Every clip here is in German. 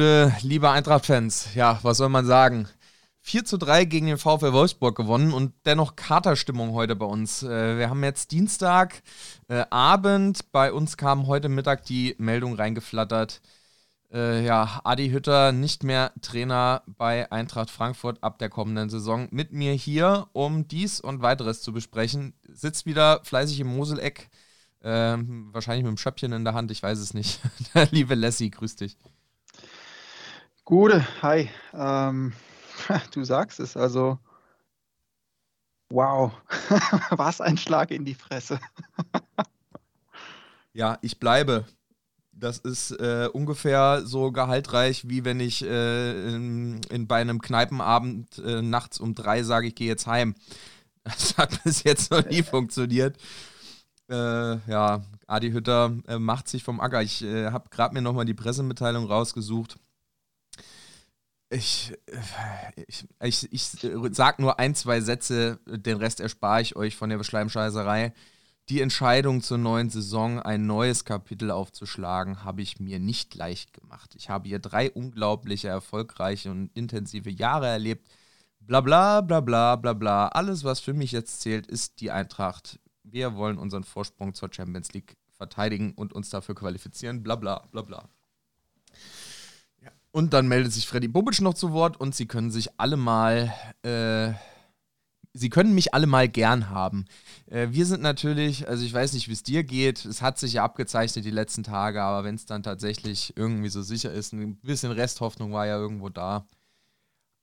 Bude, liebe Eintracht-Fans. Ja, was soll man sagen? 4 zu 3 gegen den VfL Wolfsburg gewonnen und dennoch Katerstimmung heute bei uns. Äh, wir haben jetzt Dienstag äh, Abend. Bei uns kam heute Mittag die Meldung reingeflattert. Äh, ja, Adi Hütter nicht mehr Trainer bei Eintracht Frankfurt ab der kommenden Saison. Mit mir hier, um dies und weiteres zu besprechen, sitzt wieder fleißig im Moseleck. Ähm, wahrscheinlich mit dem Schöppchen in der Hand, ich weiß es nicht. Liebe Lassie, grüß dich. Gute, hi. Ähm, du sagst es, also wow, was ein Schlag in die Fresse. ja, ich bleibe. Das ist äh, ungefähr so gehaltreich, wie wenn ich äh, in, in, bei einem Kneipenabend äh, nachts um drei sage, ich gehe jetzt heim. Das hat bis jetzt noch nie funktioniert. Äh, ja, Adi Hütter äh, macht sich vom Acker. Ich äh, habe gerade mir nochmal die Pressemitteilung rausgesucht. Ich, ich, ich, ich sag nur ein, zwei Sätze, den Rest erspare ich euch von der Schleimscheißerei. Die Entscheidung zur neuen Saison, ein neues Kapitel aufzuschlagen, habe ich mir nicht leicht gemacht. Ich habe hier drei unglaubliche, erfolgreiche und intensive Jahre erlebt. Bla bla bla bla bla bla. Alles, was für mich jetzt zählt, ist die Eintracht. Wir wollen unseren Vorsprung zur Champions League verteidigen und uns dafür qualifizieren. Bla bla bla bla. Und dann meldet sich Freddy Bobic noch zu Wort und sie können sich alle mal, äh, sie können mich alle mal gern haben. Äh, wir sind natürlich, also ich weiß nicht, wie es dir geht, es hat sich ja abgezeichnet die letzten Tage, aber wenn es dann tatsächlich irgendwie so sicher ist, ein bisschen Resthoffnung war ja irgendwo da.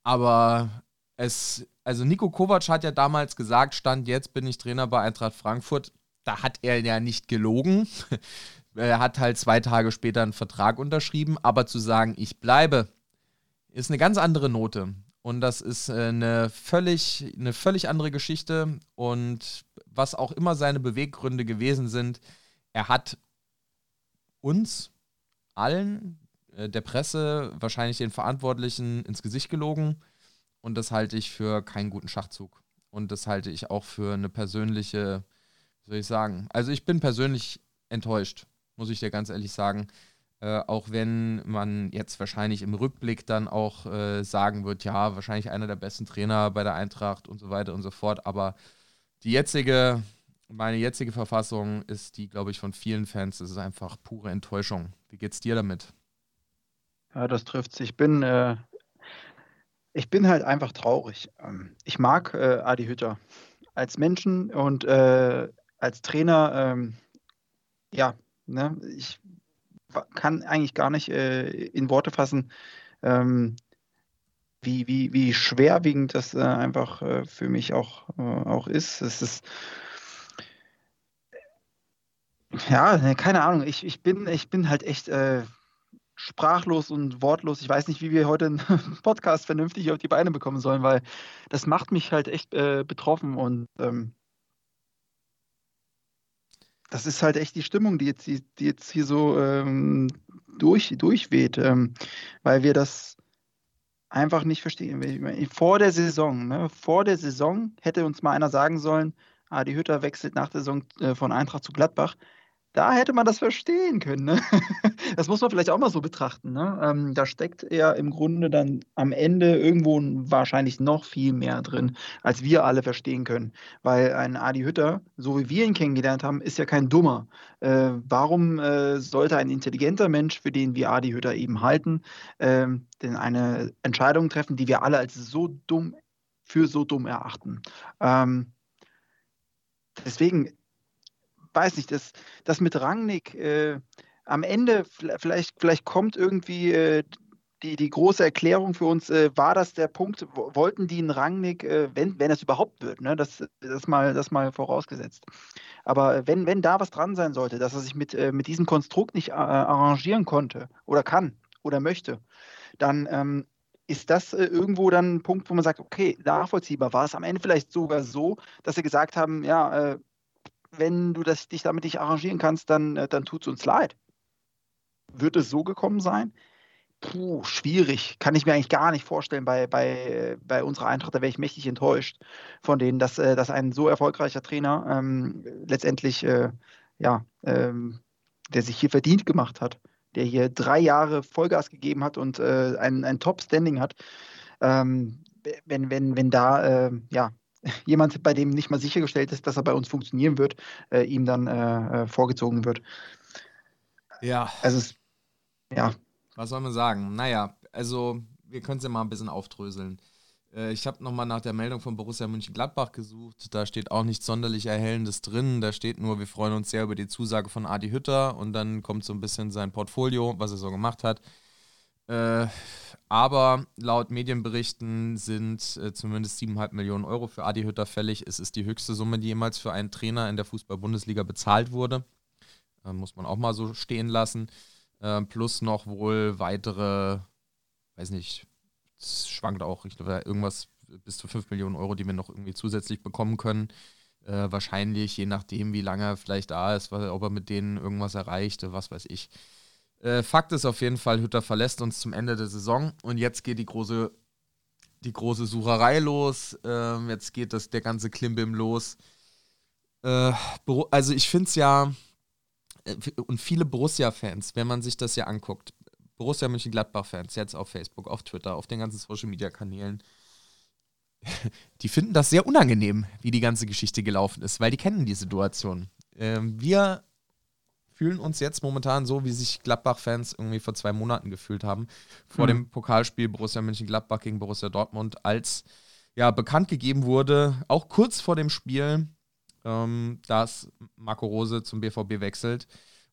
Aber es, also Nico Kovac hat ja damals gesagt, stand jetzt bin ich Trainer bei Eintracht Frankfurt. Da hat er ja nicht gelogen. Er hat halt zwei Tage später einen Vertrag unterschrieben, aber zu sagen, ich bleibe, ist eine ganz andere Note. Und das ist äh, eine völlig, eine völlig andere Geschichte. Und was auch immer seine Beweggründe gewesen sind, er hat uns allen, äh, der Presse, wahrscheinlich den Verantwortlichen ins Gesicht gelogen. Und das halte ich für keinen guten Schachzug. Und das halte ich auch für eine persönliche, wie soll ich sagen, also ich bin persönlich enttäuscht muss ich dir ganz ehrlich sagen. Äh, auch wenn man jetzt wahrscheinlich im Rückblick dann auch äh, sagen wird, ja, wahrscheinlich einer der besten Trainer bei der Eintracht und so weiter und so fort. Aber die jetzige, meine jetzige Verfassung ist die, glaube ich, von vielen Fans. Es ist einfach pure Enttäuschung. Wie geht's dir damit? Ja, das trifft sich. Ich bin, äh, ich bin halt einfach traurig. Ähm, ich mag äh, Adi Hütter als Menschen und äh, als Trainer. Ähm, ja, Ne? Ich kann eigentlich gar nicht äh, in Worte fassen, ähm, wie, wie, wie schwerwiegend das äh, einfach äh, für mich auch, äh, auch ist. Es ist ja, ne, keine Ahnung. Ich, ich, bin, ich bin halt echt äh, sprachlos und wortlos. Ich weiß nicht, wie wir heute einen Podcast vernünftig auf die Beine bekommen sollen, weil das macht mich halt echt äh, betroffen und ähm, das ist halt echt die Stimmung, die jetzt, die, die jetzt hier so ähm, durch, durchweht, ähm, weil wir das einfach nicht verstehen. Vor der Saison, ne, vor der Saison hätte uns mal einer sagen sollen, ah, die Hütter wechselt nach der Saison äh, von Eintracht zu Gladbach da hätte man das verstehen können. Ne? Das muss man vielleicht auch mal so betrachten. Ne? Ähm, da steckt ja im Grunde dann am Ende irgendwo wahrscheinlich noch viel mehr drin, als wir alle verstehen können. Weil ein Adi Hütter, so wie wir ihn kennengelernt haben, ist ja kein Dummer. Äh, warum äh, sollte ein intelligenter Mensch, für den wir Adi Hütter eben halten, äh, denn eine Entscheidung treffen, die wir alle als so dumm für so dumm erachten? Ähm, deswegen weiß nicht, das, das mit Rangnick äh, am Ende, vielleicht, vielleicht kommt irgendwie äh, die, die große Erklärung für uns, äh, war das der Punkt, wollten die einen Rangnick, äh, wenn, wenn es überhaupt wird, ne? das, das, mal, das mal vorausgesetzt. Aber wenn, wenn da was dran sein sollte, dass er sich mit, äh, mit diesem Konstrukt nicht äh, arrangieren konnte oder kann oder möchte, dann ähm, ist das äh, irgendwo dann ein Punkt, wo man sagt, okay, nachvollziehbar. War es am Ende vielleicht sogar so, dass sie gesagt haben, ja, äh, wenn du das, dich damit nicht arrangieren kannst, dann, äh, dann tut es uns leid. Wird es so gekommen sein? Puh, schwierig. Kann ich mir eigentlich gar nicht vorstellen. Bei, bei, bei unserer Eintracht, da wäre ich mächtig enttäuscht von denen, dass, äh, dass ein so erfolgreicher Trainer ähm, letztendlich, äh, ja, ähm, der sich hier verdient gemacht hat, der hier drei Jahre Vollgas gegeben hat und äh, ein, ein Top-Standing hat, ähm, wenn, wenn, wenn da äh, ja, jemand, bei dem nicht mal sichergestellt ist, dass er bei uns funktionieren wird, äh, ihm dann äh, äh, vorgezogen wird. Ja. Also es, ja. Was soll man sagen? Naja, also wir können es ja mal ein bisschen aufdröseln. Äh, ich habe nochmal nach der Meldung von Borussia Mönchengladbach gesucht. Da steht auch nichts sonderlich Erhellendes drin. Da steht nur, wir freuen uns sehr über die Zusage von Adi Hütter und dann kommt so ein bisschen sein Portfolio, was er so gemacht hat. Äh, aber laut Medienberichten sind äh, zumindest 7,5 Millionen Euro für Adi Hütter fällig. Es ist die höchste Summe, die jemals für einen Trainer in der Fußball-Bundesliga bezahlt wurde. Äh, muss man auch mal so stehen lassen. Äh, plus noch wohl weitere, weiß nicht, es schwankt auch, ich glaube, irgendwas bis zu 5 Millionen Euro, die wir noch irgendwie zusätzlich bekommen können. Äh, wahrscheinlich, je nachdem, wie lange er vielleicht da ist, ob er mit denen irgendwas erreicht, was weiß ich. Äh, Fakt ist auf jeden Fall, Hütter verlässt uns zum Ende der Saison und jetzt geht die große, die große Sucherei los. Ähm, jetzt geht das, der ganze Klimbim los. Äh, also ich finde es ja, äh, und viele Borussia-Fans, wenn man sich das ja anguckt, Borussia Mönchengladbach-Fans jetzt auf Facebook, auf Twitter, auf den ganzen Social-Media-Kanälen, die finden das sehr unangenehm, wie die ganze Geschichte gelaufen ist, weil die kennen die Situation. Ähm, wir fühlen uns jetzt momentan so, wie sich Gladbach-Fans irgendwie vor zwei Monaten gefühlt haben, vor mhm. dem Pokalspiel Borussia Mönchengladbach gegen Borussia Dortmund, als ja bekannt gegeben wurde, auch kurz vor dem Spiel, ähm, dass Marco Rose zum BVB wechselt.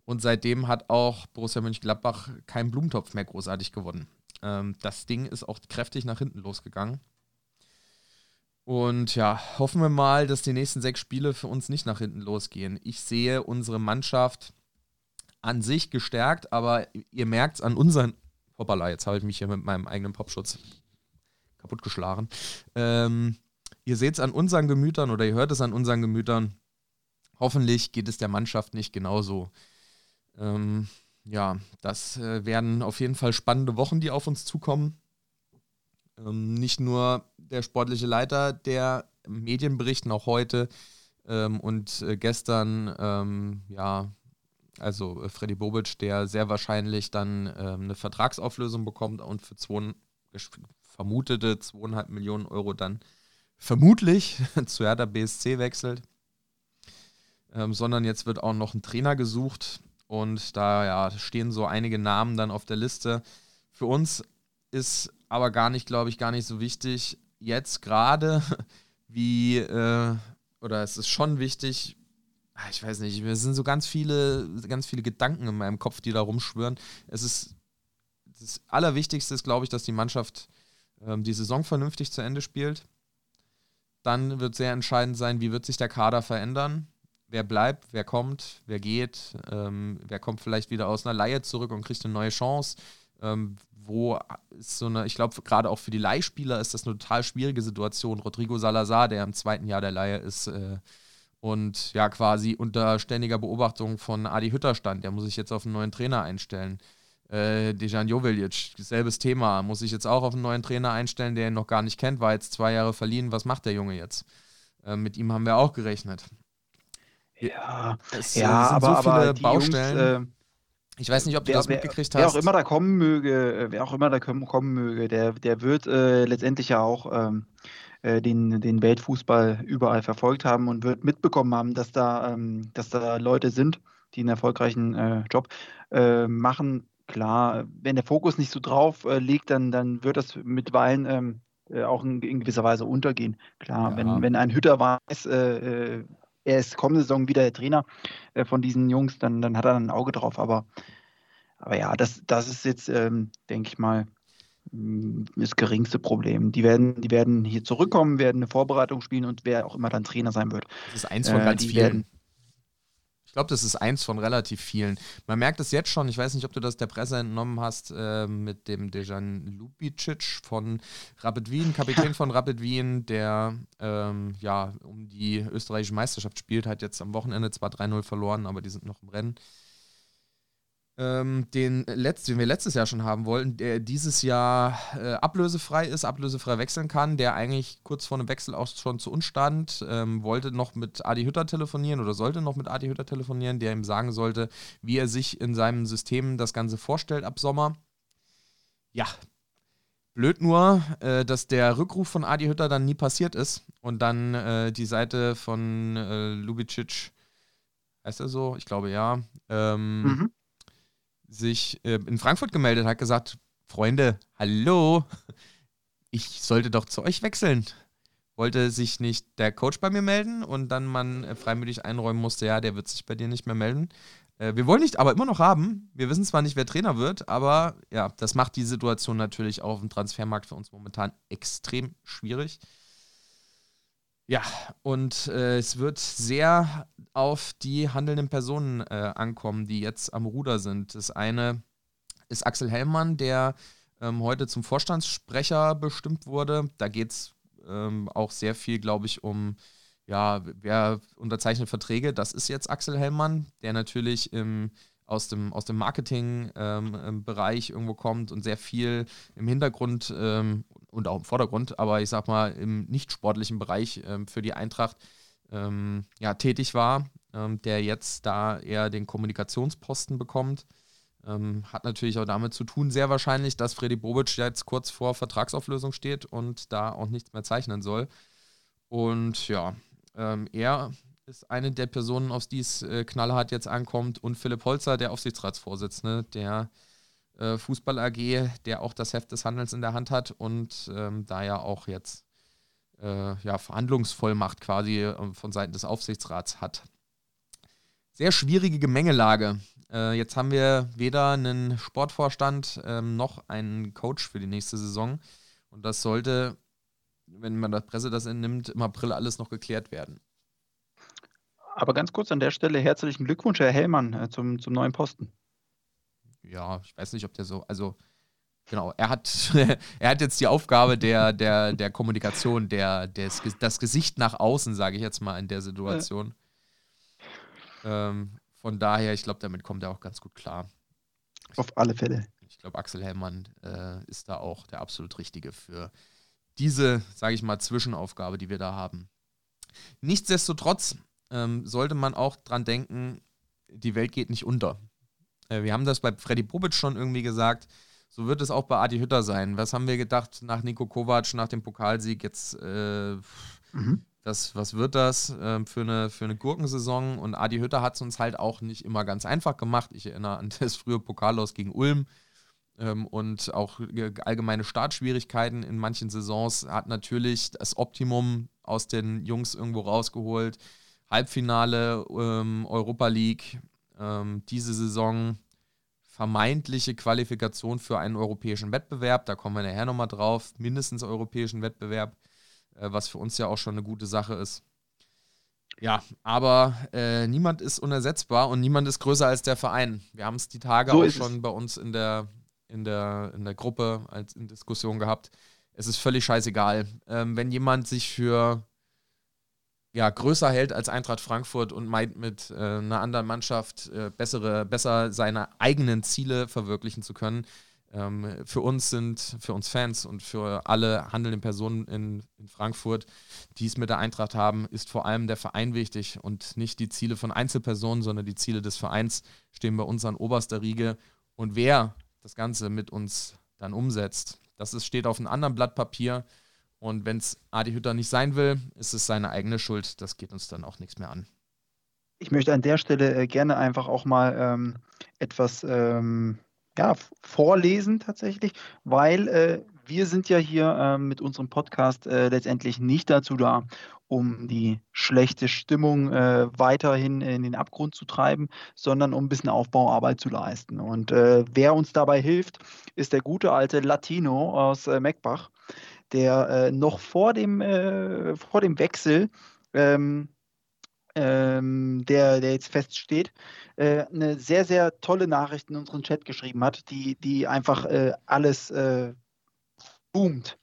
Und seitdem hat auch Borussia Mönchengladbach keinen Blumentopf mehr großartig gewonnen. Ähm, das Ding ist auch kräftig nach hinten losgegangen. Und ja, hoffen wir mal, dass die nächsten sechs Spiele für uns nicht nach hinten losgehen. Ich sehe unsere Mannschaft an sich gestärkt, aber ihr merkt es an unseren. Hoppala, jetzt habe ich mich hier mit meinem eigenen Popschutz kaputtgeschlagen. Ähm, ihr seht es an unseren Gemütern oder ihr hört es an unseren Gemütern. Hoffentlich geht es der Mannschaft nicht genauso. Ähm, ja, das äh, werden auf jeden Fall spannende Wochen, die auf uns zukommen. Ähm, nicht nur der sportliche Leiter, der Medienberichten auch heute ähm, und äh, gestern, ähm, ja, also äh, Freddy Bobic, der sehr wahrscheinlich dann ähm, eine Vertragsauflösung bekommt und für zwei, vermutete zweieinhalb Millionen Euro dann vermutlich zu Hertha BSC wechselt. Ähm, sondern jetzt wird auch noch ein Trainer gesucht. Und da ja, stehen so einige Namen dann auf der Liste. Für uns ist aber gar nicht, glaube ich, gar nicht so wichtig, jetzt gerade, wie, äh, oder es ist schon wichtig, ich weiß nicht, es sind so ganz viele, ganz viele Gedanken in meinem Kopf, die da rumschwören. Es ist, das Allerwichtigste ist, glaube ich, dass die Mannschaft ähm, die Saison vernünftig zu Ende spielt. Dann wird sehr entscheidend sein, wie wird sich der Kader verändern wer bleibt, wer kommt, wer geht, ähm, wer kommt vielleicht wieder aus einer Laie zurück und kriegt eine neue Chance. Ähm, wo ist so eine, ich glaube, gerade auch für die Leihspieler ist das eine total schwierige Situation. Rodrigo Salazar, der im zweiten Jahr der Leihe ist äh, und ja quasi unter ständiger Beobachtung von Adi Hütter stand, der muss sich jetzt auf einen neuen Trainer einstellen. Äh, Dejan Jovelic, selbes Thema, muss sich jetzt auch auf einen neuen Trainer einstellen, der ihn noch gar nicht kennt, war jetzt zwei Jahre verliehen. Was macht der Junge jetzt? Äh, mit ihm haben wir auch gerechnet. Ja, es, ja sind aber, so viele Baustellen. Jungs, äh, ich weiß nicht, ob du wer, das mitgekriegt wer, hast. Wer auch immer da kommen möge, äh, wer auch immer da kommen möge, der, der wird äh, letztendlich ja auch ähm, äh, den, den Weltfußball überall verfolgt haben und wird mitbekommen haben, dass da, ähm, dass da Leute sind, die einen erfolgreichen äh, Job äh, machen. Klar, wenn der Fokus nicht so drauf liegt, dann, dann wird das mitweilen ähm, auch in, in, gewisser Weise untergehen. Klar, ja. wenn, wenn ein Hütter weiß, er ist kommende Saison wieder der Trainer äh, von diesen Jungs, dann, dann hat er ein Auge drauf. Aber, aber ja, das, das ist jetzt, ähm, denke ich mal, das geringste Problem. Die werden, die werden hier zurückkommen, werden eine Vorbereitung spielen und wer auch immer dann Trainer sein wird. Das ist eins von äh, ganz vielen. Werden, glaube, das ist eins von relativ vielen. Man merkt es jetzt schon, ich weiß nicht, ob du das der Presse entnommen hast, äh, mit dem Dejan Lubicic von Rapid Wien, Kapitän von Rapid Wien, der ähm, ja um die österreichische Meisterschaft spielt, hat jetzt am Wochenende zwar 3-0 verloren, aber die sind noch im Rennen. Ähm, den, letzt, den wir letztes Jahr schon haben wollten, der dieses Jahr äh, ablösefrei ist, ablösefrei wechseln kann, der eigentlich kurz vor einem Wechsel auch schon zu uns stand, ähm, wollte noch mit Adi Hütter telefonieren oder sollte noch mit Adi Hütter telefonieren, der ihm sagen sollte, wie er sich in seinem System das Ganze vorstellt ab Sommer. Ja, blöd nur, äh, dass der Rückruf von Adi Hütter dann nie passiert ist und dann äh, die Seite von äh, Lubicic, heißt er so? Ich glaube ja. Ähm, mhm sich äh, in Frankfurt gemeldet hat, gesagt, Freunde, hallo, ich sollte doch zu euch wechseln. Wollte sich nicht der Coach bei mir melden und dann man äh, freimütig einräumen musste, ja, der wird sich bei dir nicht mehr melden. Äh, wir wollen nicht, aber immer noch haben. Wir wissen zwar nicht, wer Trainer wird, aber ja, das macht die Situation natürlich auf dem Transfermarkt für uns momentan extrem schwierig. Ja, und äh, es wird sehr auf die handelnden Personen äh, ankommen, die jetzt am Ruder sind. Das eine ist Axel Hellmann, der ähm, heute zum Vorstandssprecher bestimmt wurde. Da geht es ähm, auch sehr viel, glaube ich, um, ja, wer unterzeichnet Verträge. Das ist jetzt Axel Hellmann, der natürlich im aus dem, aus dem Marketing-Bereich ähm, irgendwo kommt und sehr viel im Hintergrund ähm, und auch im Vordergrund, aber ich sag mal im nicht sportlichen Bereich ähm, für die Eintracht ähm, ja, tätig war, ähm, der jetzt da eher den Kommunikationsposten bekommt. Ähm, hat natürlich auch damit zu tun, sehr wahrscheinlich, dass Freddy Bobic jetzt kurz vor Vertragsauflösung steht und da auch nichts mehr zeichnen soll. Und ja, er ist eine der Personen, auf die es äh, knallhart jetzt ankommt. Und Philipp Holzer, der Aufsichtsratsvorsitzende der äh, Fußball AG, der auch das Heft des Handelns in der Hand hat und ähm, da ja auch jetzt äh, ja, Verhandlungsvollmacht quasi äh, von Seiten des Aufsichtsrats hat. Sehr schwierige Gemengelage. Äh, jetzt haben wir weder einen Sportvorstand ähm, noch einen Coach für die nächste Saison. Und das sollte, wenn man der Presse das entnimmt, im April alles noch geklärt werden. Aber ganz kurz an der Stelle herzlichen Glückwunsch, Herr Hellmann, äh, zum, zum neuen Posten. Ja, ich weiß nicht, ob der so, also genau, er hat, er hat jetzt die Aufgabe der, der, der Kommunikation, der, des, das Gesicht nach außen, sage ich jetzt mal, in der Situation. Ja. Ähm, von daher, ich glaube, damit kommt er auch ganz gut klar. Auf alle Fälle. Ich glaube, Axel Hellmann äh, ist da auch der absolut Richtige für diese, sage ich mal, Zwischenaufgabe, die wir da haben. Nichtsdestotrotz ähm, sollte man auch dran denken, die Welt geht nicht unter. Äh, wir haben das bei Freddy Bobic schon irgendwie gesagt. So wird es auch bei Adi Hütter sein. Was haben wir gedacht nach Nico Kovac, nach dem Pokalsieg? Jetzt, äh, mhm. das, was wird das äh, für, eine, für eine Gurkensaison? Und Adi Hütter hat es uns halt auch nicht immer ganz einfach gemacht. Ich erinnere an das frühe Pokallos gegen Ulm ähm, und auch allgemeine Startschwierigkeiten in manchen Saisons. Hat natürlich das Optimum aus den Jungs irgendwo rausgeholt. Halbfinale ähm, Europa League, ähm, diese Saison vermeintliche Qualifikation für einen europäischen Wettbewerb. Da kommen wir nachher nochmal drauf. Mindestens europäischen Wettbewerb, äh, was für uns ja auch schon eine gute Sache ist. Ja, aber äh, niemand ist unersetzbar und niemand ist größer als der Verein. Wir haben es die Tage so auch schon es. bei uns in der, in, der, in der Gruppe als in Diskussion gehabt. Es ist völlig scheißegal. Ähm, wenn jemand sich für ja, größer hält als Eintracht Frankfurt und meint mit äh, einer anderen Mannschaft äh, bessere, besser seine eigenen Ziele verwirklichen zu können. Ähm, für uns sind, für uns Fans und für alle handelnden Personen in, in Frankfurt, die es mit der Eintracht haben, ist vor allem der Verein wichtig und nicht die Ziele von Einzelpersonen, sondern die Ziele des Vereins stehen bei uns an oberster Riege. Und wer das Ganze mit uns dann umsetzt, das ist, steht auf einem anderen Blatt Papier. Und wenn es Adi Hütter nicht sein will, ist es seine eigene Schuld. Das geht uns dann auch nichts mehr an. Ich möchte an der Stelle äh, gerne einfach auch mal ähm, etwas ähm, ja, vorlesen tatsächlich, weil äh, wir sind ja hier äh, mit unserem Podcast äh, letztendlich nicht dazu da, um die schlechte Stimmung äh, weiterhin in den Abgrund zu treiben, sondern um ein bisschen Aufbauarbeit zu leisten. Und äh, wer uns dabei hilft, ist der gute alte Latino aus äh, Meckbach, der äh, noch vor dem, äh, vor dem Wechsel, ähm, ähm, der, der jetzt feststeht, äh, eine sehr, sehr tolle Nachricht in unseren Chat geschrieben hat, die, die einfach äh, alles äh, boomt.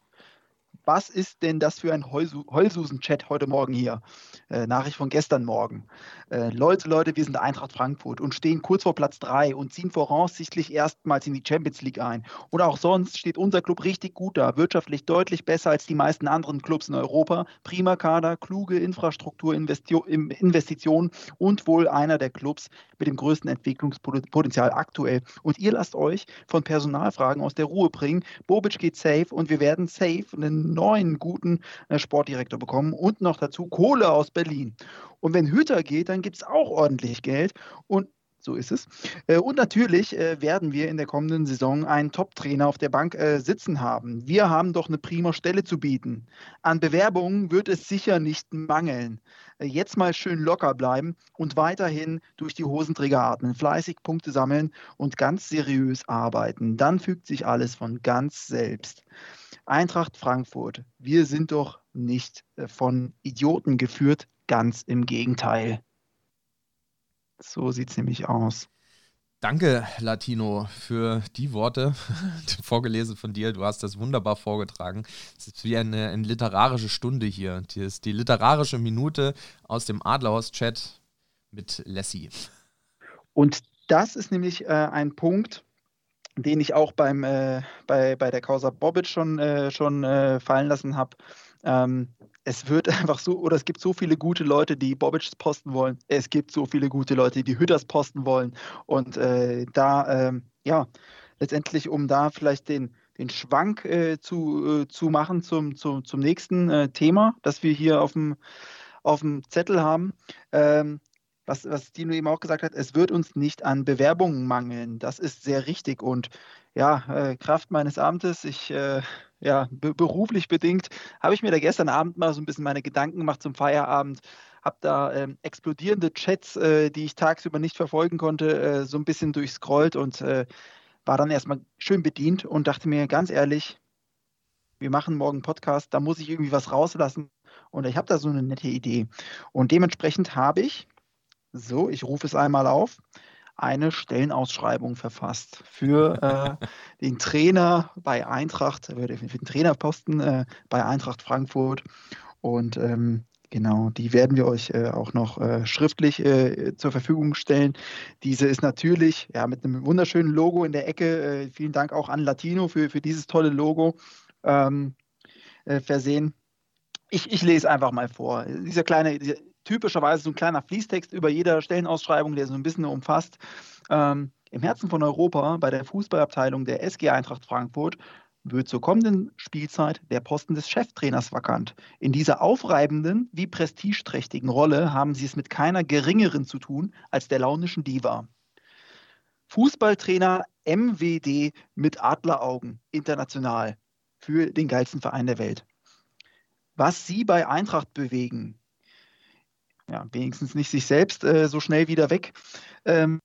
Was ist denn das für ein Heulsusen-Chat heute Morgen hier? Äh, Nachricht von gestern Morgen. Äh, Leute, Leute, wir sind Eintracht Frankfurt und stehen kurz vor Platz 3 und ziehen voraussichtlich erstmals in die Champions League ein. Und auch sonst steht unser Club richtig gut da, wirtschaftlich deutlich besser als die meisten anderen Clubs in Europa. Prima Kader, kluge Infrastruktur, Investitionen und wohl einer der Clubs mit dem größten Entwicklungspotenzial aktuell. Und ihr lasst euch von Personalfragen aus der Ruhe bringen. Bobic geht safe und wir werden safe einen neuen guten äh, Sportdirektor bekommen und noch dazu Kohle aus Berlin. Und wenn Hüter geht, dann gibt es auch ordentlich Geld. Und so ist es. Äh, und natürlich äh, werden wir in der kommenden Saison einen Top-Trainer auf der Bank äh, sitzen haben. Wir haben doch eine prima Stelle zu bieten. An Bewerbungen wird es sicher nicht mangeln. Jetzt mal schön locker bleiben und weiterhin durch die Hosenträger atmen, fleißig Punkte sammeln und ganz seriös arbeiten. Dann fügt sich alles von ganz selbst. Eintracht Frankfurt, wir sind doch nicht von Idioten geführt, ganz im Gegenteil. So sieht es nämlich aus. Danke, Latino, für die Worte, vorgelesen von dir. Du hast das wunderbar vorgetragen. Es ist wie eine, eine literarische Stunde hier. Das ist die literarische Minute aus dem Adlerhaus-Chat mit Lassie. Und das ist nämlich äh, ein Punkt, den ich auch beim, äh, bei, bei der Causa Bobic schon, äh, schon äh, fallen lassen habe. Ähm, es wird einfach so, oder es gibt so viele gute Leute, die Bobic posten wollen. Es gibt so viele gute Leute, die Hütters posten wollen. Und äh, da, ähm, ja, letztendlich, um da vielleicht den, den Schwank äh, zu, äh, zu machen zum, zum, zum nächsten äh, Thema, das wir hier auf dem, auf dem Zettel haben. Ähm, was, was Dino eben auch gesagt hat, es wird uns nicht an Bewerbungen mangeln. Das ist sehr richtig. Und ja, äh, Kraft meines Amtes, ich äh, ja, be beruflich bedingt, habe ich mir da gestern Abend mal so ein bisschen meine Gedanken gemacht zum Feierabend. Habe da ähm, explodierende Chats, äh, die ich tagsüber nicht verfolgen konnte, äh, so ein bisschen durchscrollt und äh, war dann erstmal schön bedient und dachte mir ganz ehrlich, wir machen morgen einen Podcast, da muss ich irgendwie was rauslassen. Und ich habe da so eine nette Idee. Und dementsprechend habe ich, so, ich rufe es einmal auf, eine Stellenausschreibung verfasst für äh, den Trainer bei Eintracht, äh, für den Trainerposten äh, bei Eintracht Frankfurt. Und ähm, Genau, die werden wir euch äh, auch noch äh, schriftlich äh, zur Verfügung stellen. Diese ist natürlich ja, mit einem wunderschönen Logo in der Ecke. Vielen Dank auch an Latino für, für dieses tolle Logo ähm, äh, versehen. Ich, ich lese einfach mal vor. Dieser kleine, typischerweise so ein kleiner Fließtext über jeder Stellenausschreibung, der so ein bisschen umfasst. Ähm, Im Herzen von Europa, bei der Fußballabteilung der SG Eintracht Frankfurt, wird zur kommenden Spielzeit der Posten des Cheftrainers vakant. In dieser aufreibenden wie prestigeträchtigen Rolle haben sie es mit keiner geringeren zu tun als der launischen Diva. Fußballtrainer MWD mit Adleraugen, international, für den geilsten Verein der Welt. Was sie bei Eintracht bewegen, ja, wenigstens nicht sich selbst äh, so schnell wieder weg. Ähm,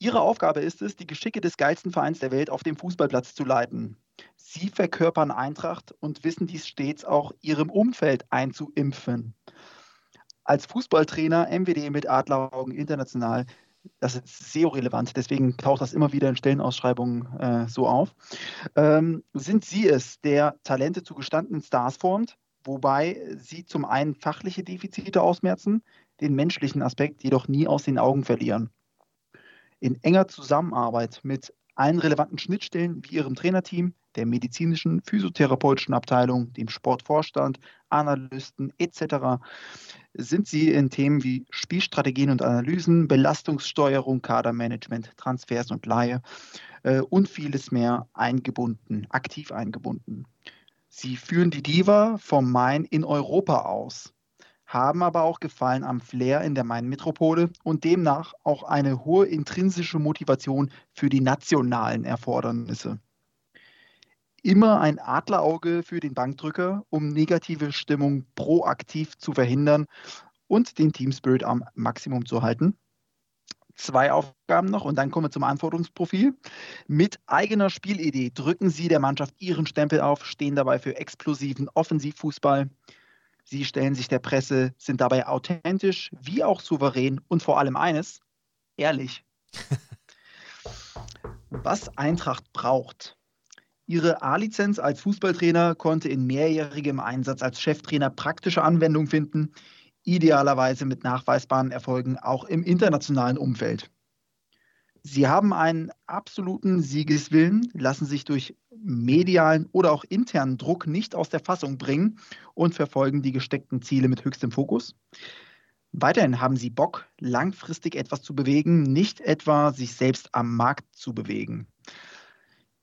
ihre Aufgabe ist es, die Geschicke des geilsten Vereins der Welt auf dem Fußballplatz zu leiten. Sie verkörpern Eintracht und wissen dies stets auch ihrem Umfeld einzuimpfen. Als Fußballtrainer MWD mit Adleraugen international, das ist SEO-relevant, deswegen taucht das immer wieder in Stellenausschreibungen äh, so auf, ähm, sind Sie es, der Talente zu gestandenen Stars formt, wobei sie zum einen fachliche Defizite ausmerzen, den menschlichen Aspekt jedoch nie aus den Augen verlieren. In enger Zusammenarbeit mit allen relevanten Schnittstellen wie ihrem Trainerteam, der medizinischen, physiotherapeutischen Abteilung, dem Sportvorstand, Analysten etc. sind sie in Themen wie Spielstrategien und Analysen, Belastungssteuerung, Kadermanagement, Transfers und Laie äh, und vieles mehr eingebunden, aktiv eingebunden. Sie führen die Diva vom Main in Europa aus, haben aber auch Gefallen am Flair in der Main-Metropole und demnach auch eine hohe intrinsische Motivation für die nationalen Erfordernisse. Immer ein Adlerauge für den Bankdrücker, um negative Stimmung proaktiv zu verhindern und den Teamspirit am Maximum zu halten zwei Aufgaben noch und dann kommen wir zum Anforderungsprofil. Mit eigener Spielidee drücken Sie der Mannschaft Ihren Stempel auf, stehen dabei für explosiven Offensivfußball. Sie stellen sich der Presse, sind dabei authentisch, wie auch souverän und vor allem eines, ehrlich. Was Eintracht braucht, Ihre A-Lizenz als Fußballtrainer konnte in mehrjährigem Einsatz als Cheftrainer praktische Anwendung finden, idealerweise mit nachweisbaren Erfolgen auch im internationalen Umfeld. Sie haben einen absoluten Siegeswillen, lassen sich durch medialen oder auch internen Druck nicht aus der Fassung bringen und verfolgen die gesteckten Ziele mit höchstem Fokus. Weiterhin haben sie Bock, langfristig etwas zu bewegen, nicht etwa sich selbst am Markt zu bewegen.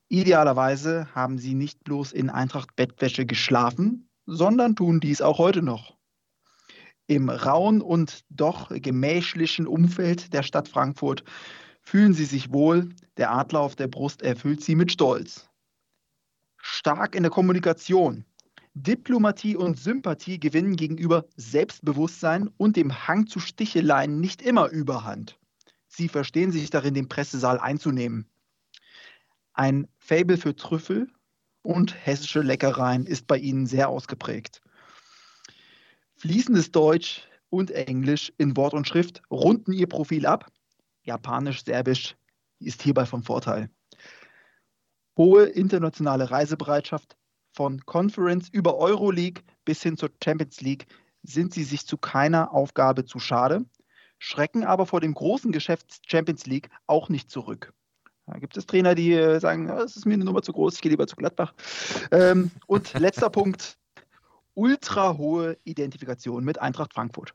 Idealerweise haben sie nicht bloß in Eintracht Bettwäsche geschlafen, sondern tun dies auch heute noch. Im rauen und doch gemächlichen Umfeld der Stadt Frankfurt fühlen sie sich wohl, der Adler auf der Brust erfüllt sie mit Stolz. Stark in der Kommunikation. Diplomatie und Sympathie gewinnen gegenüber Selbstbewusstsein und dem Hang zu Sticheleien nicht immer überhand. Sie verstehen sich darin, den Pressesaal einzunehmen. Ein Fable für Trüffel und hessische Leckereien ist bei ihnen sehr ausgeprägt. Fließendes Deutsch und Englisch in Wort und Schrift runden ihr Profil ab. Japanisch, Serbisch ist hierbei vom Vorteil. Hohe internationale Reisebereitschaft von Conference über Euroleague bis hin zur Champions League sind sie sich zu keiner Aufgabe zu schade, schrecken aber vor dem großen Geschäft Champions League auch nicht zurück. Da gibt es Trainer, die äh, sagen, es ist mir eine Nummer zu groß, ich gehe lieber zu Gladbach. Ähm, und letzter Punkt, ultra hohe Identifikation mit Eintracht Frankfurt.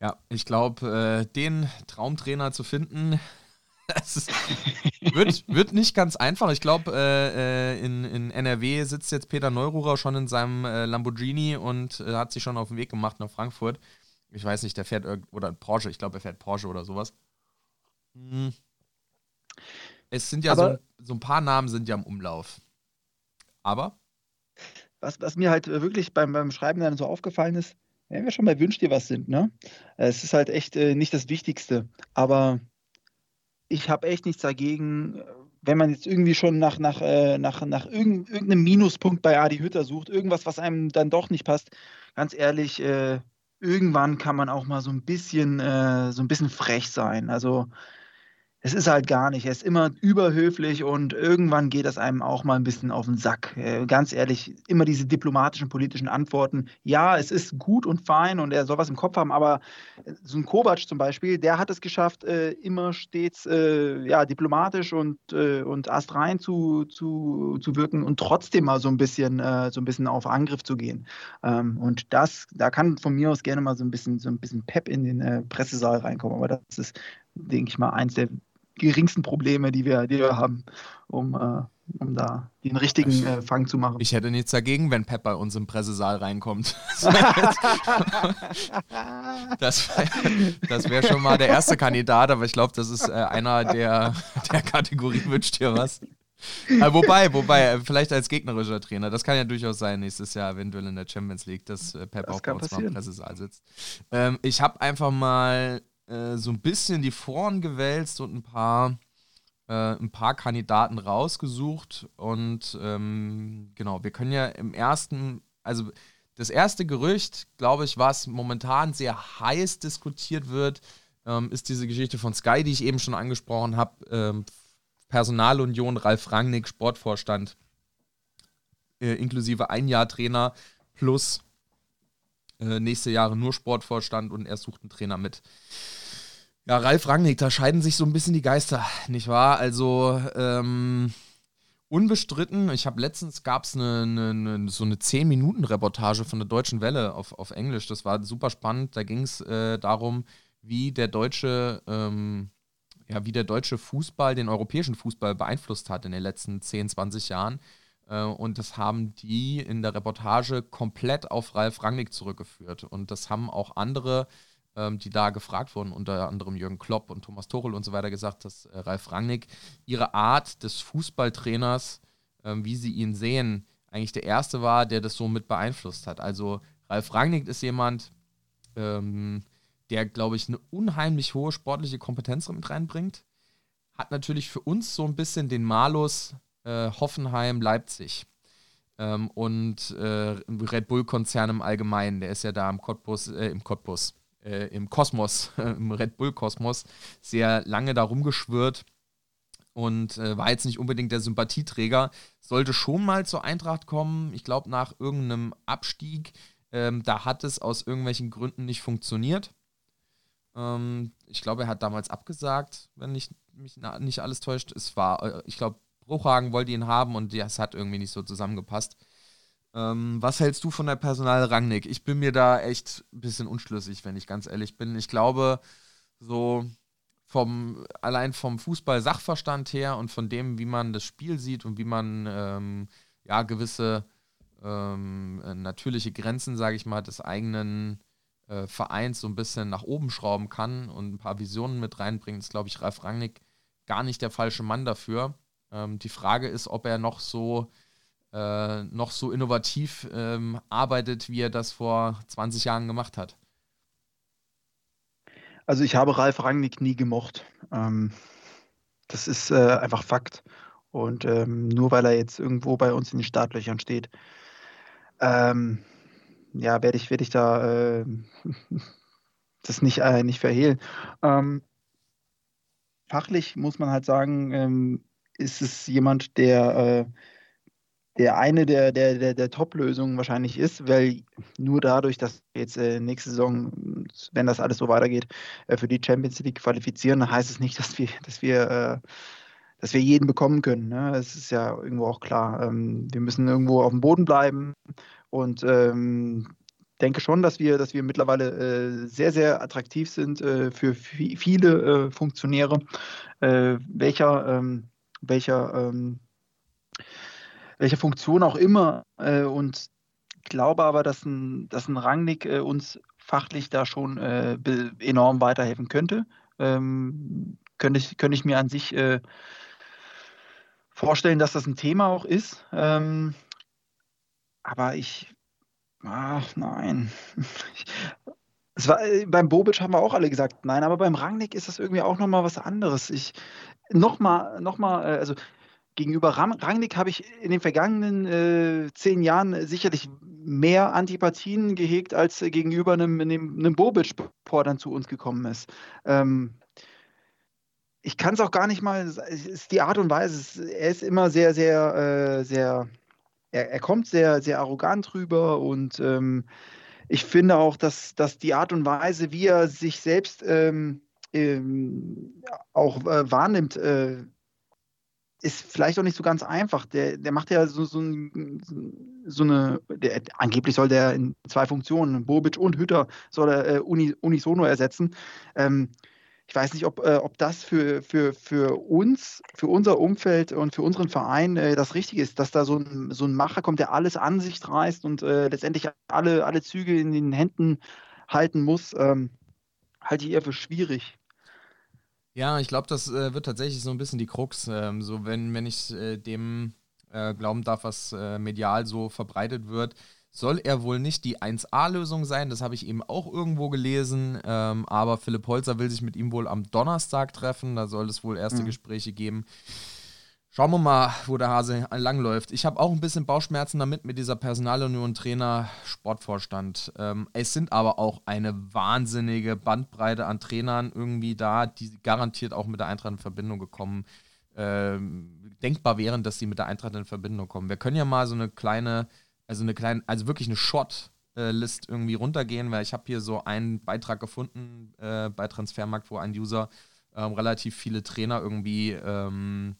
Ja, ich glaube, äh, den Traumtrainer zu finden, ist, wird, wird nicht ganz einfach. Ich glaube, äh, äh, in, in NRW sitzt jetzt Peter Neururer schon in seinem äh, Lamborghini und äh, hat sich schon auf den Weg gemacht nach Frankfurt. Ich weiß nicht, der fährt oder Porsche, ich glaube, er fährt Porsche oder sowas. Hm. Es sind ja so, so, ein paar Namen sind ja im Umlauf. Aber? Was, was mir halt wirklich beim, beim Schreiben dann so aufgefallen ist, wenn wir schon bei Wünsch dir was sind, ne? Es ist halt echt äh, nicht das Wichtigste. Aber ich habe echt nichts dagegen, wenn man jetzt irgendwie schon nach, nach, äh, nach, nach irgendeinem Minuspunkt bei Adi Hütter sucht, irgendwas, was einem dann doch nicht passt. Ganz ehrlich, äh, irgendwann kann man auch mal so ein bisschen, äh, so ein bisschen frech sein. Also es ist halt gar nicht. Er ist immer überhöflich und irgendwann geht das einem auch mal ein bisschen auf den Sack. Äh, ganz ehrlich, immer diese diplomatischen, politischen Antworten. Ja, es ist gut und fein und er soll was im Kopf haben, aber äh, so ein Kovac zum Beispiel, der hat es geschafft, äh, immer stets ja, diplomatisch und, und astrein zu, zu, zu wirken und trotzdem mal so ein bisschen, so ein bisschen auf Angriff zu gehen. Ähm, und das, da kann von mir aus gerne mal so ein bisschen, so ein bisschen Pep in den Pressesaal reinkommen. Aber das ist, denke ich mal, eins der geringsten Probleme, die wir, die wir haben, um, äh, um da den richtigen äh, Fang zu machen. Ich hätte nichts dagegen, wenn Pep bei uns im Pressesaal reinkommt. das wäre wär schon mal der erste Kandidat, aber ich glaube, das ist äh, einer der, der Kategorie wünscht dir was. Äh, wobei, wobei, äh, vielleicht als gegnerischer Trainer, das kann ja durchaus sein nächstes Jahr, eventuell in der Champions League, dass äh, Pep das auch bei uns mal im Pressesaal sitzt. Ähm, ich habe einfach mal äh, so ein bisschen die Foren gewälzt und ein paar, äh, ein paar Kandidaten rausgesucht. Und ähm, genau, wir können ja im ersten, also das erste Gerücht, glaube ich, was momentan sehr heiß diskutiert wird, ähm, ist diese Geschichte von Sky, die ich eben schon angesprochen habe. Ähm, Personalunion, Ralf Rangnick, Sportvorstand, äh, inklusive ein Jahr Trainer plus äh, nächste Jahre nur Sportvorstand und er sucht einen Trainer mit. Ja, Ralf Rangnick, da scheiden sich so ein bisschen die Geister, nicht wahr? Also, ähm, unbestritten, ich habe letztens gab es eine, eine, so eine 10-Minuten-Reportage von der Deutschen Welle auf, auf Englisch. Das war super spannend. Da ging es äh, darum, wie der deutsche, ähm, ja, wie der deutsche Fußball den europäischen Fußball beeinflusst hat in den letzten 10, 20 Jahren. Äh, und das haben die in der Reportage komplett auf Ralf Rangnick zurückgeführt. Und das haben auch andere, ähm, die da gefragt wurden, unter anderem Jürgen Klopp und Thomas Tuchel und so weiter, gesagt, dass äh, Ralf Rangnick ihre Art des Fußballtrainers, ähm, wie sie ihn sehen, eigentlich der erste war, der das so mit beeinflusst hat. Also Ralf Rangnick ist jemand, ähm, der, glaube ich, eine unheimlich hohe sportliche Kompetenz mit reinbringt. Hat natürlich für uns so ein bisschen den Malus äh, Hoffenheim, Leipzig. Ähm, und äh, Red Bull-Konzern im Allgemeinen, der ist ja da im Cottbus, äh, im Cottbus, äh, im Kosmos, im Red Bull-Kosmos, sehr lange da rumgeschwirrt und äh, war jetzt nicht unbedingt der Sympathieträger. Sollte schon mal zur Eintracht kommen, ich glaube nach irgendeinem Abstieg. Ähm, da hat es aus irgendwelchen Gründen nicht funktioniert. Ähm, ich glaube, er hat damals abgesagt, wenn ich, mich nicht alles täuscht. Es war, äh, ich glaube, Bruchhagen wollte ihn haben und das hat irgendwie nicht so zusammengepasst. Ähm, was hältst du von der Personal Rangnick? Ich bin mir da echt ein bisschen unschlüssig, wenn ich ganz ehrlich bin. Ich glaube, so vom, allein vom Fußball-Sachverstand her und von dem, wie man das Spiel sieht und wie man ähm, ja gewisse ähm, natürliche Grenzen, sage ich mal, des eigenen äh, Vereins so ein bisschen nach oben schrauben kann und ein paar Visionen mit reinbringt, ist, glaube ich, Ralf Rangnick gar nicht der falsche Mann dafür. Ähm, die Frage ist, ob er noch so äh, noch so innovativ ähm, arbeitet, wie er das vor 20 Jahren gemacht hat. Also ich habe Ralf Rangnick nie gemocht. Ähm, das ist äh, einfach Fakt. Und ähm, nur weil er jetzt irgendwo bei uns in den Startlöchern steht, ähm, ja, werde ich, werd ich da äh, das nicht, äh, nicht verhehlen. Ähm, fachlich muss man halt sagen, ähm, ist es jemand, der, äh, der eine der, der, der, der Top-Lösungen wahrscheinlich ist, weil nur dadurch, dass wir jetzt äh, nächste Saison, wenn das alles so weitergeht, äh, für die Champions League qualifizieren, heißt es nicht, dass wir, dass wir, äh, dass wir jeden bekommen können. Ne? Das ist ja irgendwo auch klar. Ähm, wir müssen irgendwo auf dem Boden bleiben und ähm, denke schon, dass wir, dass wir mittlerweile äh, sehr, sehr attraktiv sind äh, für viele äh, Funktionäre, welcher, ähm, welcher, ähm, welcher Funktion auch immer. Äh, und glaube aber, dass ein, dass ein Rangnick äh, uns fachlich da schon enorm weiterhelfen könnte. Ähm, könnte, ich, könnte ich mir an sich vorstellen, dass das ein Thema auch ist. Ähm, aber ich Ach nein. Es war, äh, beim Bobic haben wir auch alle gesagt, nein, aber beim Rangnick ist das irgendwie auch nochmal was anderes. Ich nochmal, nochmal, äh, also gegenüber Rangnick habe ich in den vergangenen äh, zehn Jahren sicherlich mehr Antipathien gehegt als gegenüber einem, einem, einem Bobic, bevor dann zu uns gekommen ist. Ähm, ich kann es auch gar nicht mal, es ist die Art und Weise, er ist immer sehr, sehr, äh, sehr er, er kommt sehr, sehr arrogant rüber und ähm, ich finde auch, dass, dass die Art und Weise, wie er sich selbst ähm, ähm, auch äh, wahrnimmt, äh, ist vielleicht auch nicht so ganz einfach. Der, der macht ja so, so, so eine, der, angeblich soll der in zwei Funktionen, Bobic und Hütter, soll er äh, uni, unisono ersetzen. Ähm, ich weiß nicht, ob, äh, ob das für, für, für uns, für unser Umfeld und für unseren Verein äh, das Richtige ist, dass da so ein, so ein Macher kommt, der alles an sich reißt und äh, letztendlich alle, alle Züge in den Händen halten muss, ähm, halte ich eher für schwierig. Ja, ich glaube, das äh, wird tatsächlich so ein bisschen die Krux. Ähm, so, wenn, wenn ich äh, dem äh, glauben darf, was medial so verbreitet wird, soll er wohl nicht die 1A-Lösung sein, das habe ich eben auch irgendwo gelesen, ähm, aber Philipp Holzer will sich mit ihm wohl am Donnerstag treffen, da soll es wohl erste mhm. Gespräche geben. Schauen wir mal, wo der Hase langläuft. Ich habe auch ein bisschen Bauchschmerzen damit mit dieser Personalunion Trainer Sportvorstand. Ähm, es sind aber auch eine wahnsinnige Bandbreite an Trainern irgendwie da, die garantiert auch mit der Eintracht in Verbindung gekommen ähm, denkbar wären, dass sie mit der Eintracht in Verbindung kommen. Wir können ja mal so eine kleine also eine kleine, also wirklich eine Short-List irgendwie runtergehen, weil ich habe hier so einen Beitrag gefunden äh, bei Transfermarkt, wo ein User ähm, relativ viele Trainer irgendwie ähm,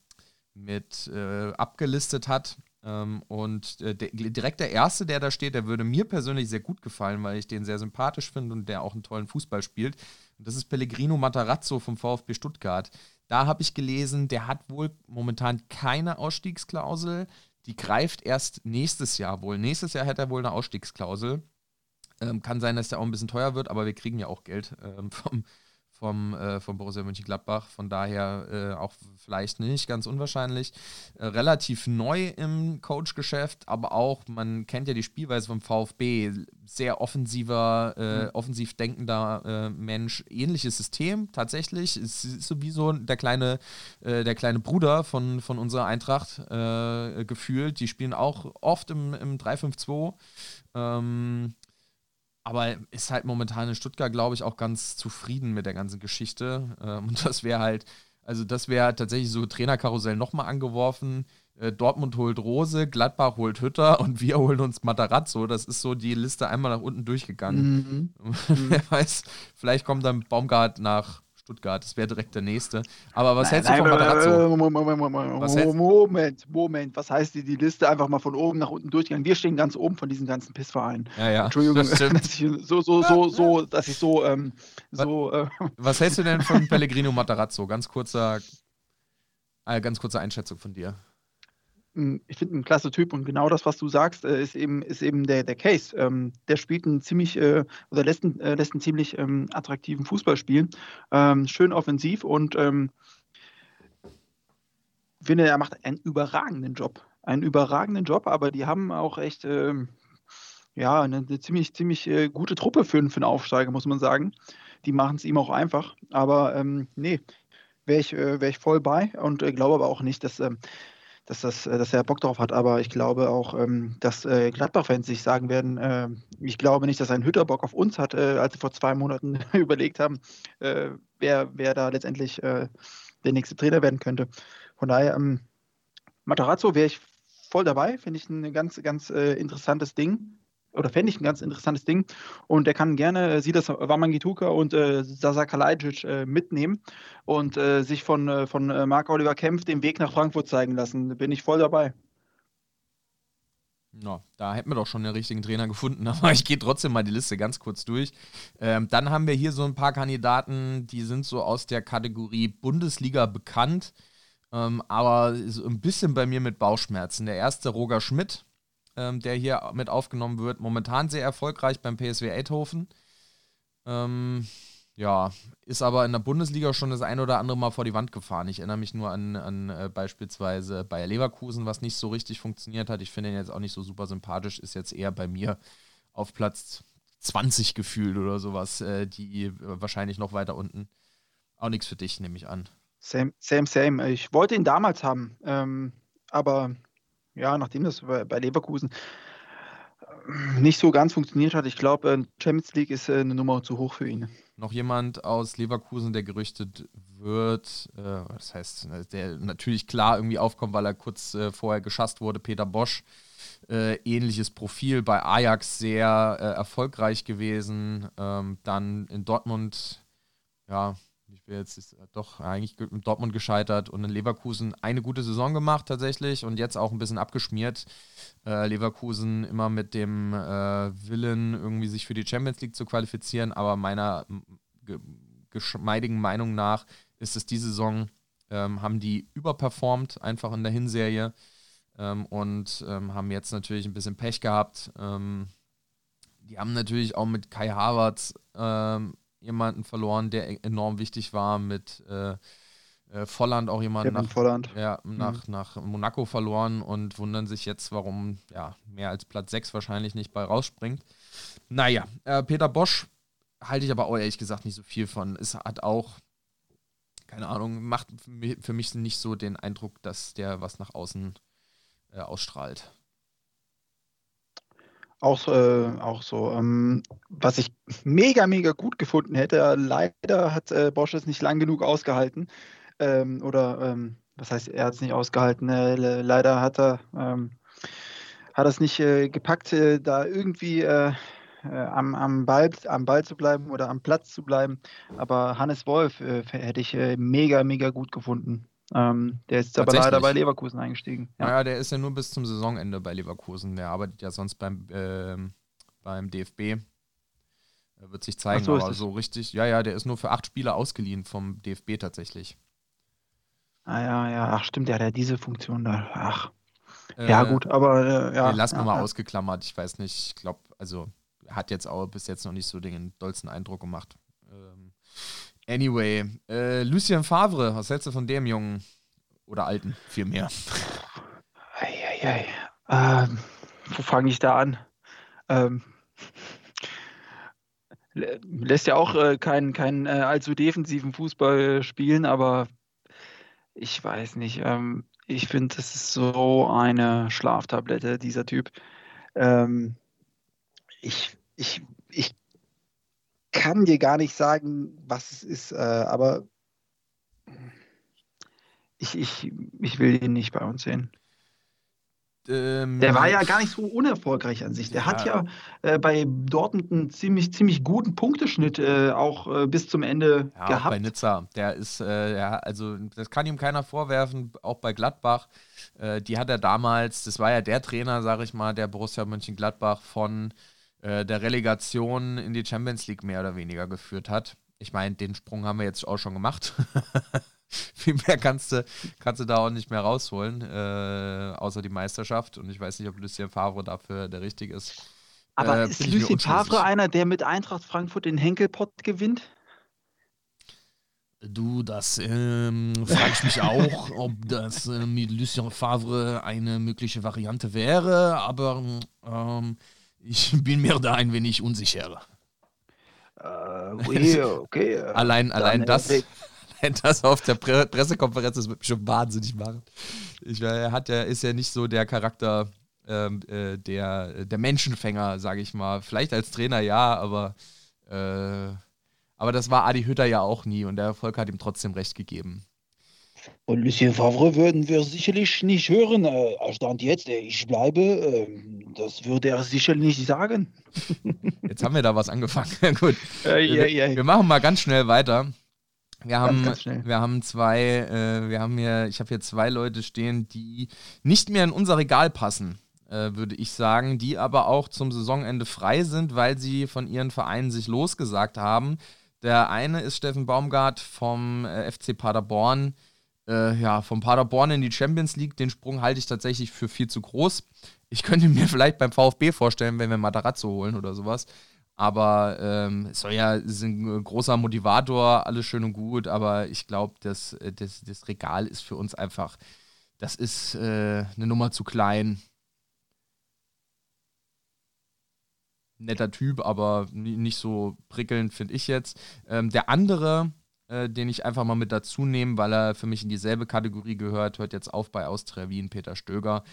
mit äh, abgelistet hat. Ähm, und äh, direkt der erste, der da steht, der würde mir persönlich sehr gut gefallen, weil ich den sehr sympathisch finde und der auch einen tollen Fußball spielt. Und das ist Pellegrino Matarazzo vom VfB Stuttgart. Da habe ich gelesen, der hat wohl momentan keine Ausstiegsklausel die greift erst nächstes Jahr wohl. Nächstes Jahr hätte er wohl eine Ausstiegsklausel. Ähm, kann sein, dass der auch ein bisschen teuer wird, aber wir kriegen ja auch Geld ähm, vom, vom, äh, vom Borussia Mönchengladbach. Von daher äh, auch vielleicht nicht ganz unwahrscheinlich. Äh, relativ neu im Coach-Geschäft, aber auch, man kennt ja die Spielweise vom VfB. Sehr offensiver, äh, mhm. offensiv denkender äh, Mensch. Ähnliches System tatsächlich. Es ist sowieso der kleine, äh, der kleine Bruder von, von unserer Eintracht gefühlt. Die spielen auch oft im, im 3-5-2. Ähm, aber ist halt momentan in Stuttgart, glaube ich, auch ganz zufrieden mit der ganzen Geschichte. Ähm, und das wäre halt, also das wäre tatsächlich so Trainerkarussell nochmal angeworfen. Äh, Dortmund holt Rose, Gladbach holt Hütter und wir holen uns Matarazzo. Das ist so die Liste einmal nach unten durchgegangen. Mhm. Wer weiß, vielleicht kommt dann Baumgart nach Stuttgart. Das wäre direkt der nächste. Aber was nein, hältst du von Matarazzo? Moment, Moment, Moment. Was heißt die, die Liste einfach mal von oben nach unten durchgegangen? Wir stehen ganz oben von diesen ganzen Pissvereinen. Ja, ja. Entschuldigung, dass ich so, so, so, so, dass ich so, ähm, so. Äh, was hältst du denn von Pellegrino Matarazzo? Ganz kurzer, äh, ganz kurze Einschätzung von dir ich finde ein klasse Typ und genau das, was du sagst, äh, ist eben, ist eben der, der Case. Ähm, der spielt einen ziemlich äh, oder lässt äh, lässt einen ziemlich ähm, attraktiven Fußball spielen. Ähm, schön offensiv und ähm, finde, er macht einen überragenden Job. Einen überragenden Job, aber die haben auch echt ähm, ja, eine, eine, ziemlich, ziemlich äh, gute Truppe für, für einen Aufsteiger, muss man sagen. Die machen es ihm auch einfach. Aber ähm, nee, wäre ich, äh, wär ich voll bei und äh, glaube aber auch nicht, dass dass, das, äh, dass er Bock drauf hat. Aber ich glaube auch, ähm, dass äh, Gladbach-Fans sich sagen werden, äh, ich glaube nicht, dass ein Hütter Bock auf uns hat, als sie vor zwei Monaten überlegt haben, wer, wer da letztendlich der nächste Trainer werden könnte. Von daher, ähm, Matarazzo wäre ich voll dabei, finde ich ein ganz, ganz interessantes Ding oder fände ich ein ganz interessantes Ding. Und er kann gerne äh, Sidas Wamangituka und äh, Sasa Kalajdzic äh, mitnehmen und äh, sich von, äh, von äh, Marc Oliver Kempf den Weg nach Frankfurt zeigen lassen. Bin ich voll dabei. Ja, da hätten wir doch schon den richtigen Trainer gefunden, aber ich gehe trotzdem mal die Liste ganz kurz durch. Ähm, dann haben wir hier so ein paar Kandidaten, die sind so aus der Kategorie Bundesliga bekannt, ähm, aber so ein bisschen bei mir mit Bauchschmerzen. Der erste Roger Schmidt, ähm, der hier mit aufgenommen wird. Momentan sehr erfolgreich beim PSW Eindhoven. Ähm, ja, ist aber in der Bundesliga schon das ein oder andere Mal vor die Wand gefahren. Ich erinnere mich nur an, an äh, beispielsweise Bayer Leverkusen, was nicht so richtig funktioniert hat. Ich finde ihn jetzt auch nicht so super sympathisch, ist jetzt eher bei mir auf Platz 20 gefühlt oder sowas, äh, die äh, wahrscheinlich noch weiter unten. Auch nichts für dich, nehme ich an. Same, same, same. Ich wollte ihn damals haben, ähm, aber ja, nachdem das bei Leverkusen äh, nicht so ganz funktioniert hat, ich glaube, äh, Champions League ist äh, eine Nummer zu hoch für ihn. Noch jemand aus Leverkusen, der gerüchtet wird, äh, das heißt, der natürlich klar irgendwie aufkommt, weil er kurz äh, vorher geschasst wurde, Peter Bosch. Äh, ähnliches Profil bei Ajax sehr erfolgreich gewesen. Ähm, dann in Dortmund, ja, ich bin jetzt ist doch eigentlich mit Dortmund gescheitert und in Leverkusen eine gute Saison gemacht tatsächlich und jetzt auch ein bisschen abgeschmiert. Äh, Leverkusen immer mit dem äh, Willen, irgendwie sich für die Champions League zu qualifizieren, aber meiner geschmeidigen Meinung nach ist es diese Saison, ähm, haben die überperformt einfach in der Hinserie ähm, und ähm, haben jetzt natürlich ein bisschen Pech gehabt. Ähm, die haben natürlich auch mit Kai Havertz ähm, jemanden verloren, der e-, enorm wichtig war, mit äh, äh, Volland auch jemanden nach, Volland. Ja, nach, mhm. nach Monaco verloren und wundern sich jetzt, warum ja, mehr als Platz 6 wahrscheinlich nicht bei rausspringt. Naja, äh, Peter Bosch halte ich aber auch ehrlich gesagt nicht so viel von. Es hat auch, keine Ahnung, macht für mich nicht so den Eindruck, dass der was nach außen äh, ausstrahlt. Auch, äh, auch so. Ähm, was ich mega, mega gut gefunden hätte, leider hat äh, Bosch es nicht lang genug ausgehalten. Ähm, oder ähm, was heißt, er hat es nicht ausgehalten. Äh, leider hat er ähm, hat es nicht äh, gepackt, äh, da irgendwie äh, am, am, Ball, am Ball zu bleiben oder am Platz zu bleiben. Aber Hannes Wolf hätte ich mega, mega gut gefunden. Ähm, der ist aber leider bei Leverkusen eingestiegen. Ja. Naja, der ist ja nur bis zum Saisonende bei Leverkusen. Der arbeitet ja sonst beim, äh, beim DFB. Er wird sich zeigen, so, aber so richtig. Ja, ja, der ist nur für acht Spiele ausgeliehen vom DFB tatsächlich. Ah ja, ja, ach stimmt, der hat ja diese Funktion da. Ach. Äh, ja, gut, aber äh, ja. Den lassen wir ja, mal ja. ausgeklammert. Ich weiß nicht, ich glaube, also hat jetzt auch bis jetzt noch nicht so den dollsten Eindruck gemacht. Ähm, Anyway, äh, Lucien Favre, was hältst du von dem Jungen? Oder Alten, vielmehr? Eieiei. Ähm, wo fange ich da an? Ähm, lässt ja auch äh, keinen kein, äh, allzu defensiven Fußball spielen, aber ich weiß nicht. Ähm, ich finde, das ist so eine Schlaftablette, dieser Typ. Ähm, ich, ich ich kann dir gar nicht sagen, was es ist, äh, aber ich, ich, ich will ihn nicht bei uns sehen. Ähm, der war ja gar nicht so unerfolgreich an sich. Der ja. hat ja äh, bei Dortmund einen ziemlich, ziemlich guten Punkteschnitt äh, auch äh, bis zum Ende ja, gehabt. Auch bei Nizza. Der ist, äh, ja, also das kann ihm keiner vorwerfen, auch bei Gladbach. Äh, die hat er damals, das war ja der Trainer, sage ich mal, der Borussia Mönchengladbach von äh, der Relegation in die Champions League mehr oder weniger geführt hat. Ich meine, den Sprung haben wir jetzt auch schon gemacht. Viel mehr kannst du, kannst du da auch nicht mehr rausholen, äh, außer die Meisterschaft. Und ich weiß nicht, ob Lucien Favre dafür der richtige ist. Aber äh, ist Lucien Favre einer, der mit Eintracht Frankfurt den Henkelpott gewinnt? Du, das ähm, frage ich mich auch, ob das äh, mit Lucien Favre eine mögliche Variante wäre, aber ähm, ich bin mir da ein wenig unsicher. Uh, okay. allein allein das, das auf der Pre Pressekonferenz, mich schon wahnsinnig machen. Ich, er hat ja, ist ja nicht so der Charakter ähm, äh, der, der Menschenfänger, sage ich mal. Vielleicht als Trainer ja, aber, äh, aber das war Adi Hütter ja auch nie und der Erfolg hat ihm trotzdem recht gegeben. Und Lucien Favre würden wir sicherlich nicht hören. Äh, Stand jetzt, äh, ich bleibe, äh, das würde er sicherlich nicht sagen. Jetzt haben wir da was angefangen. Gut. Äh, ja, ja. Wir machen mal ganz schnell weiter. Wir haben, ganz, ganz wir haben zwei, äh, wir haben hier, ich habe hier zwei Leute stehen, die nicht mehr in unser Regal passen, äh, würde ich sagen, die aber auch zum Saisonende frei sind, weil sie von ihren Vereinen sich losgesagt haben. Der eine ist Steffen Baumgart vom FC Paderborn. Äh, ja, vom Paderborn in die Champions League, den Sprung halte ich tatsächlich für viel zu groß. Ich könnte mir vielleicht beim VfB vorstellen, wenn wir Matarazzo holen oder sowas. Aber ähm, es soll ja ist ein großer Motivator, alles schön und gut, aber ich glaube, das, äh, das, das Regal ist für uns einfach, das ist äh, eine Nummer zu klein. Netter Typ, aber nicht so prickelnd, finde ich jetzt. Ähm, der andere, äh, den ich einfach mal mit dazu nehme, weil er für mich in dieselbe Kategorie gehört, hört jetzt auf bei Austria Wien, Peter Stöger.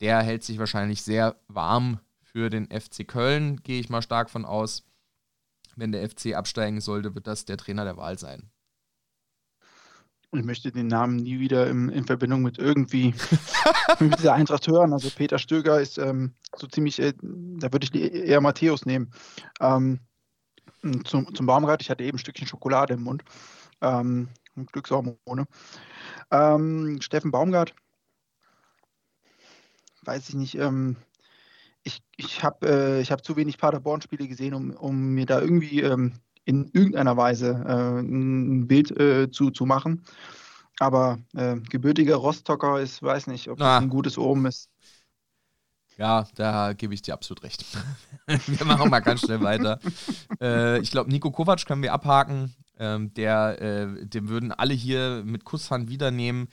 Der hält sich wahrscheinlich sehr warm für den FC Köln, gehe ich mal stark von aus. Wenn der FC absteigen sollte, wird das der Trainer der Wahl sein. Ich möchte den Namen nie wieder in, in Verbindung mit irgendwie mit dieser Eintracht hören. Also Peter Stöger ist ähm, so ziemlich, äh, da würde ich eher Matthäus nehmen. Ähm, zum, zum Baumrad, ich hatte eben ein Stückchen Schokolade im Mund. Ähm, Glückshormone. Ähm, Steffen Baumgart, weiß ich nicht, ähm, ich, ich habe äh, hab zu wenig Paderborn-Spiele gesehen, um, um mir da irgendwie ähm, in irgendeiner Weise äh, ein Bild äh, zu, zu machen. Aber äh, gebürtiger Rostocker ist, weiß nicht, ob das ah. ein gutes Omen ist. Ja, da gebe ich dir absolut recht. wir machen mal ganz schnell weiter. Äh, ich glaube, Nico Kovac können wir abhaken. Ähm, der, äh, den würden alle hier mit Kusshand wiedernehmen.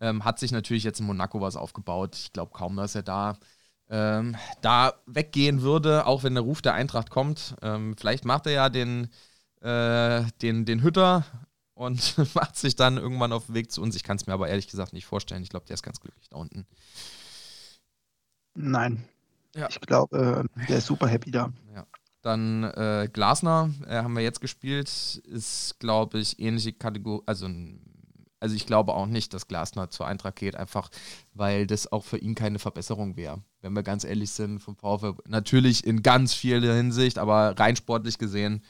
Ähm, hat sich natürlich jetzt in Monaco was aufgebaut. Ich glaube kaum, dass er da ähm, da weggehen würde, auch wenn der Ruf der Eintracht kommt. Ähm, vielleicht macht er ja den, äh, den, den Hütter und macht sich dann irgendwann auf den Weg zu uns. Ich kann es mir aber ehrlich gesagt nicht vorstellen. Ich glaube, der ist ganz glücklich da unten. Nein. Ja. Ich glaube, äh, der ist super happy da. Ja. Dann äh, Glasner äh, haben wir jetzt gespielt. Ist, glaube ich, ähnliche Kategorie, also also ich glaube auch nicht, dass Glasner zur Eintracht geht, einfach weil das auch für ihn keine Verbesserung wäre. Wenn wir ganz ehrlich sind, vom VfL natürlich in ganz vieler Hinsicht, aber rein sportlich gesehen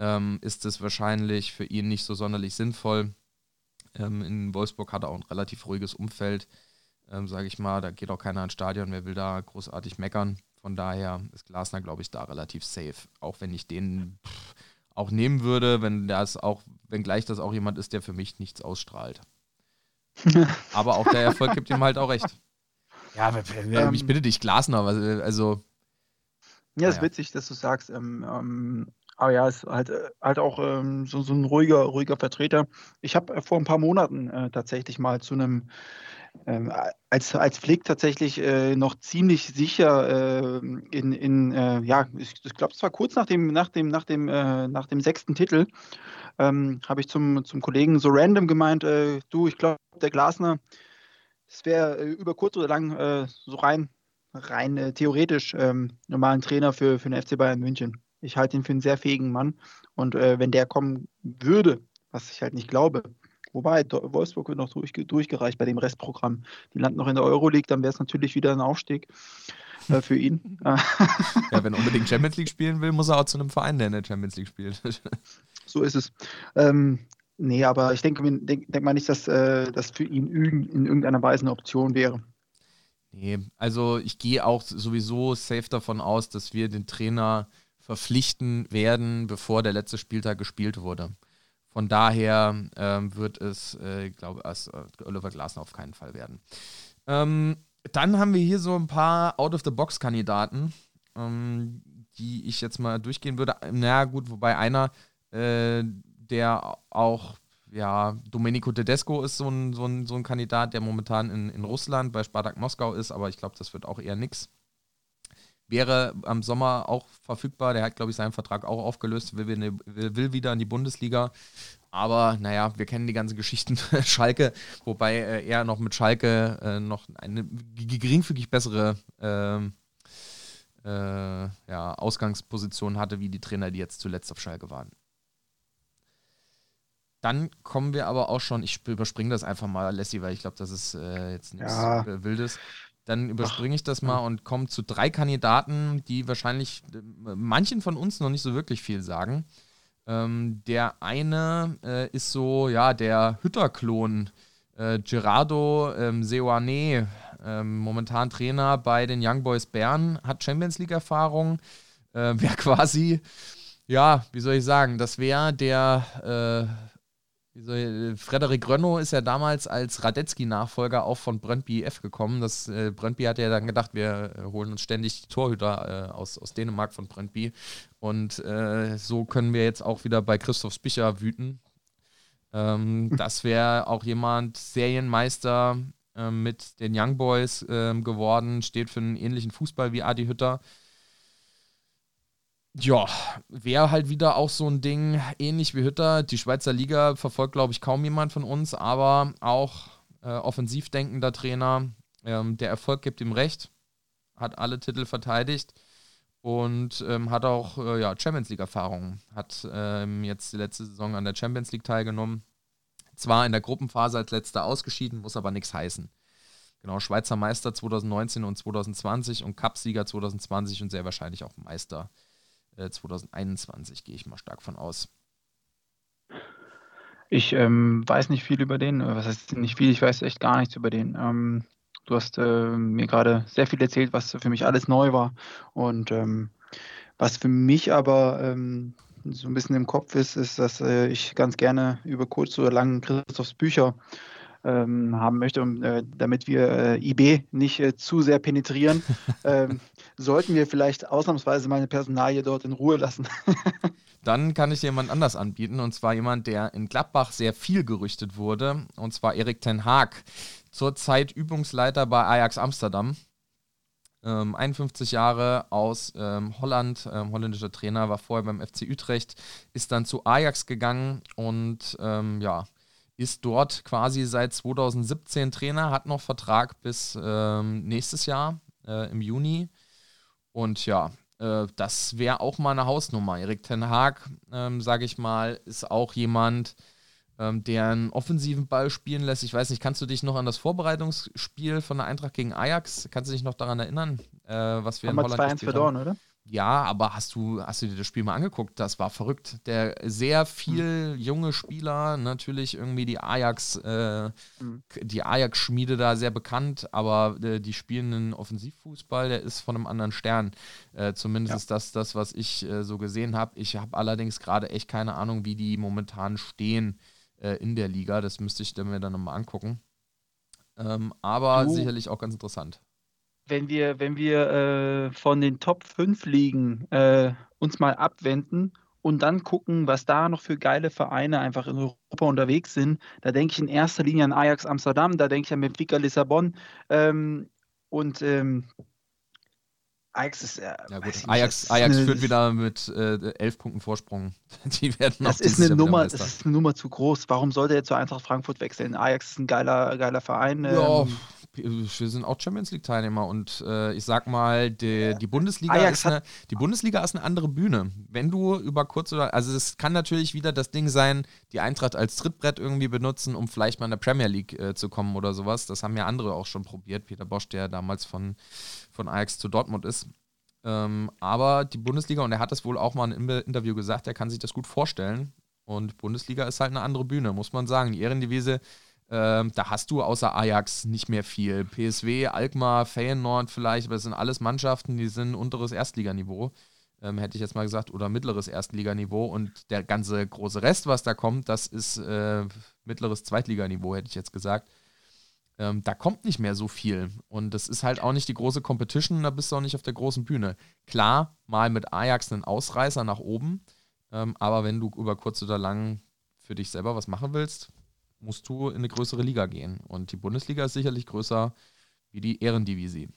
ähm, ist es wahrscheinlich für ihn nicht so sonderlich sinnvoll. Ähm, in Wolfsburg hat er auch ein relativ ruhiges Umfeld, ähm, sage ich mal. Da geht auch keiner ins Stadion, wer will da großartig meckern. Von daher ist Glasner, glaube ich, da relativ safe. Auch wenn ich den pff, auch nehmen würde, wenn das auch, wenn gleich das auch jemand ist, der für mich nichts ausstrahlt. Aber auch der Erfolg gibt ihm halt auch recht. Ja, ähm, ich bitte dich, Glasner, also. Ja, ist witzig, dass du sagst, ähm, ähm, aber ja, ist halt, äh, halt auch ähm, so, so, ein ruhiger, ruhiger Vertreter. Ich habe äh, vor ein paar Monaten äh, tatsächlich mal zu einem ähm, als, als Flick tatsächlich äh, noch ziemlich sicher äh, in, in äh, ja, ich, ich glaube, es war kurz nach dem, nach dem, nach dem, äh, nach dem sechsten Titel, ähm, habe ich zum, zum Kollegen so random gemeint, äh, du, ich glaube, der Glasner, es wäre äh, über kurz oder lang so rein, rein theoretisch ähm, normalen Trainer für, für den FC Bayern München. Ich halte ihn für einen sehr fähigen Mann. Und wenn der kommen würde, was ich halt nicht glaube, wobei Wolfsburg wird noch durch, durchgereicht bei dem Restprogramm. Die landen noch in der Euroleague, dann wäre es natürlich wieder ein Aufstieg äh, für ihn. ja, wenn er unbedingt Champions League spielen will, muss er auch zu einem Verein, der in der Champions League spielt. so ist es. Ähm, nee, aber ich denke, denk, denk mal nicht, dass äh, das für ihn in irgendeiner Weise eine Option wäre. Nee, also ich gehe auch sowieso safe davon aus, dass wir den Trainer verpflichten werden, bevor der letzte Spieltag gespielt wurde. Von daher ähm, wird es, äh, ich glaube, als äh, Oliver Glasner auf keinen Fall werden. Ähm, dann haben wir hier so ein paar Out-of-the-Box-Kandidaten, ähm, die ich jetzt mal durchgehen würde. Na gut, wobei einer, äh, der auch ja, Domenico Tedesco ist so ein, so ein, so ein Kandidat, der momentan in, in Russland bei Spartak Moskau ist, aber ich glaube, das wird auch eher nix. Wäre am Sommer auch verfügbar, der hat, glaube ich, seinen Vertrag auch aufgelöst, will, will, will wieder in die Bundesliga. Aber naja, wir kennen die ganzen Geschichten Schalke, wobei äh, er noch mit Schalke äh, noch eine geringfügig bessere ähm, äh, ja, Ausgangsposition hatte, wie die Trainer, die jetzt zuletzt auf Schalke waren. Dann kommen wir aber auch schon, ich überspringe das einfach mal, Lassie, weil ich glaube, das ist äh, jetzt nichts ja. Wildes. Dann überspringe ich das mal und komme zu drei Kandidaten, die wahrscheinlich äh, manchen von uns noch nicht so wirklich viel sagen. Ähm, der eine äh, ist so, ja, der Hütter-Klon. Äh, Gerardo ähm, Seoane, ähm, momentan Trainer bei den Young Boys Bern, hat Champions League-Erfahrung. Äh, wäre quasi, ja, wie soll ich sagen, das wäre der äh, Frederik Rönno ist ja damals als Radetzky-Nachfolger auch von Brøndby F gekommen. Das, äh, Brøndby hat ja dann gedacht, wir äh, holen uns ständig die Torhüter äh, aus, aus Dänemark von Brøndby. Und äh, so können wir jetzt auch wieder bei Christoph Spicher wüten. Ähm, das wäre auch jemand, Serienmeister äh, mit den Young Boys ähm, geworden, steht für einen ähnlichen Fußball wie Adi Hütter. Ja, wäre halt wieder auch so ein Ding, ähnlich wie Hütter. Die Schweizer Liga verfolgt, glaube ich, kaum jemand von uns, aber auch äh, offensiv denkender Trainer. Ähm, der Erfolg gibt ihm recht, hat alle Titel verteidigt und ähm, hat auch äh, ja, Champions League-Erfahrung. Hat ähm, jetzt die letzte Saison an der Champions League teilgenommen. Zwar in der Gruppenphase als letzter ausgeschieden, muss aber nichts heißen. Genau, Schweizer Meister 2019 und 2020 und Cupsieger 2020 und sehr wahrscheinlich auch Meister 2021, äh, gehe ich mal stark von aus. Ich ähm, weiß nicht viel über den. Was heißt nicht viel? Ich weiß echt gar nichts über den. Ähm, du hast äh, mir gerade sehr viel erzählt, was für mich alles neu war. Und ähm, was für mich aber ähm, so ein bisschen im Kopf ist, ist, dass äh, ich ganz gerne über kurz oder lang Christophs Bücher ähm, haben möchte, um, äh, damit wir äh, IB nicht äh, zu sehr penetrieren, ähm, sollten wir vielleicht ausnahmsweise meine Personalie dort in Ruhe lassen. Dann kann ich jemand anders anbieten, und zwar jemand, der in Gladbach sehr viel gerüchtet wurde, und zwar Erik Ten Haag, zurzeit Übungsleiter bei Ajax Amsterdam. Ähm, 51 Jahre aus ähm, Holland, ähm, holländischer Trainer, war vorher beim FC Utrecht, ist dann zu Ajax gegangen und ähm, ja, ist dort quasi seit 2017 Trainer, hat noch Vertrag bis ähm, nächstes Jahr äh, im Juni. Und ja, äh, das wäre auch mal eine Hausnummer. Erik Ten Haag, ähm, sage ich mal, ist auch jemand, ähm, der einen offensiven Ball spielen lässt. Ich weiß nicht, kannst du dich noch an das Vorbereitungsspiel von der Eintracht gegen Ajax, kannst du dich noch daran erinnern, äh, was wir Haben in Holland 2-1 verloren, oder? Ja, aber hast du, hast du dir das Spiel mal angeguckt? Das war verrückt. Der sehr viel mhm. junge Spieler, natürlich irgendwie die Ajax, äh, mhm. die Ajax-Schmiede da sehr bekannt, aber äh, die spielen einen Offensivfußball, der ist von einem anderen Stern. Äh, zumindest ja. ist das das, was ich äh, so gesehen habe. Ich habe allerdings gerade echt keine Ahnung, wie die momentan stehen äh, in der Liga. Das müsste ich mir dann nochmal angucken. Ähm, aber du, sicherlich auch ganz interessant wenn wir, wenn wir äh, von den Top 5 Ligen äh, uns mal abwenden und dann gucken, was da noch für geile Vereine einfach in Europa unterwegs sind, da denke ich in erster Linie an Ajax Amsterdam, da denke ich an Benfica Lissabon ähm, und ähm, Ajax ist ja, ja gut. Nicht, Ajax, Ajax eine, führt wieder mit äh, elf Punkten Vorsprung. Die werden das ist eine Nummer, das ist eine Nummer zu groß. Warum sollte er zu Eintracht Frankfurt wechseln? Ajax ist ein geiler, geiler Verein. Ja, ähm, wir sind auch Champions League-Teilnehmer und äh, ich sag mal, die, die Bundesliga ist eine, die Bundesliga ist eine andere Bühne. Wenn du über kurz oder also es kann natürlich wieder das Ding sein, die Eintracht als Trittbrett irgendwie benutzen, um vielleicht mal in der Premier League äh, zu kommen oder sowas. Das haben ja andere auch schon probiert. Peter Bosch, der damals von, von Ajax zu Dortmund ist. Ähm, aber die Bundesliga, und er hat das wohl auch mal im Interview gesagt, er kann sich das gut vorstellen. Und Bundesliga ist halt eine andere Bühne, muss man sagen. Die Ehrendivise ähm, da hast du außer Ajax nicht mehr viel. PSW, Alkmaar, Feyenoord vielleicht, aber das sind alles Mannschaften, die sind unteres Erstliganiveau, ähm, hätte ich jetzt mal gesagt, oder mittleres Erstliganiveau. Und der ganze große Rest, was da kommt, das ist äh, mittleres Zweitliganiveau, hätte ich jetzt gesagt. Ähm, da kommt nicht mehr so viel. Und das ist halt auch nicht die große Competition, da bist du auch nicht auf der großen Bühne. Klar, mal mit Ajax einen Ausreißer nach oben, ähm, aber wenn du über kurz oder lang für dich selber was machen willst, musst du in eine größere Liga gehen. Und die Bundesliga ist sicherlich größer wie die Ehrendivisie.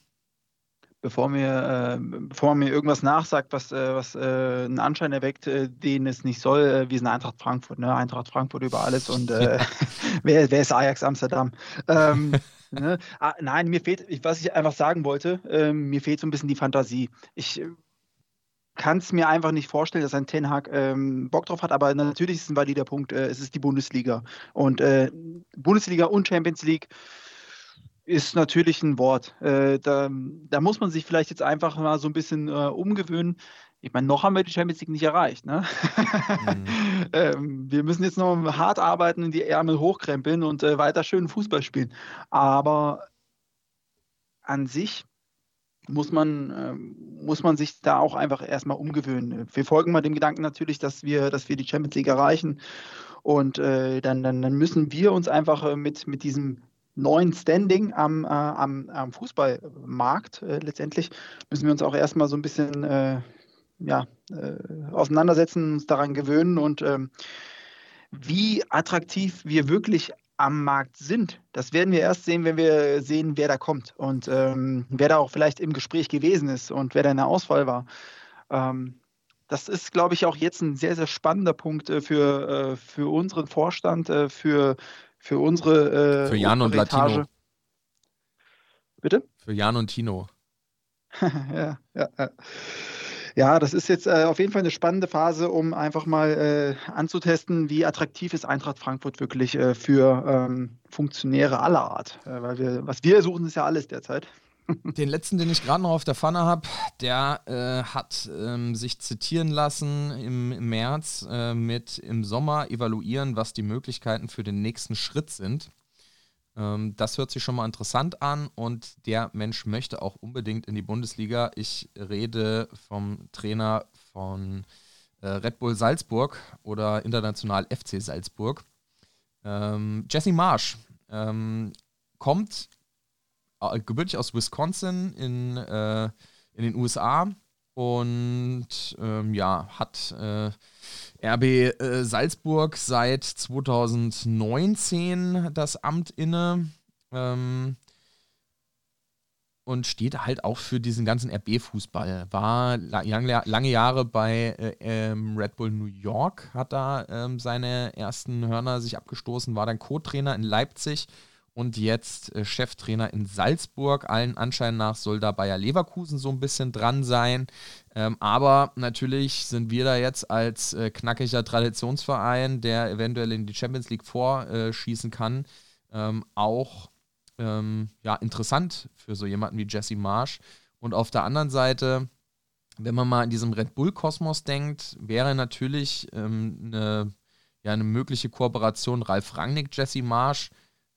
Bevor mir, äh, bevor man mir irgendwas nachsagt, was, äh, was äh, einen Anschein erweckt, den es nicht soll, wir sind Eintracht Frankfurt, ne? Eintracht Frankfurt über alles und äh, wer, wer ist Ajax Amsterdam? Ähm, ne? ah, nein, mir fehlt, was ich einfach sagen wollte, ähm, mir fehlt so ein bisschen die Fantasie. Ich kann es mir einfach nicht vorstellen, dass ein Ten Hag ähm, Bock drauf hat, aber natürlich ist es ein valider Punkt, äh, es ist die Bundesliga. Und äh, Bundesliga und Champions League ist natürlich ein Wort. Äh, da, da, muss man sich vielleicht jetzt einfach mal so ein bisschen äh, umgewöhnen. Ich meine, noch haben wir die Champions League nicht erreicht. Ne? Mhm. ähm, wir müssen jetzt noch hart arbeiten, die Ärmel hochkrempeln und äh, weiter schön Fußball spielen. Aber an sich muss man, äh, muss man sich da auch einfach erstmal umgewöhnen. Wir folgen mal dem Gedanken natürlich, dass wir, dass wir die Champions League erreichen. Und äh, dann, dann, dann müssen wir uns einfach äh, mit, mit diesem neuen Standing am, äh, am, am Fußballmarkt äh, letztendlich, müssen wir uns auch erstmal so ein bisschen äh, ja, auseinandersetzen, uns daran gewöhnen und ähm, wie attraktiv wir wirklich am Markt sind. Das werden wir erst sehen, wenn wir sehen, wer da kommt und ähm, wer da auch vielleicht im Gespräch gewesen ist und wer da in der Auswahl war. Ähm, das ist, glaube ich, auch jetzt ein sehr, sehr spannender Punkt äh, für, äh, für unseren Vorstand, äh, für, für unsere. Äh, für Jan und Latino. Bitte? Für Jan und Tino. ja, ja, ja. Ja, das ist jetzt äh, auf jeden Fall eine spannende Phase, um einfach mal äh, anzutesten, wie attraktiv ist Eintracht Frankfurt wirklich äh, für ähm, Funktionäre aller Art. Äh, weil wir, was wir suchen, ist ja alles derzeit. Den letzten, den ich gerade noch auf der Pfanne habe, der äh, hat ähm, sich zitieren lassen im, im März äh, mit im Sommer evaluieren, was die Möglichkeiten für den nächsten Schritt sind. Ähm, das hört sich schon mal interessant an und der Mensch möchte auch unbedingt in die Bundesliga. Ich rede vom Trainer von äh, Red Bull Salzburg oder international FC Salzburg. Ähm, Jesse Marsch ähm, kommt äh, gebürtig aus Wisconsin in, äh, in den USA und ja, hat RB äh, Salzburg seit 2019 das Amt inne ähm, und steht halt auch für diesen ganzen RB-Fußball. War lang, lange Jahre bei äh, ähm, Red Bull New York, hat da ähm, seine ersten Hörner sich abgestoßen, war dann Co-Trainer in Leipzig und jetzt äh, Cheftrainer in Salzburg. Allen Anschein nach soll da Bayer Leverkusen so ein bisschen dran sein. Ähm, aber natürlich sind wir da jetzt als äh, knackiger Traditionsverein, der eventuell in die Champions League vorschießen kann, ähm, auch ähm, ja, interessant für so jemanden wie Jesse Marsch. Und auf der anderen Seite, wenn man mal in diesem Red Bull-Kosmos denkt, wäre natürlich ähm, eine, ja, eine mögliche Kooperation Ralf Rangnick, Jesse Marsch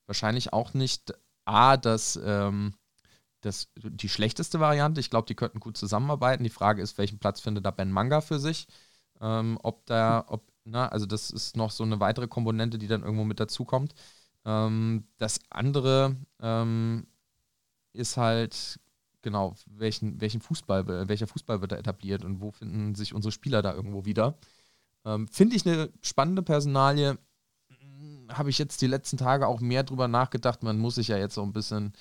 wahrscheinlich auch nicht A, das, ähm, das, die schlechteste Variante. Ich glaube, die könnten gut zusammenarbeiten. Die Frage ist, welchen Platz findet da Ben Manga für sich? Ähm, ob da, ob, na, also das ist noch so eine weitere Komponente, die dann irgendwo mit dazukommt. Ähm, das andere ähm, ist halt, genau, welchen, welchen Fußball, welcher Fußball wird da etabliert und wo finden sich unsere Spieler da irgendwo wieder? Ähm, Finde ich eine spannende Personalie habe ich jetzt die letzten Tage auch mehr drüber nachgedacht. Man muss sich ja jetzt so ein bisschen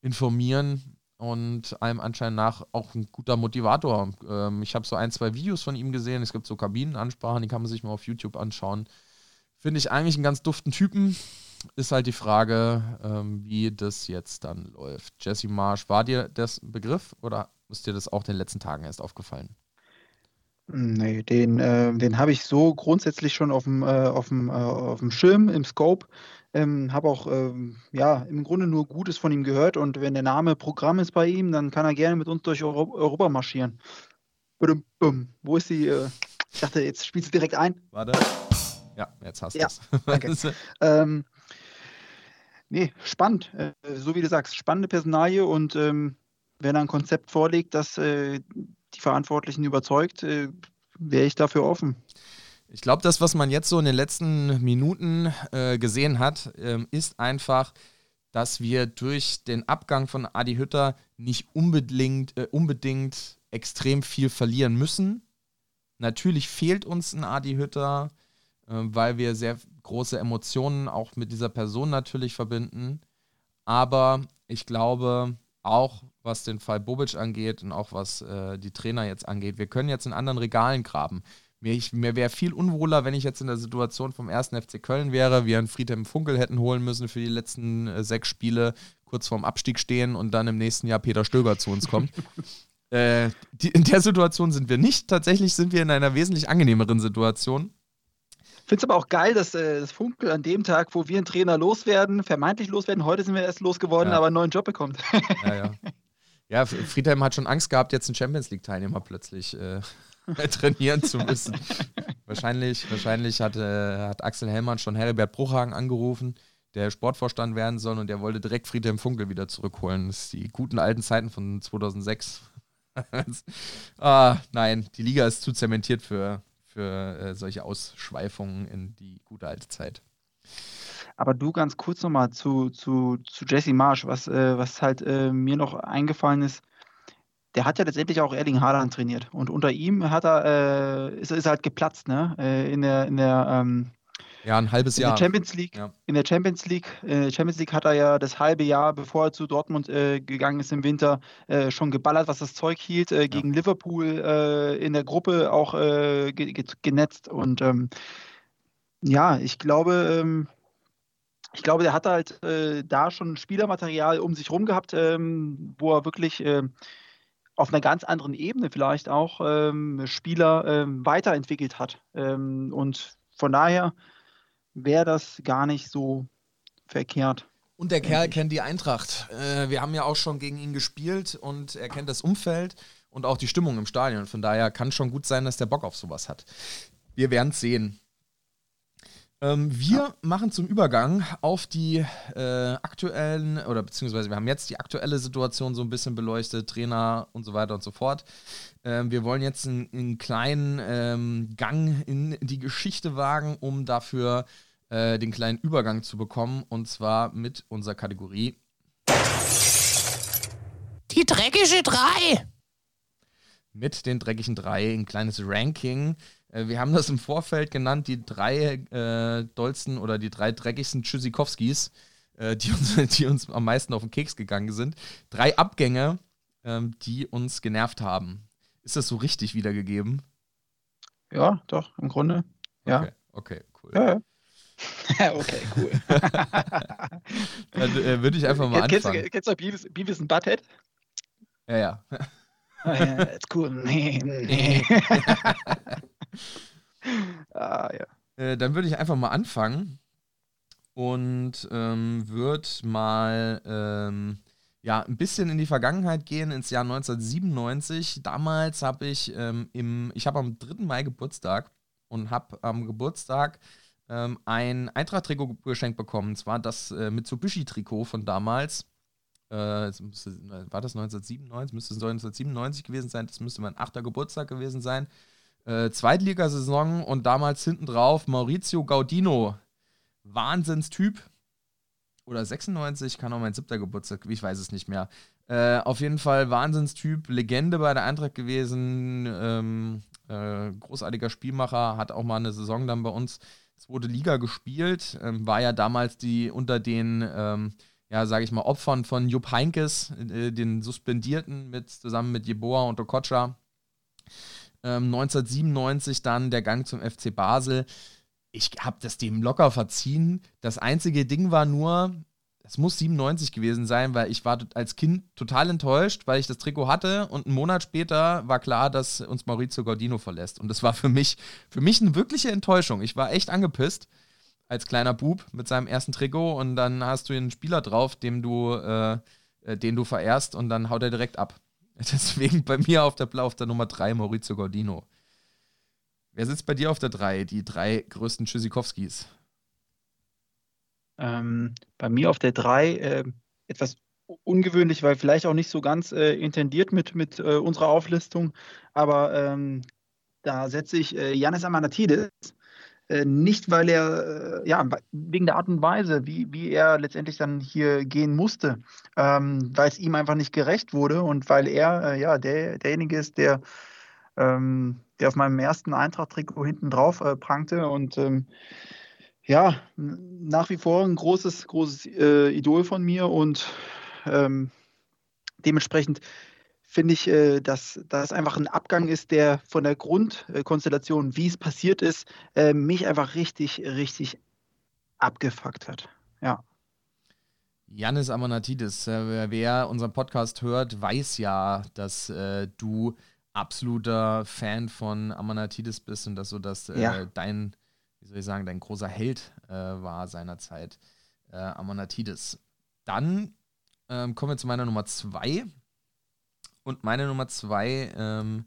informieren und einem anscheinend nach auch ein guter Motivator. Ähm, ich habe so ein, zwei Videos von ihm gesehen. Es gibt so Kabinenansprachen, die kann man sich mal auf YouTube anschauen. Finde ich eigentlich einen ganz duften Typen. ist halt die Frage, ähm, wie das jetzt dann läuft. Jesse Marsch, war dir das Begriff oder ist dir das auch in den letzten Tagen erst aufgefallen? Nee, den, äh, den habe ich so grundsätzlich schon auf dem, äh, auf dem, äh, auf dem Schirm, im Scope. Ähm, habe auch ähm, ja, im Grunde nur Gutes von ihm gehört und wenn der Name Programm ist bei ihm, dann kann er gerne mit uns durch Euro Europa marschieren. Bum, bum. Wo ist die? Äh, ich dachte, jetzt spielst du direkt ein. Warte. Ja, jetzt hast du ja, es. Ähm, nee, spannend. Äh, so wie du sagst, spannende Personalie und ähm, wenn er ein Konzept vorlegt, das äh, die Verantwortlichen überzeugt, äh, wäre ich dafür offen. Ich glaube, das, was man jetzt so in den letzten Minuten äh, gesehen hat, ähm, ist einfach, dass wir durch den Abgang von Adi Hütter nicht unbedingt, äh, unbedingt extrem viel verlieren müssen. Natürlich fehlt uns ein Adi Hütter, äh, weil wir sehr große Emotionen auch mit dieser Person natürlich verbinden. Aber ich glaube, auch was den Fall Bobic angeht und auch was äh, die Trainer jetzt angeht, wir können jetzt in anderen Regalen graben. Mir, mir wäre viel unwohler, wenn ich jetzt in der Situation vom 1. FC Köln wäre, wir einen Friedhelm Funkel hätten holen müssen für die letzten äh, sechs Spiele, kurz vorm Abstieg stehen und dann im nächsten Jahr Peter Stöger zu uns kommt. äh, die, in der Situation sind wir nicht. Tatsächlich sind wir in einer wesentlich angenehmeren Situation. Ich finde es aber auch geil, dass äh, das Funkel an dem Tag, wo wir einen Trainer loswerden, vermeintlich loswerden, heute sind wir erst losgeworden, ja. aber einen neuen Job bekommt. ja, ja. Ja, Friedhelm hat schon Angst gehabt, jetzt einen Champions League-Teilnehmer plötzlich äh, trainieren zu müssen. wahrscheinlich wahrscheinlich hat, äh, hat Axel Hellmann schon Heribert Bruchhagen angerufen, der Sportvorstand werden soll und der wollte direkt Friedhelm Funkel wieder zurückholen. Das sind die guten alten Zeiten von 2006. ah, nein, die Liga ist zu zementiert für, für äh, solche Ausschweifungen in die gute alte Zeit. Aber du ganz kurz nochmal zu, zu, zu Jesse Marsch, was, äh, was halt äh, mir noch eingefallen ist der hat ja letztendlich auch Erling Haaland trainiert. Und unter ihm hat er, äh, ist, ist halt geplatzt, ne? Äh, in der, in der ähm, ja, ein halbes Jahr. In der Champions League, ja. in der Champions League, äh, Champions League hat er ja das halbe Jahr, bevor er zu Dortmund äh, gegangen ist im Winter, äh, schon geballert, was das Zeug hielt, äh, gegen ja. Liverpool äh, in der Gruppe auch äh, ge ge genetzt. Und ähm, ja, ich glaube, ähm, ich glaube, der hat halt da schon Spielermaterial um sich rum gehabt, ähm, wo er wirklich auf einer ganz anderen Ebene vielleicht auch ähm, Spieler ähm, weiterentwickelt hat. Ähm, und von daher wäre das gar nicht so verkehrt. Und der Kerl kennt die Eintracht. Äh, wir haben ja auch schon gegen ihn gespielt und er kennt das Umfeld und auch die Stimmung im Stadion. Von daher kann schon gut sein, dass der Bock auf sowas hat. Wir werden es sehen. Ähm, wir ja. machen zum Übergang auf die äh, aktuellen, oder beziehungsweise wir haben jetzt die aktuelle Situation so ein bisschen beleuchtet, Trainer und so weiter und so fort. Ähm, wir wollen jetzt einen, einen kleinen ähm, Gang in die Geschichte wagen, um dafür äh, den kleinen Übergang zu bekommen, und zwar mit unserer Kategorie. Die dreckige drei! Mit den dreckigen drei, ein kleines Ranking wir haben das im Vorfeld genannt, die drei äh, dollsten oder die drei dreckigsten Tschüssikowskis, äh, die, uns, die uns am meisten auf den Keks gegangen sind. Drei Abgänge, ähm, die uns genervt haben. Ist das so richtig wiedergegeben? Ja, doch, im Grunde. Ja. Okay, okay cool. Ja, okay, cool. Dann äh, würde ich einfach mal kennst, anfangen. Kennst du Beavis, Beavis and Butthead? Ja, ja. oh, ja, ist cool. Nee, nee. ah, ja. Äh, dann würde ich einfach mal anfangen und ähm, würde mal ähm, ja, ein bisschen in die Vergangenheit gehen, ins Jahr 1997. Damals habe ich ähm, im, ich habe am 3. Mai Geburtstag und habe am Geburtstag ähm, ein Eintracht-Trikot geschenkt bekommen. Und zwar das äh, Mitsubishi-Trikot von damals. Äh, war das 1997? Müsste es 1997 gewesen sein. Das müsste mein achter Geburtstag gewesen sein äh, Zweitligasaison und damals hinten drauf Maurizio Gaudino. Wahnsinnstyp. Oder 96, kann auch mein siebter Geburtstag, ich weiß es nicht mehr. Äh, auf jeden Fall Wahnsinnstyp, Legende bei der Eintracht gewesen, ähm, äh, großartiger Spielmacher, hat auch mal eine Saison dann bei uns zweite Liga gespielt, ähm, war ja damals die unter den, ähm, ja, sage ich mal, Opfern von Jupp Heinkes, äh, den Suspendierten mit zusammen mit Jeboa und Okocha. 1997 ähm, dann der Gang zum FC Basel. ich habe das dem locker verziehen. Das einzige Ding war nur, es muss 97 gewesen sein, weil ich war als Kind total enttäuscht, weil ich das Trikot hatte und einen Monat später war klar, dass uns Maurizio Gordino verlässt. Und das war für mich, für mich eine wirkliche Enttäuschung. Ich war echt angepisst als kleiner Bub mit seinem ersten Trikot und dann hast du einen Spieler drauf, dem du, äh, äh den du verehrst und dann haut er direkt ab. Deswegen bei mir auf der, auf der Nummer 3 Maurizio Gordino. Wer sitzt bei dir auf der 3? Die drei größten Tschüssikowskis. Ähm, bei mir auf der 3 äh, etwas ungewöhnlich, weil vielleicht auch nicht so ganz äh, intendiert mit, mit äh, unserer Auflistung, aber ähm, da setze ich äh, Janis Amanatidis. Äh, nicht, weil er, äh, ja, wegen der Art und Weise, wie, wie er letztendlich dann hier gehen musste, ähm, weil es ihm einfach nicht gerecht wurde und weil er, ja, der, derjenige ist, der, ähm, der auf meinem ersten Eintracht-Trikot hinten drauf prangte und ähm, ja, nach wie vor ein großes, großes äh, Idol von mir und ähm, dementsprechend finde ich, äh, dass das einfach ein Abgang ist, der von der Grundkonstellation, wie es passiert ist, äh, mich einfach richtig, richtig abgefuckt hat. Ja. Janis Amonatidis, äh, wer unseren Podcast hört, weiß ja, dass äh, du absoluter Fan von Amonatidis bist und dass so dass äh, ja. dein wie soll ich sagen, dein großer Held äh, war seinerzeit äh, Amonatidis. Dann ähm, kommen wir zu meiner Nummer zwei. Und meine Nummer zwei, ähm,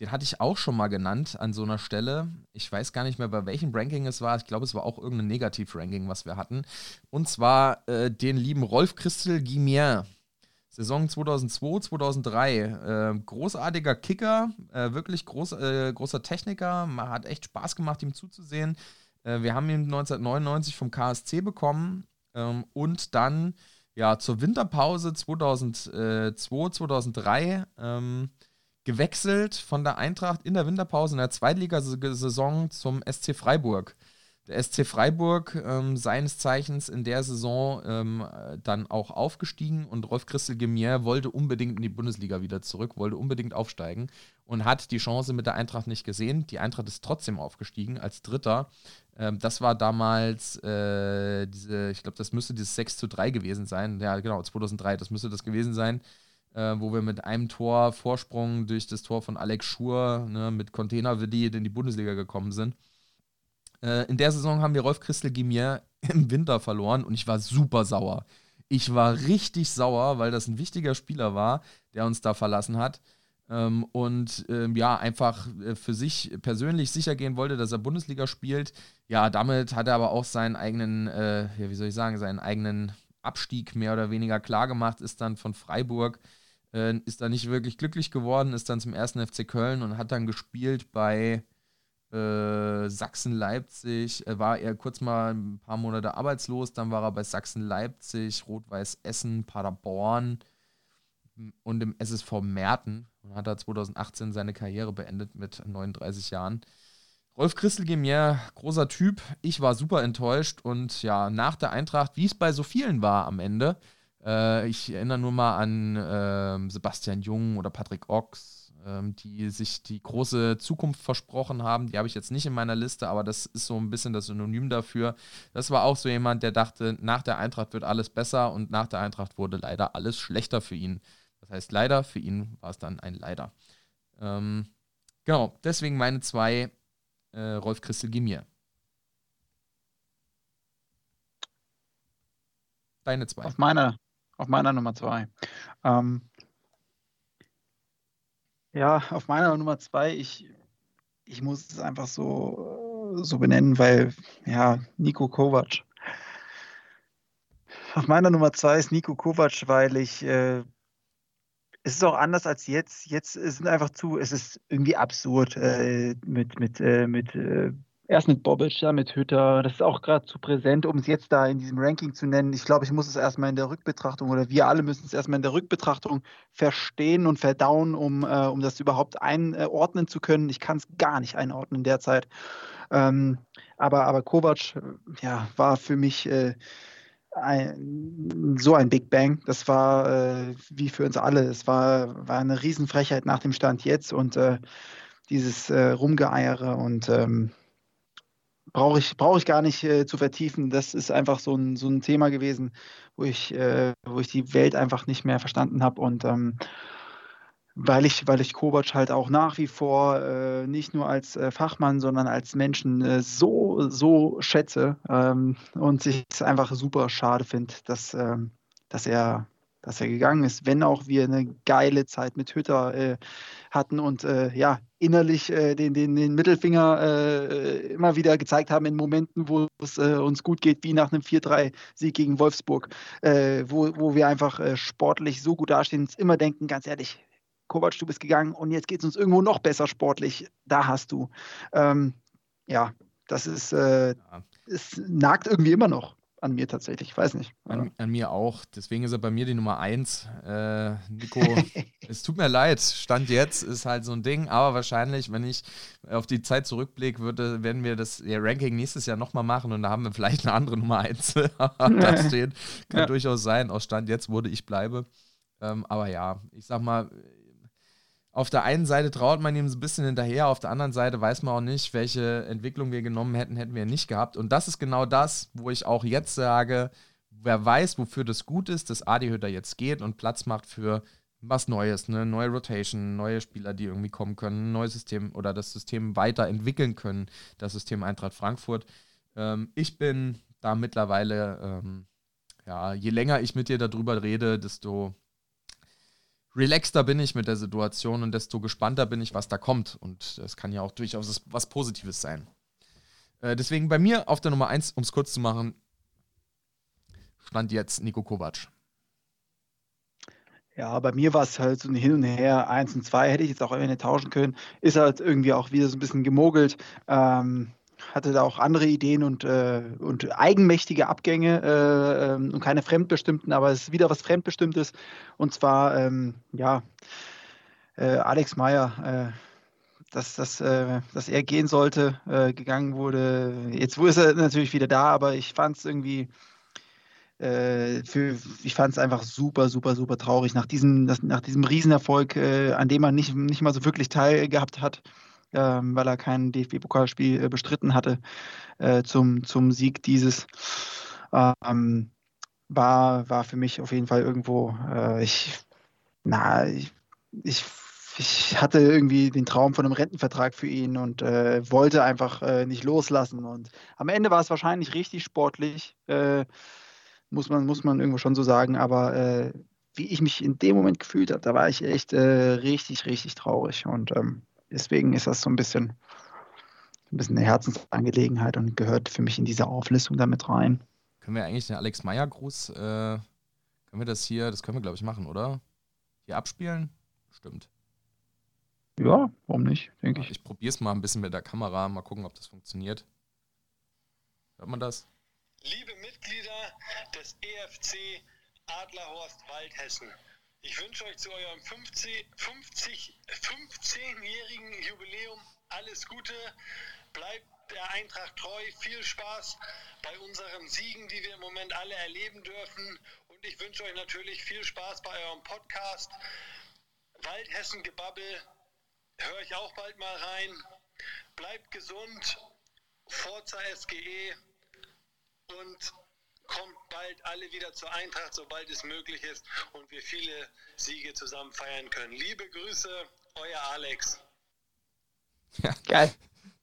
den hatte ich auch schon mal genannt an so einer Stelle. Ich weiß gar nicht mehr, bei welchem Ranking es war. Ich glaube, es war auch irgendein Negativ-Ranking, was wir hatten. Und zwar äh, den lieben Rolf Christel Guimier. Saison 2002, 2003. Äh, großartiger Kicker, äh, wirklich groß, äh, großer Techniker. Hat echt Spaß gemacht, ihm zuzusehen. Äh, wir haben ihn 1999 vom KSC bekommen ähm, und dann ja zur Winterpause 2002, 2003 ähm, gewechselt von der Eintracht in der Winterpause in der Zweitligasaison zum SC Freiburg der SC Freiburg ähm, seines Zeichens in der Saison ähm, dann auch aufgestiegen und Rolf Christel Gemier wollte unbedingt in die Bundesliga wieder zurück, wollte unbedingt aufsteigen und hat die Chance mit der Eintracht nicht gesehen. Die Eintracht ist trotzdem aufgestiegen als Dritter. Ähm, das war damals äh, diese, ich glaube, das müsste dieses 6 zu 3 gewesen sein. Ja, genau, 2003, das müsste das gewesen sein. Äh, wo wir mit einem Tor Vorsprung durch das Tor von Alex Schur ne, mit Container-Willi in die Bundesliga gekommen sind. Äh, in der Saison haben wir Rolf Christel Gimier im Winter verloren und ich war super sauer. Ich war richtig sauer, weil das ein wichtiger Spieler war, der uns da verlassen hat. Ähm, und ähm, ja, einfach äh, für sich persönlich sicher gehen wollte, dass er Bundesliga spielt. Ja, damit hat er aber auch seinen eigenen, äh, ja, wie soll ich sagen, seinen eigenen Abstieg mehr oder weniger klar gemacht, ist dann von Freiburg, äh, ist da nicht wirklich glücklich geworden, ist dann zum ersten FC Köln und hat dann gespielt bei äh, Sachsen-Leipzig, äh, war er kurz mal ein paar Monate arbeitslos, dann war er bei Sachsen-Leipzig, Rot-Weiß Essen, Paderborn und im SSV Merten und hat da 2018 seine Karriere beendet mit 39 Jahren. Rolf Christel Gemier, großer Typ. Ich war super enttäuscht und ja, nach der Eintracht, wie es bei so vielen war am Ende, äh, ich erinnere nur mal an äh, Sebastian Jung oder Patrick Ochs, ähm, die sich die große Zukunft versprochen haben. Die habe ich jetzt nicht in meiner Liste, aber das ist so ein bisschen das Synonym dafür. Das war auch so jemand, der dachte, nach der Eintracht wird alles besser und nach der Eintracht wurde leider alles schlechter für ihn. Das heißt, leider, für ihn war es dann ein Leider. Ähm, genau, deswegen meine zwei äh, Rolf Christel Gimier. Deine zwei. Auf meiner, auf meiner Nummer zwei. Ähm, ja, auf meiner Nummer zwei, ich, ich muss es einfach so, so benennen, weil, ja, Nico Kovac. Auf meiner Nummer zwei ist Nico Kovac, weil ich, äh, es ist auch anders als jetzt. Jetzt sind einfach zu, es ist irgendwie absurd äh, mit, mit, äh, mit äh, Erst mit Bobic, dann mit Hütter. Das ist auch gerade zu präsent, um es jetzt da in diesem Ranking zu nennen. Ich glaube, ich muss es erstmal in der Rückbetrachtung oder wir alle müssen es erstmal in der Rückbetrachtung verstehen und verdauen, um, äh, um das überhaupt einordnen zu können. Ich kann es gar nicht einordnen derzeit. Ähm, aber, aber Kovac ja, war für mich äh, ein, so ein Big Bang. Das war äh, wie für uns alle. Es war, war eine Riesenfrechheit nach dem Stand jetzt und äh, dieses äh, Rumgeeiere und ähm, brauche ich, brauch ich gar nicht äh, zu vertiefen. Das ist einfach so ein, so ein Thema gewesen, wo ich, äh, wo ich die Welt einfach nicht mehr verstanden habe. Und ähm, weil ich, weil ich Kovac halt auch nach wie vor äh, nicht nur als äh, Fachmann, sondern als Menschen äh, so, so schätze ähm, und ich es einfach super schade finde, dass, ähm, dass er dass er gegangen ist, wenn auch wir eine geile Zeit mit Hütter äh, hatten und äh, ja, innerlich äh, den, den, den Mittelfinger äh, immer wieder gezeigt haben in Momenten, wo es äh, uns gut geht, wie nach einem 4-3-Sieg gegen Wolfsburg, äh, wo, wo wir einfach sportlich so gut dastehen immer denken, ganz ehrlich, Kovac, du bist gegangen und jetzt geht es uns irgendwo noch besser sportlich. Da hast du. Ähm, ja, das ist, ja. es nagt irgendwie immer noch an mir tatsächlich. Ich weiß nicht. An, an, mir auch. Deswegen ist er bei mir die Nummer 1. Äh, Nico, es tut mir leid. Stand jetzt ist halt so ein Ding. Aber wahrscheinlich, wenn ich auf die Zeit zurückblicke, würde, werden wir das ja, Ranking nächstes Jahr nochmal machen und da haben wir vielleicht eine andere Nummer 1 da stehen. Kann ja. durchaus sein. Aus Stand jetzt wurde ich bleibe. Ähm, aber ja, ich sag mal, auf der einen Seite traut man ihm so ein bisschen hinterher, auf der anderen Seite weiß man auch nicht, welche Entwicklung wir genommen hätten, hätten wir nicht gehabt. Und das ist genau das, wo ich auch jetzt sage, wer weiß, wofür das gut ist, dass Adi Hütter jetzt geht und Platz macht für was Neues, eine neue Rotation, neue Spieler, die irgendwie kommen können, ein neues System oder das System weiterentwickeln können, das System Eintracht Frankfurt. Ähm, ich bin da mittlerweile, ähm, ja, je länger ich mit dir darüber rede, desto relaxter bin ich mit der Situation und desto gespannter bin ich, was da kommt. Und das kann ja auch durchaus was Positives sein. Äh, deswegen bei mir auf der Nummer 1, um es kurz zu machen, stand jetzt Nico Kovac. Ja, bei mir war es halt so ein Hin und Her. Eins und zwei hätte ich jetzt auch irgendwie tauschen können. Ist halt irgendwie auch wieder so ein bisschen gemogelt. Ähm, hatte da auch andere Ideen und, äh, und eigenmächtige Abgänge äh, ähm, und keine fremdbestimmten, aber es ist wieder was Fremdbestimmtes. Und zwar, ähm, ja, äh, Alex Meyer, äh, dass, dass, äh, dass er gehen sollte, äh, gegangen wurde. Jetzt ist er natürlich wieder da, aber ich fand es irgendwie. Für, ich fand es einfach super, super, super traurig nach diesem, nach diesem Riesenerfolg, an dem man nicht, nicht mal so wirklich teilgehabt hat ähm, weil er kein DFB-Pokalspiel äh, bestritten hatte äh, zum, zum Sieg dieses. Ähm, war, war für mich auf jeden Fall irgendwo, äh, ich, na, ich, ich, ich, hatte irgendwie den Traum von einem Rentenvertrag für ihn und äh, wollte einfach äh, nicht loslassen. Und am Ende war es wahrscheinlich richtig sportlich, äh, muss, man, muss man irgendwo schon so sagen, aber wie ich mich in dem Moment gefühlt habe, da war ich echt richtig, richtig traurig. Und ähm, deswegen ist das so ein bisschen, ein bisschen eine Herzensangelegenheit und gehört für mich in diese Auflistung damit rein. Können wir eigentlich den Alex Meyer Gruß, äh, können wir das hier, das können wir glaube ich machen, oder? Hier abspielen? Stimmt. Ja, warum nicht, denke ich. Ich probiere es mal ein bisschen mit der Kamera, mal gucken, ob das funktioniert. Hört man das? Liebe Mitglieder des EFC Adlerhorst Waldhessen, ich wünsche euch zu eurem 50, 50, 15-jährigen Jubiläum alles Gute. Bleibt der Eintracht treu. Viel Spaß bei unseren Siegen, die wir im Moment alle erleben dürfen. Und ich wünsche euch natürlich viel Spaß bei eurem Podcast. Waldhessen Gebabbel. Höre ich auch bald mal rein. Bleibt gesund. Forza SGE. Und kommt bald alle wieder zur Eintracht, sobald es möglich ist und wir viele Siege zusammen feiern können. Liebe Grüße, euer Alex. Ja. Geil.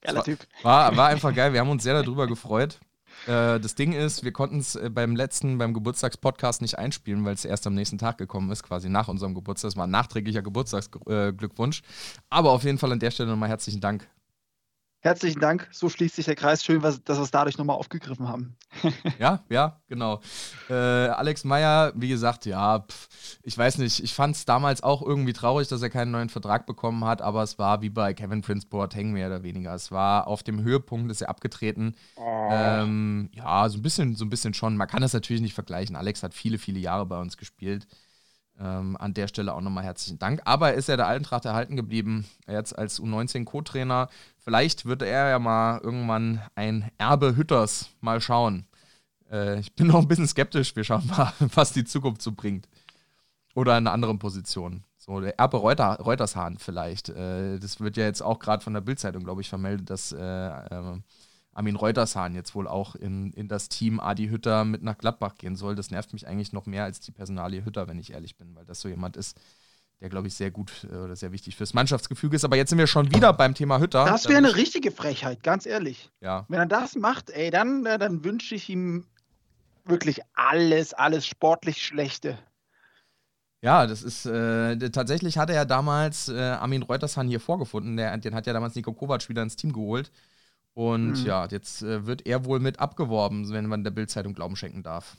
Geiler Typ. War, war einfach geil. Wir haben uns sehr darüber gefreut. Äh, das Ding ist, wir konnten es äh, beim letzten, beim Geburtstagspodcast nicht einspielen, weil es erst am nächsten Tag gekommen ist, quasi nach unserem Geburtstag. Das war ein nachträglicher Geburtstagsglückwunsch. Äh, Aber auf jeden Fall an der Stelle nochmal herzlichen Dank Herzlichen Dank. So schließt sich der Kreis. Schön, dass wir es dadurch nochmal aufgegriffen haben. ja, ja, genau. Äh, Alex Meyer, wie gesagt, ja, pf, ich weiß nicht. Ich fand es damals auch irgendwie traurig, dass er keinen neuen Vertrag bekommen hat, aber es war wie bei Kevin Prince Boateng mehr oder weniger. Es war auf dem Höhepunkt, ist er abgetreten. Oh. Ähm, ja, so ein bisschen, so ein bisschen schon. Man kann das natürlich nicht vergleichen. Alex hat viele, viele Jahre bei uns gespielt. Ähm, an der Stelle auch nochmal herzlichen Dank. Aber ist er der Eintracht erhalten geblieben, jetzt als U19-Co-Trainer. Vielleicht wird er ja mal irgendwann ein Erbe Hütters mal schauen. Äh, ich bin noch ein bisschen skeptisch. Wir schauen mal, was die Zukunft so bringt. Oder in einer anderen Position. So, der Erbe Reuter, Reutershahn vielleicht. Äh, das wird ja jetzt auch gerade von der Bildzeitung, glaube ich, vermeldet, dass äh, ähm, Armin Reutershahn jetzt wohl auch in, in das Team Adi Hütter mit nach Gladbach gehen soll. Das nervt mich eigentlich noch mehr als die Personalie Hütter, wenn ich ehrlich bin, weil das so jemand ist, der, glaube ich, sehr gut äh, oder sehr wichtig fürs Mannschaftsgefüge ist. Aber jetzt sind wir schon wieder beim Thema Hütter. Das wäre eine richtige Frechheit, ganz ehrlich. Ja. Wenn er das macht, ey, dann, äh, dann wünsche ich ihm wirklich alles, alles sportlich Schlechte. Ja, das ist äh, tatsächlich hat er ja damals äh, Armin Reutershahn hier vorgefunden. Der, den hat ja damals Nico Kovac wieder ins Team geholt. Und mhm. ja, jetzt äh, wird er wohl mit abgeworben, wenn man der Bildzeitung Glauben schenken darf.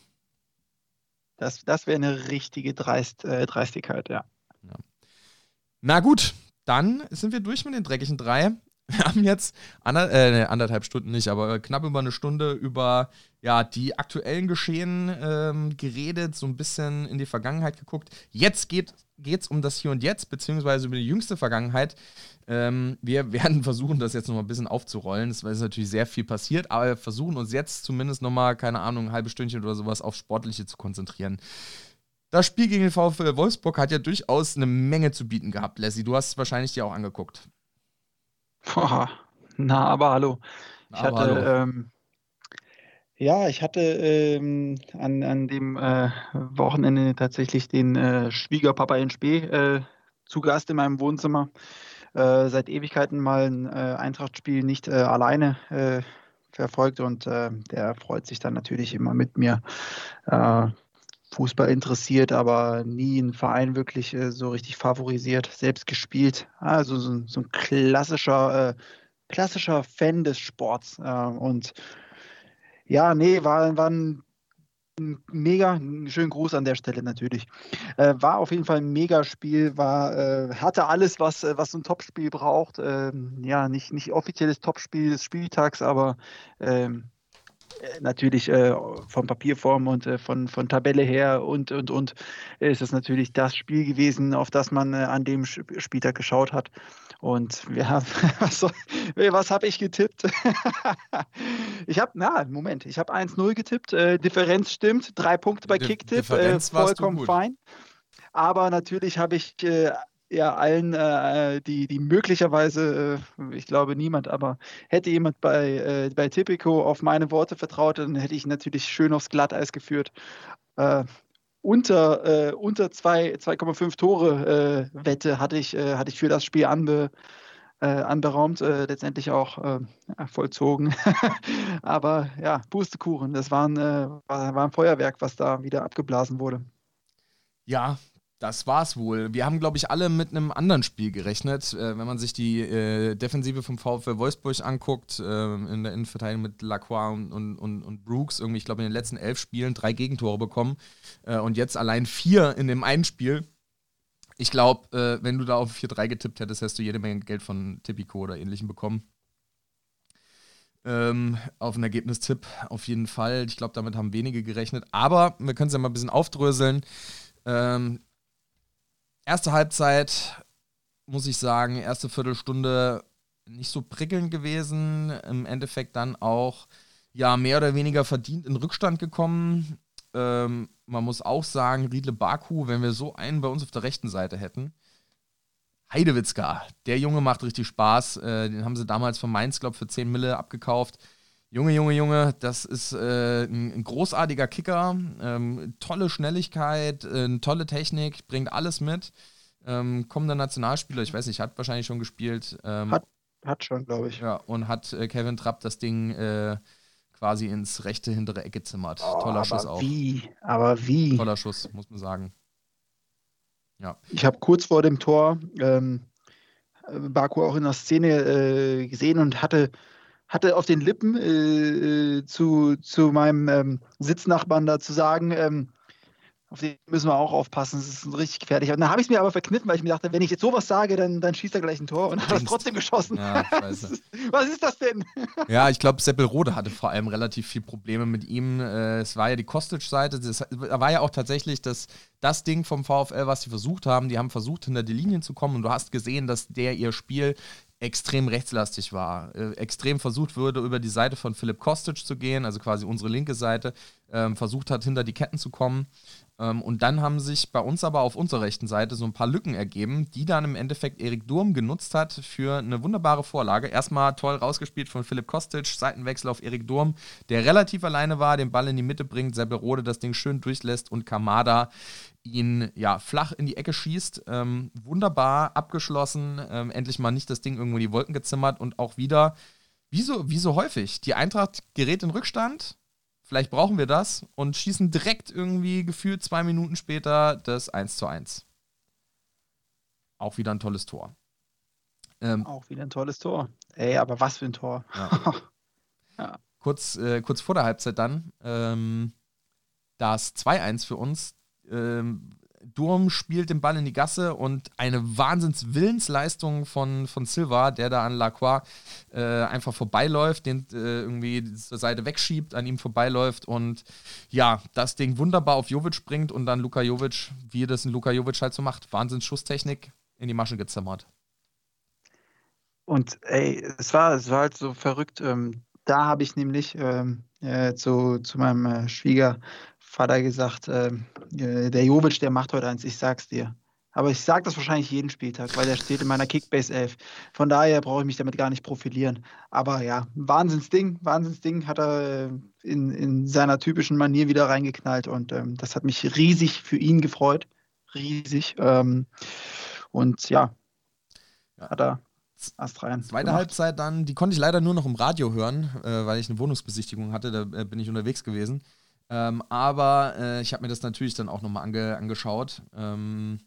Das, das wäre eine richtige Dreist, äh, Dreistigkeit, ja. ja. Na gut, dann sind wir durch mit den dreckigen drei. Wir haben jetzt ander, äh, anderthalb Stunden nicht, aber knapp über eine Stunde über ja, die aktuellen Geschehen ähm, geredet, so ein bisschen in die Vergangenheit geguckt. Jetzt geht es um das Hier und Jetzt, beziehungsweise über die jüngste Vergangenheit. Ähm, wir werden versuchen, das jetzt nochmal ein bisschen aufzurollen. Es ist natürlich sehr viel passiert, aber wir versuchen uns jetzt zumindest nochmal, keine Ahnung, ein halbes Stündchen oder sowas auf Sportliche zu konzentrieren. Das Spiel gegen den VfL Wolfsburg hat ja durchaus eine Menge zu bieten gehabt, Lassie. Du hast es wahrscheinlich dir auch angeguckt. Boah, na, aber hallo. Ich aber hatte, hallo. Ähm, ja, ich hatte ähm, an, an dem äh, Wochenende tatsächlich den äh, Schwiegerpapa in Spee äh, zu Gast in meinem Wohnzimmer. Äh, seit Ewigkeiten mal ein äh, Eintrachtspiel nicht äh, alleine verfolgt und der freut sich dann natürlich immer mit mir. Fußball interessiert, aber nie einen Verein wirklich äh, so richtig favorisiert, selbst gespielt. Also so, so ein klassischer, äh, klassischer Fan des Sports. Äh, und ja, nee, war, war ein mega, einen schönen Gruß an der Stelle natürlich. Äh, war auf jeden Fall ein mega Spiel, war, äh, hatte alles, was, was so ein Topspiel braucht. Ähm, ja, nicht, nicht offizielles Topspiel des Spieltags, aber ähm, äh, natürlich äh, von Papierform und äh, von, von Tabelle her und, und, und ist es natürlich das Spiel gewesen, auf das man äh, an dem Spieltag geschaut hat. Und ja, was, was habe ich getippt? ich habe, na, Moment, ich habe 1-0 getippt, äh, Differenz stimmt, drei Punkte bei Kicktipp, äh, vollkommen fein. Aber natürlich habe ich ja allen, äh, die, die möglicherweise, äh, ich glaube niemand, aber hätte jemand bei, äh, bei Tipico auf meine Worte vertraut, dann hätte ich natürlich schön aufs Glatteis geführt. Äh, unter äh, unter 2,5 Tore äh, Wette hatte ich, hatte ich für das Spiel anbe, anberaumt, letztendlich auch vollzogen. aber ja, Pustekuchen, das war ein, war, war ein Feuerwerk, was da wieder abgeblasen wurde. Ja, das war's wohl. Wir haben, glaube ich, alle mit einem anderen Spiel gerechnet. Äh, wenn man sich die äh, Defensive vom VfL Wolfsburg anguckt, äh, in der Innenverteidigung mit Lacroix und, und, und, und Brooks, irgendwie, ich glaube, in den letzten elf Spielen drei Gegentore bekommen äh, und jetzt allein vier in dem einen Spiel. Ich glaube, äh, wenn du da auf 4-3 getippt hättest, hättest du jede Menge Geld von Tipico oder ähnlichem bekommen. Ähm, auf einen Ergebnistipp auf jeden Fall. Ich glaube, damit haben wenige gerechnet. Aber wir können es ja mal ein bisschen aufdröseln. Ähm, erste Halbzeit, muss ich sagen, erste Viertelstunde nicht so prickelnd gewesen. Im Endeffekt dann auch ja mehr oder weniger verdient in Rückstand gekommen. Ähm, man muss auch sagen, Riedle Baku, wenn wir so einen bei uns auf der rechten Seite hätten, Heidewitzka, der Junge macht richtig Spaß. Äh, den haben sie damals von Mainz, glaube ich, für 10 Mille abgekauft. Junge, Junge, Junge, das ist äh, ein, ein, großartiger Kicker. Ähm, tolle Schnelligkeit, äh, tolle Technik, bringt alles mit. Ähm, kommender Nationalspieler, ich weiß nicht, hat wahrscheinlich schon gespielt. Ähm, hat, hat schon, glaube ich. Ja, und hat äh, Kevin Trapp das Ding äh, quasi ins rechte hintere Ecke zimmert. Oh, Toller Schuss auch. Wie? Aber wie? Toller Schuss, muss man sagen. Ja. Ich habe kurz vor dem Tor ähm, Baku auch in der Szene äh, gesehen und hatte hatte auf den Lippen äh, äh, zu, zu meinem ähm, Sitznachbarn da zu sagen, ähm, auf den müssen wir auch aufpassen, das ist richtig gefährlich. Und dann habe ich es mir aber verkniffen, weil ich mir dachte, wenn ich jetzt sowas sage, dann, dann schießt er gleich ein Tor und hat es trotzdem geschossen. Ja, Was ist das denn? Ja, ich glaube, Seppelrode hatte vor allem relativ viel Probleme mit ihm. Äh, es war ja die Kostic-Seite, da war ja auch tatsächlich das, das Ding vom VfL, was sie versucht haben. Die haben versucht, hinter die Linien zu kommen und du hast gesehen, dass der ihr Spiel extrem rechtslastig war, äh, extrem versucht würde, über die Seite von Philipp Kostic zu gehen, also quasi unsere linke Seite, ähm, versucht hat, hinter die Ketten zu kommen. Ähm, und dann haben sich bei uns aber auf unserer rechten Seite so ein paar Lücken ergeben, die dann im Endeffekt Erik Durm genutzt hat für eine wunderbare Vorlage. Erstmal toll rausgespielt von Philipp Kostic, Seitenwechsel auf Erik Durm, der relativ alleine war, den Ball in die Mitte bringt, Sebelrode das Ding schön durchlässt und Kamada ihn ja flach in die Ecke schießt. Ähm, wunderbar abgeschlossen, ähm, endlich mal nicht das Ding irgendwo in die Wolken gezimmert und auch wieder, wie so, wie so häufig, die Eintracht gerät in Rückstand, vielleicht brauchen wir das und schießen direkt irgendwie gefühlt zwei Minuten später das 1 zu 1. Auch wieder ein tolles Tor. Ähm, Auch wieder ein tolles Tor. Ey, aber was für ein Tor. Ja. ja. Kurz, äh, kurz vor der Halbzeit dann, ähm, das 2-1 für uns, ähm, Durm spielt den Ball in die Gasse und eine Wahnsinnswillensleistung von, von Silva, der da an Lacroix äh, einfach vorbeiläuft, den äh, irgendwie zur Seite wegschiebt, an ihm vorbeiläuft und ja, das Ding wunderbar auf Jovic bringt und dann Luka Jovic, wie das ein Luka Jovic halt so macht, Wahnsinnsschusstechnik in die Masche gezimmert. Und ey, es war, es war halt so verrückt. Ähm, da habe ich nämlich ähm, äh, zu, zu meinem äh, Schwieger Vater gesagt, äh, äh, der Jovic, der macht heute eins, ich sag's dir. Aber ich sage das wahrscheinlich jeden Spieltag, weil der steht in meiner Kickbase 11. Von daher brauche ich mich damit gar nicht profilieren. Aber ja, Wahnsinnsding, Wahnsinnsding hat er äh, in, in seiner typischen Manier wieder reingeknallt und ähm, das hat mich riesig für ihn gefreut. Riesig. Ähm, und ja, ja, hat er Ast rein. Zweite gemacht. Halbzeit dann, die konnte ich leider nur noch im Radio hören, äh, weil ich eine Wohnungsbesichtigung hatte, da äh, bin ich unterwegs gewesen. Ähm, aber äh, ich habe mir das natürlich dann auch nochmal ange angeschaut. Ähm,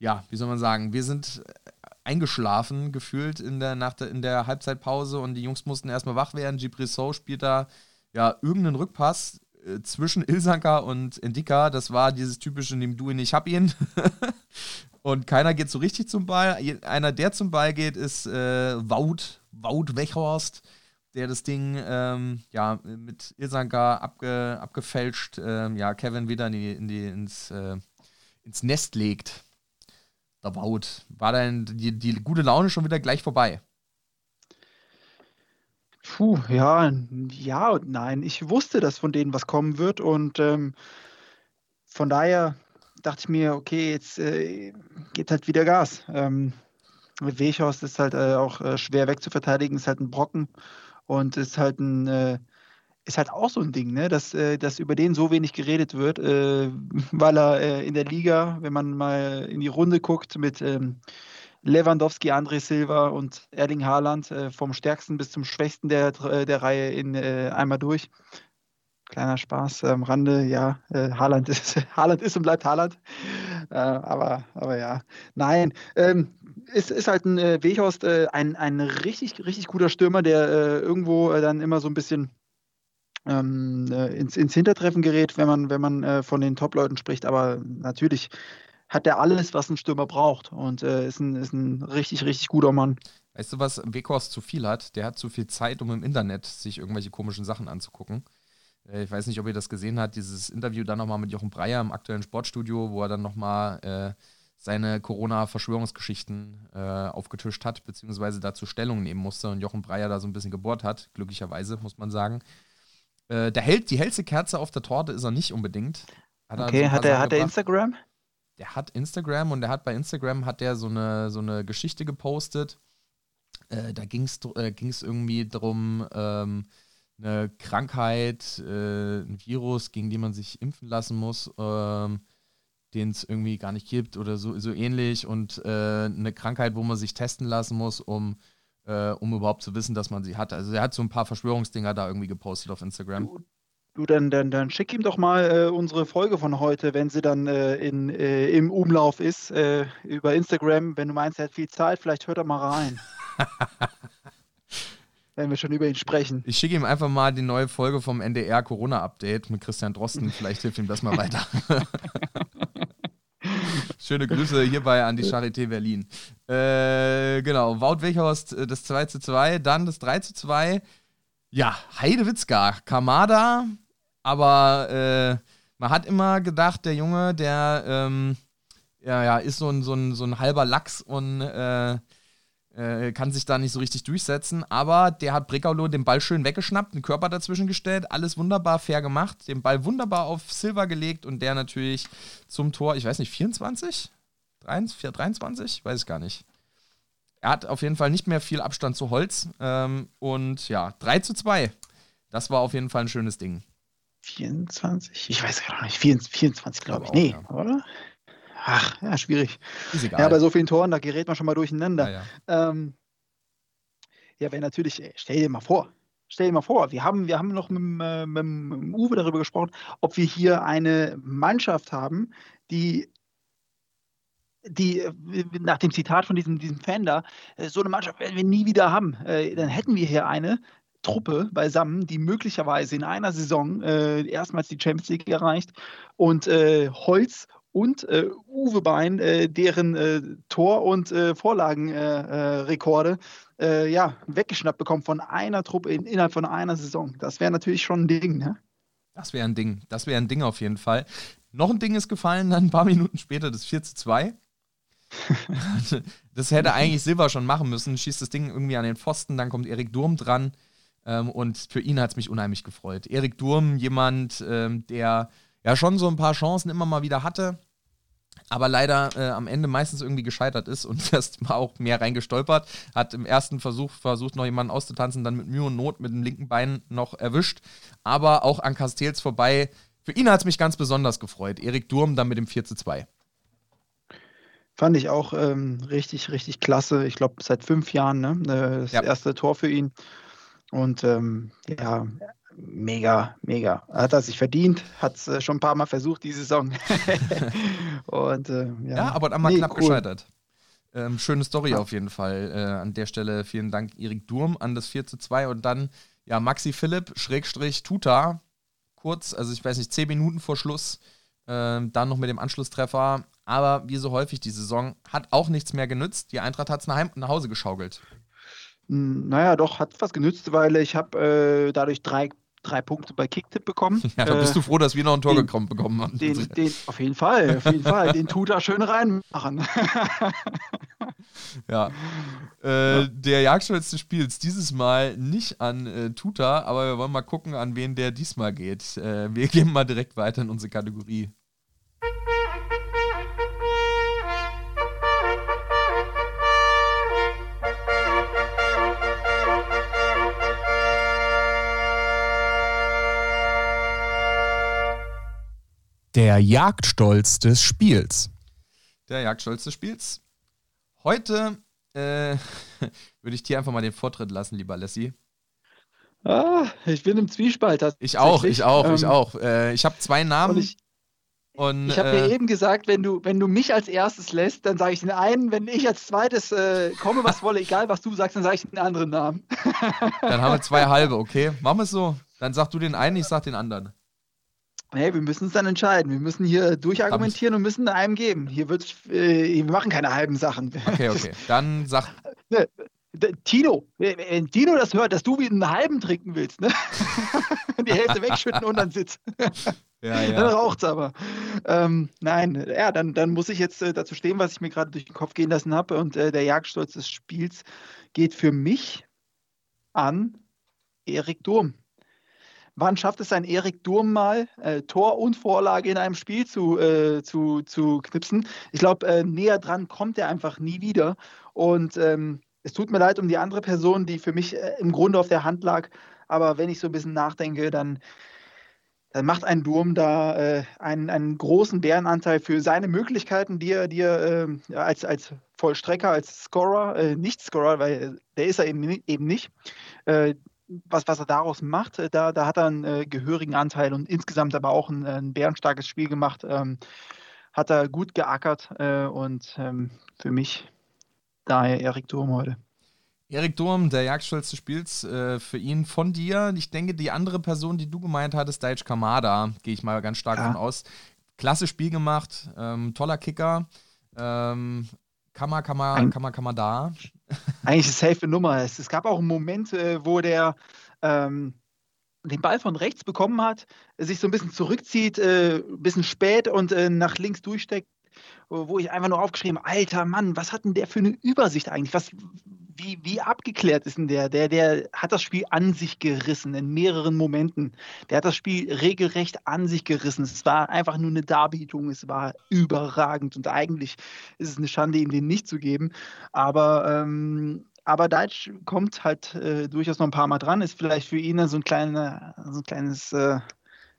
ja, wie soll man sagen, wir sind eingeschlafen gefühlt in der, nach der, in der Halbzeitpause und die Jungs mussten erstmal wach werden. Gibrisso spielt da ja irgendeinen Rückpass äh, zwischen Ilsanka und Endika. Das war dieses typische, nimm du ihn, ich hab ihn. und keiner geht so richtig zum Ball. Einer, der zum Ball geht, ist äh, Wout, Wout Wechhorst der das Ding ähm, ja, mit Ilsanka abge, abgefälscht, ähm, ja, Kevin wieder in die, in die, ins, äh, ins Nest legt. Da Wout. War dann die, die gute Laune schon wieder gleich vorbei? Puh, ja, ja und nein. Ich wusste, dass von denen was kommen wird und ähm, von daher dachte ich mir, okay, jetzt äh, geht halt wieder Gas. Ähm, Wechhorst ist halt äh, auch äh, schwer wegzuverteidigen, ist halt ein Brocken und ist halt ein, äh, ist halt auch so ein Ding, ne? dass, äh, dass über den so wenig geredet wird, äh, weil er äh, in der Liga, wenn man mal in die Runde guckt, mit ähm, Lewandowski, André Silva und Erling Haaland äh, vom stärksten bis zum schwächsten der, äh, der Reihe in, einmal durch. Kleiner Spaß am Rande, ja, Haaland, ist, Haaland ist und bleibt Haaland. aber, aber ja, nein, ähm, ist, ist halt ein äh, Weghorst äh, ein, ein richtig, richtig guter Stürmer, der äh, irgendwo äh, dann immer so ein bisschen ähm, äh, ins, ins Hintertreffen gerät, wenn man, wenn man äh, von den Top-Leuten spricht. Aber natürlich hat er alles, was ein Stürmer braucht und ist, ein, ist ein richtig, richtig guter Mann. Weißt du, was Weghorst zu viel hat? Der hat zu viel Zeit, um im Internet sich irgendwelche komischen Sachen anzugucken. Ich weiß nicht, ob ihr das gesehen habt, dieses Interview dann nochmal mit Jochen Breyer im aktuellen Sportstudio, wo er dann nochmal äh, seine Corona-Verschwörungsgeschichten äh, aufgetischt hat, beziehungsweise dazu Stellung nehmen musste und Jochen Breyer da so ein bisschen gebohrt hat, glücklicherweise, muss man sagen. Äh, der hält, die hellste Kerze auf der Torte ist er nicht unbedingt. Hat okay, hat er, hat er Instagram? Der hat Instagram und der hat bei Instagram hat der so eine, so eine Geschichte gepostet. Äh, da ging es äh, irgendwie darum, ähm, eine Krankheit, äh, ein Virus, gegen den man sich impfen lassen muss. Ähm, den es irgendwie gar nicht gibt oder so, so ähnlich und äh, eine Krankheit, wo man sich testen lassen muss, um, äh, um überhaupt zu wissen, dass man sie hat. Also er hat so ein paar Verschwörungsdinger da irgendwie gepostet auf Instagram. Du, du dann, dann, dann schick ihm doch mal äh, unsere Folge von heute, wenn sie dann äh, in, äh, im Umlauf ist, über Instagram. Wenn du meinst, er hat viel Zeit, vielleicht hört er mal rein. wenn wir schon über ihn sprechen. Ich schicke ihm einfach mal die neue Folge vom NDR Corona-Update mit Christian Drosten. Vielleicht hilft ihm das mal weiter. Schöne Grüße hierbei an die Charité Berlin. Äh, genau, Wout Weghorst äh, das 2 zu 2, dann das 3 zu 2. Ja, Heidewitzka, Kamada, aber äh, man hat immer gedacht, der Junge, der ähm, ja, ja, ist so ein, so, ein, so ein halber Lachs und äh, äh, kann sich da nicht so richtig durchsetzen. Aber der hat Brekalo den Ball schön weggeschnappt, den Körper dazwischen gestellt, alles wunderbar fair gemacht, den Ball wunderbar auf Silver gelegt und der natürlich zum Tor, ich weiß nicht, 24? 23? Weiß ich gar nicht. Er hat auf jeden Fall nicht mehr viel Abstand zu Holz. Ähm, und ja, 3 zu 2. Das war auf jeden Fall ein schönes Ding. 24? Ich weiß gar nicht. 24, glaube ich. Nee, ja. oder? Ach, ja, schwierig. Ist egal. Ja, bei so vielen Toren, da gerät man schon mal durcheinander. Ja, ja. Ähm, ja wäre natürlich, stell dir mal vor, stell dir mal vor, wir haben, wir haben noch mit, äh, mit, mit Uwe darüber gesprochen, ob wir hier eine Mannschaft haben, die die äh, nach dem Zitat von diesem, diesem Fan da, äh, so eine Mannschaft werden wir nie wieder haben. Dann hätten wir hier eine Truppe beisammen, die möglicherweise in einer Saison äh, erstmals die Champions League erreicht und äh, Holz und äh, Uwe Bein, äh, deren äh, Tor- und äh, Vorlagenrekorde äh, äh, ja, weggeschnappt bekommen von einer Truppe in, innerhalb von einer Saison. Das wäre natürlich schon ein Ding. Ne? Das wäre ein Ding. Das wäre ein Ding auf jeden Fall. Noch ein Ding ist gefallen, dann ein paar Minuten später das 4 zu 2. das hätte eigentlich Silber schon machen müssen. Schießt das Ding irgendwie an den Pfosten, dann kommt Erik Durm dran. Ähm, und für ihn hat es mich unheimlich gefreut. Erik Durm, jemand, ähm, der ja schon so ein paar Chancen immer mal wieder hatte, aber leider äh, am Ende meistens irgendwie gescheitert ist und das war auch mehr reingestolpert. Hat im ersten Versuch versucht, noch jemanden auszutanzen, dann mit Mühe und Not mit dem linken Bein noch erwischt. Aber auch an Castells vorbei. Für ihn hat es mich ganz besonders gefreut. Erik Durm dann mit dem 4 zu 2. Fand ich auch ähm, richtig, richtig klasse. Ich glaube, seit fünf Jahren ne? Äh, das ja. erste Tor für ihn. Und ähm, ja, mega, mega. Hat er sich verdient, hat es äh, schon ein paar Mal versucht, die Saison. und, äh, ja. ja. aber einmal nee, knapp cool. gescheitert. Ähm, schöne Story ja. auf jeden Fall. Äh, an der Stelle vielen Dank, Erik Durm, an das 4 zu 2 und dann ja Maxi Philipp, Schrägstrich Tuta, kurz, also ich weiß nicht, 10 Minuten vor Schluss, äh, dann noch mit dem Anschlusstreffer. Aber wie so häufig die Saison, hat auch nichts mehr genützt. Die Eintracht hat es nach, nach Hause geschaukelt. Hm, naja, doch, hat was genützt, weil ich habe äh, dadurch drei drei Punkte bei Kicktipp bekommen. Ja, da bist äh, du froh, dass wir noch ein Tor den, gekommen bekommen haben. Den, den, auf jeden Fall, auf jeden Fall. Den tut er schön reinmachen. ja. Äh, ja. Der Jagdstolz des Spiels dieses Mal nicht an äh, Tuta, aber wir wollen mal gucken, an wen der diesmal geht. Äh, wir gehen mal direkt weiter in unsere Kategorie. Der Jagdstolz des Spiels. Der Jagdstolz des Spiels. Heute äh, würde ich dir einfach mal den Vortritt lassen, lieber Lassie. Ah, ich bin im Zwiespalt. Ich auch, ich auch, ähm, ich auch. Äh, ich habe zwei Namen. ich ich habe äh, dir eben gesagt, wenn du, wenn du mich als erstes lässt, dann sage ich den einen. Wenn ich als zweites äh, komme, was wolle, egal was du sagst, dann sage ich den anderen Namen. dann haben wir zwei halbe, okay? Machen wir es so. Dann sag du den einen, ich sag den anderen. Hey, wir müssen uns dann entscheiden. Wir müssen hier durchargumentieren und müssen einem geben. Hier wird, äh, wir machen keine halben Sachen. Okay, okay. Dann sag. Ne, Tino, wenn Tino das hört, dass du wie einen halben trinken willst, ne? Die Hälfte wegschütten und dann sitzt. Ja, ja. Dann raucht es aber. Ähm, nein, ja, dann, dann muss ich jetzt äh, dazu stehen, was ich mir gerade durch den Kopf gehen lassen habe. Und äh, der Jagdstolz des Spiels geht für mich an Erik Durm. Wann schafft es ein Erik Durm mal, äh, Tor und Vorlage in einem Spiel zu, äh, zu, zu knipsen? Ich glaube, äh, näher dran kommt er einfach nie wieder. Und ähm, es tut mir leid um die andere Person, die für mich äh, im Grunde auf der Hand lag. Aber wenn ich so ein bisschen nachdenke, dann, dann macht ein Durm da äh, einen, einen großen Bärenanteil für seine Möglichkeiten, die er, die er äh, als, als Vollstrecker, als Scorer, äh, nicht Scorer, weil der ist er eben, eben nicht, was, was er daraus macht, äh, da, da hat er einen äh, gehörigen Anteil und insgesamt aber auch ein, ein bärenstarkes Spiel gemacht. Ähm, hat er gut geackert äh, und ähm, für mich daher Erik Durm heute. Erik Durm, der Jagdstolz des Spiels, äh, für ihn von dir. Ich denke, die andere Person, die du gemeint hattest, Daichi Kamada, gehe ich mal ganz stark ja. von aus. Klasse Spiel gemacht, ähm, toller Kicker. Ähm, Kammer, Kammer, Kammer, Kammer da. Eigentlich eine safe Nummer. Es, es gab auch einen Moment, äh, wo der ähm, den Ball von rechts bekommen hat, sich so ein bisschen zurückzieht, äh, ein bisschen spät und äh, nach links durchsteckt, wo ich einfach nur aufgeschrieben alter Mann, was hat denn der für eine Übersicht eigentlich? Was, wie, wie abgeklärt ist denn der? der? Der hat das Spiel an sich gerissen in mehreren Momenten. Der hat das Spiel regelrecht an sich gerissen. Es war einfach nur eine Darbietung. Es war überragend. Und eigentlich ist es eine Schande, ihm den nicht zu geben. Aber, ähm, aber Deitsch kommt halt äh, durchaus noch ein paar Mal dran. Ist vielleicht für ihn so ein, kleine, so ein kleines. Äh,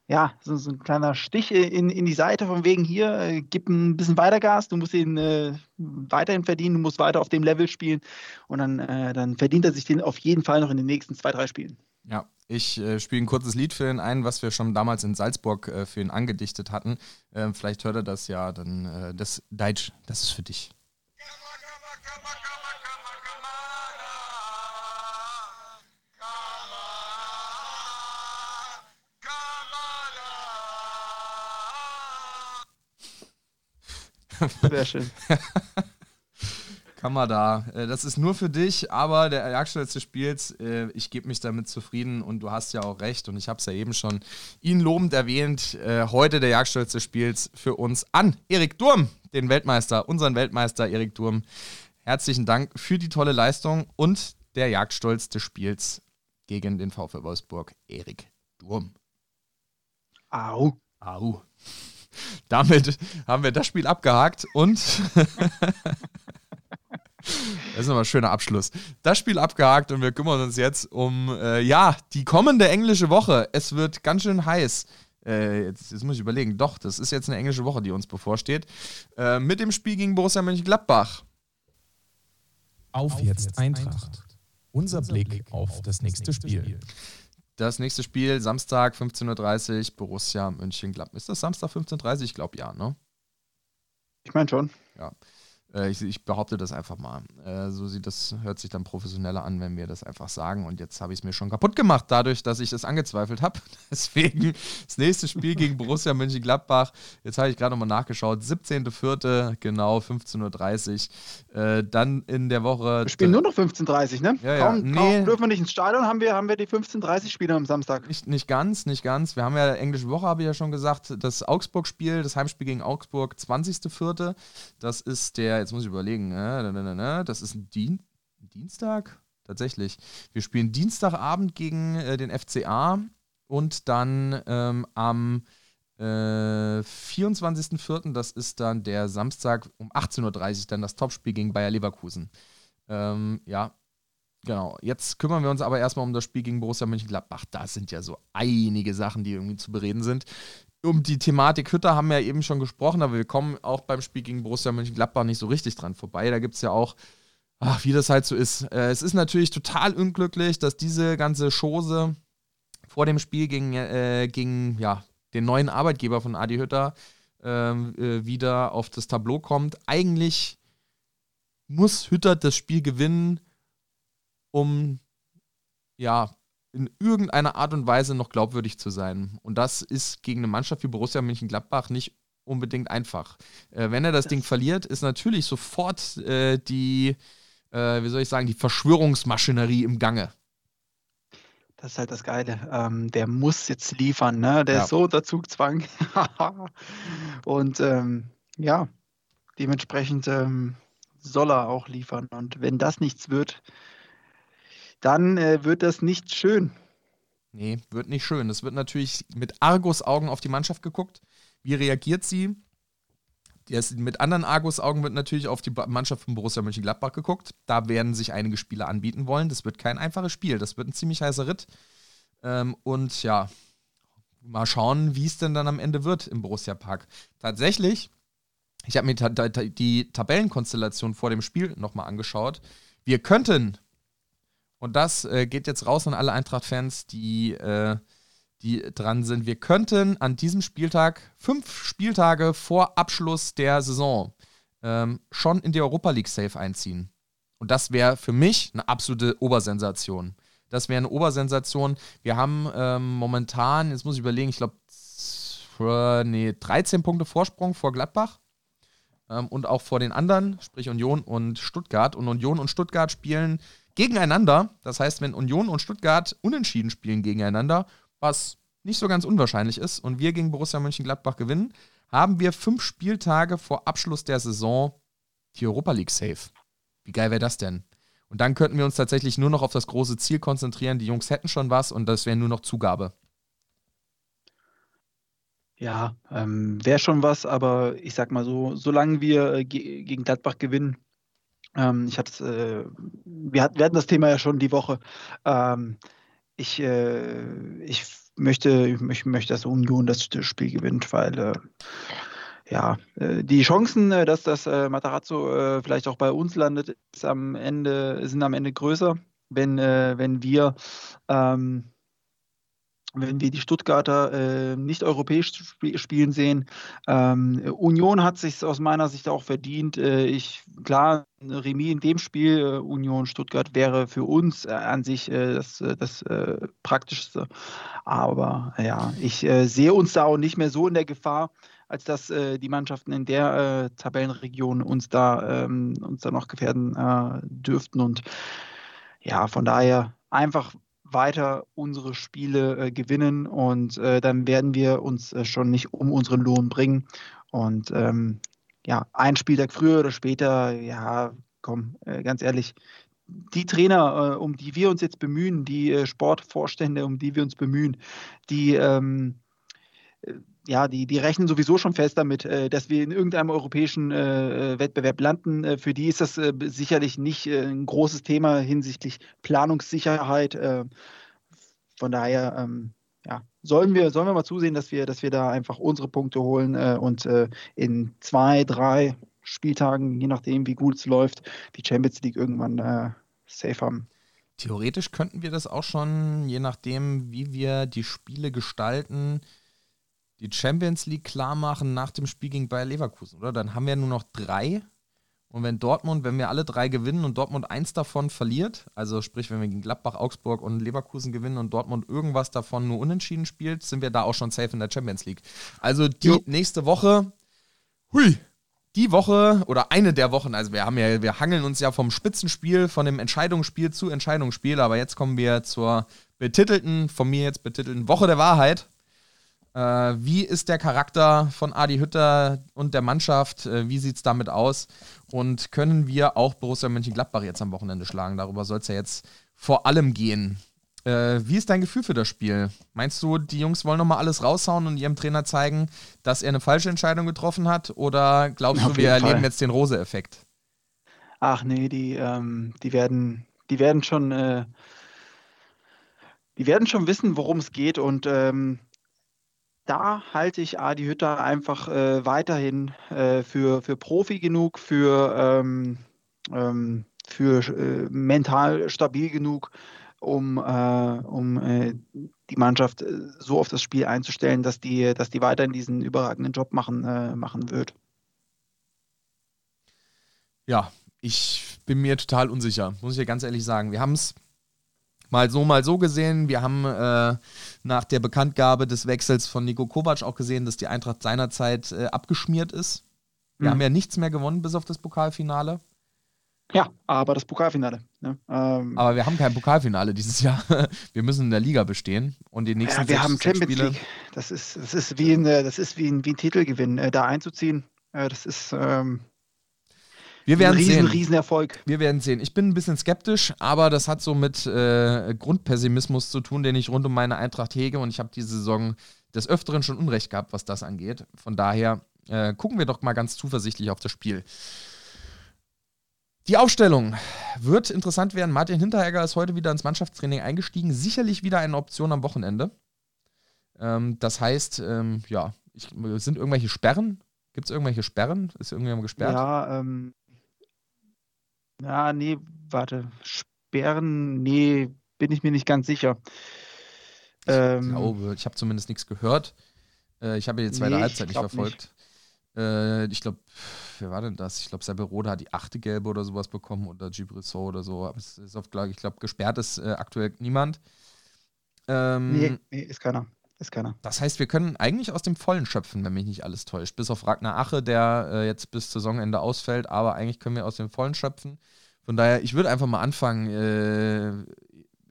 ja, so, ein kleiner Stich in, in die Seite von wegen hier, äh, gib ein bisschen weiter Gas, du musst ihn äh, weiterhin verdienen, du musst weiter auf dem Level spielen und dann, äh, dann verdient er sich den auf jeden Fall noch in den nächsten zwei, drei Spielen. Ja, ich äh, spiele ein kurzes Lied für ihn ein, was wir schon damals in Salzburg äh, für ihn angedichtet hatten. Ähm, vielleicht hört er das ja, dann das Deutsch, das ist für dich. Sehr schön. Kamada, äh, das ist nur für dich, aber der Jagdstolz des Spiels, äh, ich gebe mich damit zufrieden und du hast ja auch recht und ich habe es ja eben schon ihn lobend erwähnt. Äh, heute der Jagdstolz des Spiels für uns an Erik Durm, den Weltmeister, unseren Weltmeister Erik Durm. Herzlichen Dank für die tolle Leistung und der Jagdstolz des Spiels gegen den VfL Wolfsburg, Erik Durm. Au. Au. Damit haben wir das Spiel abgehakt und Das ist nochmal ein schöner Abschluss. Das Spiel abgehakt und wir kümmern uns jetzt um, äh, ja, die kommende englische Woche. Es wird ganz schön heiß. Äh, jetzt, jetzt, muss ich überlegen. Doch, das ist jetzt eine englische Woche, die uns bevorsteht. Äh, mit dem Spiel gegen Borussia Mönchengladbach. Auf jetzt Eintracht. Unser Blick auf das nächste Spiel. Das nächste Spiel, Samstag 15.30 Uhr, Borussia Mönchengladbach. Ist das Samstag 15.30 Uhr? Ich glaube ja, ne? Ich meine schon. Ja. Äh, ich, ich, behaupte das einfach mal. Äh, so sieht das, hört sich dann professioneller an, wenn wir das einfach sagen. Und jetzt habe ich es mir schon kaputt gemacht, dadurch, dass ich das angezweifelt habe. Deswegen das nächste Spiel gegen Borussia Mönchengladbach. Jetzt habe ich gerade nochmal nachgeschaut. 17.04. genau, 15.30 Uhr. Äh, dann in der Woche. Wir spielen nur noch 15.30 Uhr, ne? Ja, ja. Kaum, nee. kaum dürfen wir nicht ins Stadion, haben wir, haben wir die 15.30 Spiele am Samstag. Nicht, nicht ganz, nicht ganz. Wir haben ja englische Woche, habe ich ja schon gesagt. Das Augsburg-Spiel, das Heimspiel gegen Augsburg, 20.04. Das ist der jetzt muss ich überlegen, äh, das ist ein Dien Dienstag? Tatsächlich. Wir spielen Dienstagabend gegen äh, den FCA und dann ähm, am äh, 24.04., das ist dann der Samstag um 18.30 Uhr, dann das Topspiel gegen Bayer Leverkusen. Ähm, ja, genau. Jetzt kümmern wir uns aber erstmal um das Spiel gegen Borussia Mönchengladbach. Da sind ja so einige Sachen, die irgendwie zu bereden sind um die Thematik Hütter haben wir ja eben schon gesprochen, aber wir kommen auch beim Spiel gegen Borussia Mönchengladbach nicht so richtig dran vorbei. Da gibt es ja auch, ach, wie das halt so ist. Äh, es ist natürlich total unglücklich, dass diese ganze Chose vor dem Spiel gegen, äh, gegen ja, den neuen Arbeitgeber von Adi Hütter ähm, äh, wieder auf das Tableau kommt. Eigentlich muss Hütter das Spiel gewinnen, um ja, in irgendeiner Art und Weise noch glaubwürdig zu sein. Und das ist gegen eine Mannschaft wie Borussia Mönchengladbach nicht unbedingt einfach. Äh, wenn er das, Ding verliert, ist natürlich sofort äh, die, äh, wie soll ich sagen, die Verschwörungsmaschinerie im Gange. Das ist halt das Geile. Ähm, der muss jetzt liefern, ne? Der ja. ist so unter Zugzwang. und ähm, ja, dementsprechend ähm, soll er auch liefern. Und wenn das nichts wird, dann äh, wird das nicht schön. Nee, wird nicht schön. Es wird natürlich mit Argus-Augen auf die Mannschaft geguckt. Wie reagiert sie? Das, mit anderen Argus-Augen wird natürlich auf die Mannschaft von Borussia Mönchengladbach geguckt. Da werden sich einige Spieler anbieten wollen. Das wird kein einfaches Spiel. Das wird ein ziemlich heißer Ritt. Ähm, und ja, mal schauen, wie es denn dann am Ende wird im Borussia Park. Tatsächlich, ich habe mir ta ta die Tabellenkonstellation vor dem Spiel nochmal angeschaut. Wir könnten und das äh, geht jetzt raus an alle Eintracht-Fans, die, äh, die dran sind. Wir könnten an diesem Spieltag, fünf Spieltage vor Abschluss der Saison, ähm, schon in die Europa League Safe einziehen. Und das wäre für mich eine absolute Obersensation. Das wäre eine Obersensation. Wir haben ähm, momentan, jetzt muss ich überlegen, ich glaube, nee, 13 Punkte Vorsprung vor Gladbach ähm, und auch vor den anderen, sprich Union und Stuttgart. Und Union und Stuttgart spielen gegeneinander. Das heißt, wenn Union und Stuttgart unentschieden spielen gegeneinander, was nicht so ganz unwahrscheinlich ist, und wir gegen Borussia Mönchengladbach gewinnen, haben wir fünf Spieltage vor Abschluss der Saison die Europa League safe. Wie geil wäre das denn? Und dann könnten wir uns tatsächlich nur noch auf das große Ziel konzentrieren. Die Jungs hätten schon was und das wäre nur noch Zugabe. Ja, ähm, wäre schon was, aber ich sag mal so, solange wir äh, ge gegen Gladbach gewinnen, ähm, ich hatte äh, wir, hat, wir hatten das Thema ja schon die Woche. Ähm, ich, äh, ich möchte, ich möchte, dass Union das Spiel gewinnt, weil äh, ja, äh, die Chancen, äh, dass das äh, Matarazzo vielleicht auch bei uns landet, am Ende, sind am Ende größer, wenn, wenn wir ähm, wenn wir die Stuttgarter äh, nicht europäisch sp spielen sehen. Ähm, Union hat sich aus meiner Sicht auch verdient. Äh, ich, klar, Remis in dem Spiel, äh, Union Stuttgart, wäre für uns äh, an sich äh, das, äh, das Praktischste. Aber ja, ich sehe uns da auch nicht mehr so in der Gefahr, als dass die Mannschaften in der Tabellenregion uns da, ähm, uns da noch gefährden dürften. Und ja, von daher einfach weiter unsere Spiele äh, gewinnen und äh, dann werden wir uns äh, schon nicht um unseren Lohn bringen. Und ähm, ja, ein Spieltag früher oder später, ja, komm, äh, ganz ehrlich, die Trainer, äh, um die wir uns jetzt bemühen, die äh, Sportvorstände, um die wir uns bemühen, die ähm, ja, die, die rechnen sowieso schon fest damit, äh, dass wir in irgendeinem europäischen äh, äh Wettbewerb landen. Äh, für die ist das äh, sicherlich nicht ein großes Thema hinsichtlich Planungssicherheit. von daher, ähm, ja, sollen wir, sollen wir mal zusehen, dass wir, dass wir da einfach unsere Punkte holen und in zwei, drei Spieltagen, je nachdem, wie gut es läuft, die Champions League irgendwann safe haben. Theoretisch könnten wir das auch schon, je nachdem, wie wir die Spiele gestalten, die Champions League klar machen nach dem Spiel gegen Bayer Leverkusen, oder? Dann haben wir nur noch drei. Und wenn Dortmund, wenn wir alle drei gewinnen und Dortmund eins davon verliert, also sprich, wenn wir gegen Gladbach, Augsburg und Leverkusen gewinnen und Dortmund irgendwas davon nur unentschieden spielt, sind wir da auch schon safe in der Champions League. Also die jo. nächste Woche, hui, die Woche oder eine der Wochen, also wir haben ja, wir hangeln uns ja vom Spitzenspiel, von dem Entscheidungsspiel zu Entscheidungsspiel, aber jetzt kommen wir zur betitelten, von mir jetzt betitelten Woche der Wahrheit. Äh, wie ist der Charakter von Adi Hütter und der Mannschaft? Äh, wie sieht es damit aus? Und können wir auch Borussia Mönchengladbach jetzt am Wochenende schlagen? Darüber soll es ja jetzt vor allem gehen. Äh, wie ist dein Gefühl für das Spiel? Meinst du, die Jungs wollen nochmal alles raushauen und ihrem Trainer zeigen, dass er eine falsche Entscheidung getroffen hat? Oder glaubst Auf du, wir erleben Fall. jetzt den Rose-Effekt? Ach nee, die, ähm, die, werden, die werden schon. Äh, die werden schon wissen, worum es geht und ähm, da halte ich Adi Hütter einfach äh, weiterhin äh, für, für Profi genug, für, ähm, ähm, für äh, mental stabil genug, um, äh, um äh, die Mannschaft äh, so auf das Spiel einzustellen, dass die, dass die weiterhin diesen überragenden Job machen, machen wird. Ja, ich bin mir total unsicher, muss ich ja ganz ehrlich sagen. Wir haben es mal so, mal so gesehen. Wir haben äh, nach der Bekanntgabe des Wechsels von Nico Kovac auch gesehen, dass die Eintracht seinerzeit äh, abgeschmiert ist. Wir mhm. haben ja nichts mehr gewonnen bis auf das Pokalfinale. Ja, aber das Pokalfinale. Ne? Ähm, aber wir haben kein Pokalfinale dieses Jahr. wir müssen in der Liga bestehen und die nächsten ja, wir haben Champions Spiele League. Das ist, das ist wie ein, das ist wie ein, wie ein Titelgewinn, äh, da einzuziehen. Äh, das ist ähm, wir werden riesen, sehen. Riesenerfolg. Wir werden sehen. Ich bin ein bisschen skeptisch, aber das hat so mit äh, Grundpessimismus zu tun, den ich rund um meine Eintracht hege. Und ich habe diese Saison des Öfteren schon Unrecht gehabt, was das angeht. Von daher äh, gucken wir doch mal ganz zuversichtlich auf das Spiel. Die Aufstellung wird interessant werden. Martin Hinteregger ist heute wieder ins Mannschaftstraining eingestiegen. Sicherlich wieder eine Option am Wochenende. Ähm, das heißt, ähm, ja, ich, sind irgendwelche Sperren? Gibt es irgendwelche Sperren? Ist irgendjemand gesperrt? Ja, ähm, ja, nee, warte. Sperren, nee, bin ich mir nicht ganz sicher. Ich ähm, glaube, ich habe zumindest nichts gehört. Äh, ich habe die zweite nee, Halbzeit nicht verfolgt. Nicht. Äh, ich glaube, wer war denn das? Ich glaube, Seberode hat die achte gelbe oder sowas bekommen oder Gibrissot oder so. Aber es ist oft, ich glaube, gesperrt ist äh, aktuell niemand. Ähm, nee, nee, ist keiner. Ist keiner. Das heißt, wir können eigentlich aus dem Vollen schöpfen, wenn mich nicht alles täuscht. Bis auf Ragnar Ache, der äh, jetzt bis Saisonende ausfällt, aber eigentlich können wir aus dem Vollen schöpfen. Von daher, ich würde einfach mal anfangen. Äh,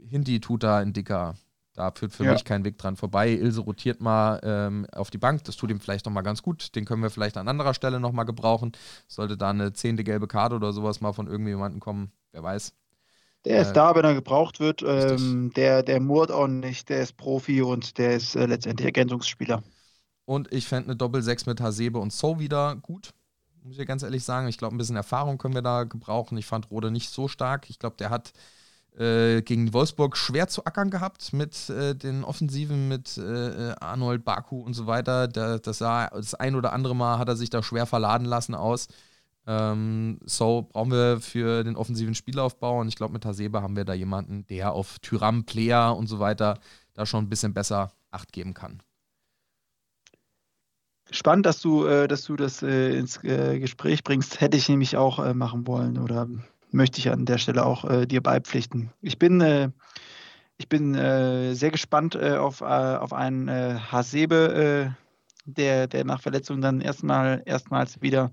Hindi tut da in Dicker. Da führt für ja. mich kein Weg dran vorbei. Ilse rotiert mal ähm, auf die Bank. Das tut ihm vielleicht nochmal ganz gut. Den können wir vielleicht an anderer Stelle nochmal gebrauchen. Sollte da eine zehnte gelbe Karte oder sowas mal von irgendjemandem kommen, wer weiß. Der ist Äh, da, wenn er gebraucht wird. Ähm, der, der murrt auch nicht, der ist Profi und der ist äh, letztendlich Ergänzungsspieler. Und ich fände eine Doppel-6 mit Hasebe und So wieder gut. Muss ich ganz ehrlich sagen. Ich glaube, ein bisschen Erfahrung können wir da gebrauchen. Ich fand Rode nicht so stark. Ich glaube, der hat äh, gegen Wolfsburg schwer zu ackern gehabt mit äh, den Offensiven, mit äh, Arnold, Baku und so weiter. Der, das, sah, das ein oder andere Mal hat er sich da schwer verladen lassen aus. Ähm, so brauchen wir für den offensiven Spielaufbau und ich glaube, mit Hasebe haben wir da jemanden, der auf Tyram, Player und so weiter da schon ein bisschen besser Acht geben kann. Spannend, dass du, äh, dass du das äh, ins äh, Gespräch bringst. Hätte ich nämlich auch äh, machen wollen oder möchte ich an der Stelle auch äh, dir beipflichten. Ich bin, äh, ich bin sehr gespannt auf, auf einen Hasebe, der, der nach Verletzung dann erstmal erstmals wieder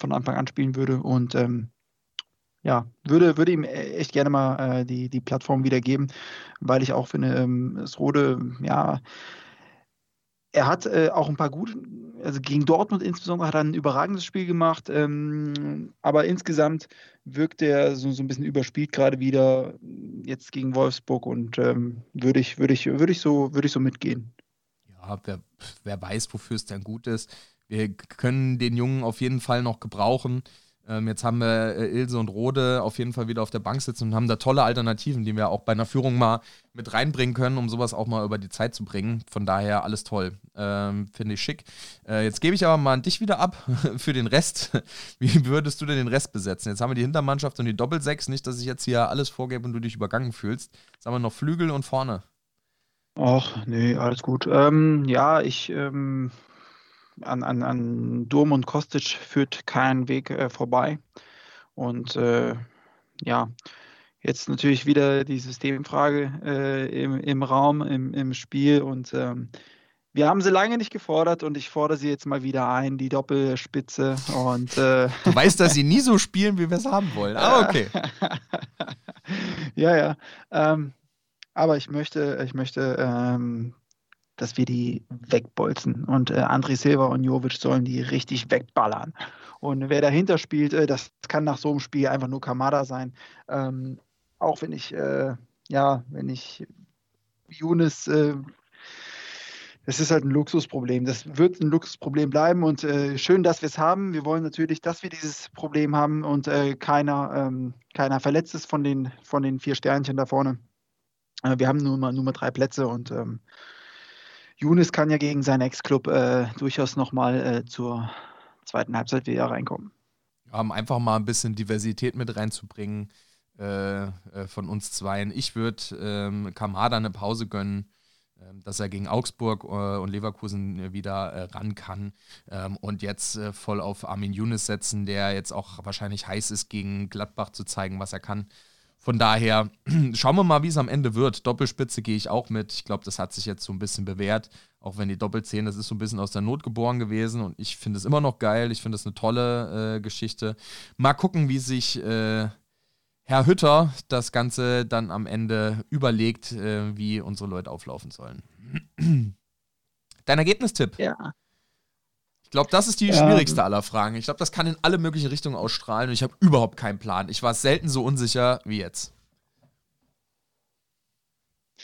von Anfang an spielen würde und ähm, ja, würde, würde ihm echt gerne mal äh, die, die Plattform wieder geben, weil ich auch finde, ähm, es Rode, ja, er hat äh, auch ein paar gute, also gegen Dortmund insbesondere hat er ein überragendes Spiel gemacht, ähm, aber insgesamt wirkt er so, so ein bisschen überspielt gerade wieder jetzt gegen Wolfsburg und ähm, würde ich, würde ich, würde ich so, würde ich so mitgehen. Ja, wer, wer weiß, wofür es denn gut ist. Wir können den Jungen auf jeden Fall noch gebrauchen. Ähm, jetzt haben wir äh, Ilse und Rode auf jeden Fall wieder auf der Bank sitzen und haben da tolle Alternativen, die wir auch bei einer Führung mal mit reinbringen können, um sowas auch mal über die Zeit zu bringen. Von daher alles toll. Ähm, Finde ich schick. Äh, jetzt gebe ich aber mal an dich wieder ab für den Rest. Wie würdest du denn den Rest besetzen? Jetzt haben wir die Hintermannschaft und die Doppelsechs. Nicht, dass ich jetzt hier alles vorgebe und du dich übergangen fühlst. Jetzt haben wir noch Flügel und vorne. Ach, nee, alles gut. Ähm, ja, ich ähm, an, an, an Durm und Kostic führt kein Weg äh, vorbei. Und äh, ja, jetzt natürlich wieder die Systemfrage äh, im, im Raum, im, im Spiel. Und ähm, wir haben sie lange nicht gefordert und ich fordere sie jetzt mal wieder ein, die Doppelspitze. Und äh, Du weißt, dass sie nie so spielen, wie wir es haben wollen. Aber okay. ja, ja. Ähm, aber ich möchte, ich möchte, ähm, dass wir die wegbolzen. Und äh, André Silva und Jovic sollen die richtig wegballern. Und wer dahinter spielt, äh, das kann nach so einem Spiel einfach nur Kamada sein. Ähm, auch wenn ich, äh, ja, wenn ich Younes, äh, das ist halt ein Luxusproblem. Das wird ein Luxusproblem bleiben und äh, schön, dass wir es haben. Wir wollen natürlich, dass wir dieses Problem haben und äh, keiner, ähm, keiner verletzt ist von den, von den vier Sternchen da vorne. Äh, wir haben nur mal, nur mal drei Plätze und ähm, Younes kann ja gegen seinen Ex-Club äh, durchaus nochmal äh, zur zweiten Halbzeit wieder reinkommen. um einfach mal ein bisschen Diversität mit reinzubringen äh, äh, von uns zweien. Ich würde ähm, Kamada eine Pause gönnen, ähm, dass er gegen Augsburg äh, und Leverkusen äh, wieder ran kann ähm, und jetzt voll auf Armin Younes setzen, der jetzt auch wahrscheinlich heiß ist, gegen Gladbach zu zeigen, was er kann. Von daher schauen wir mal, wie es am Ende wird. Doppelspitze gehe ich auch mit. Ich glaube, das hat sich jetzt so ein bisschen bewährt. Auch wenn die Doppelzehn, das ist so ein bisschen aus der Not geboren gewesen und ich finde es immer noch geil. Ich finde es eine tolle äh, Geschichte. Mal gucken, wie sich äh, Herr Hütter das Ganze dann am Ende überlegt, äh, wie unsere Leute auflaufen sollen. Dein Ergebnistipp? Ja. Ich glaube, das ist die Ähm. schwierigste aller Fragen. Ich glaube, das kann in alle möglichen Richtungen ausstrahlen und ich habe überhaupt keinen Plan. Ich war selten so unsicher wie jetzt.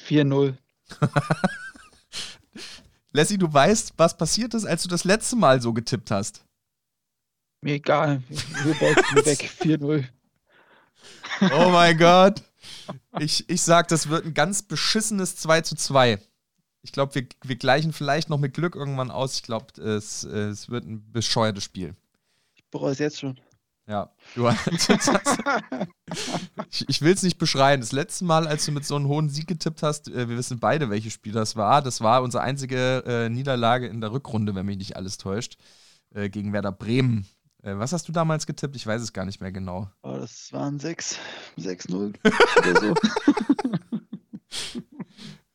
4-0. Lassie, du weißt, was passiert ist, als du das letzte Mal so getippt hast. Mir egal. Weg. 4-0. Oh mein Gott. Ich, ich sag, das wird ein ganz beschissenes 2 zu 2. Ich glaube, wir, wir gleichen vielleicht noch mit Glück irgendwann aus. Ich glaube, es, es wird ein bescheuertes Spiel. Ich bereue es jetzt schon. Ja, du ich, ich will es nicht beschreien. Das letzte Mal, als du mit so einem hohen Sieg getippt hast, äh, wir wissen beide, welches Spiel das war. Das war unsere einzige äh, Niederlage in der Rückrunde, wenn mich nicht alles täuscht, äh, gegen Werder Bremen. Äh, was hast du damals getippt? Ich weiß es gar nicht mehr genau. Oh, das waren 6, 6-0 oder so.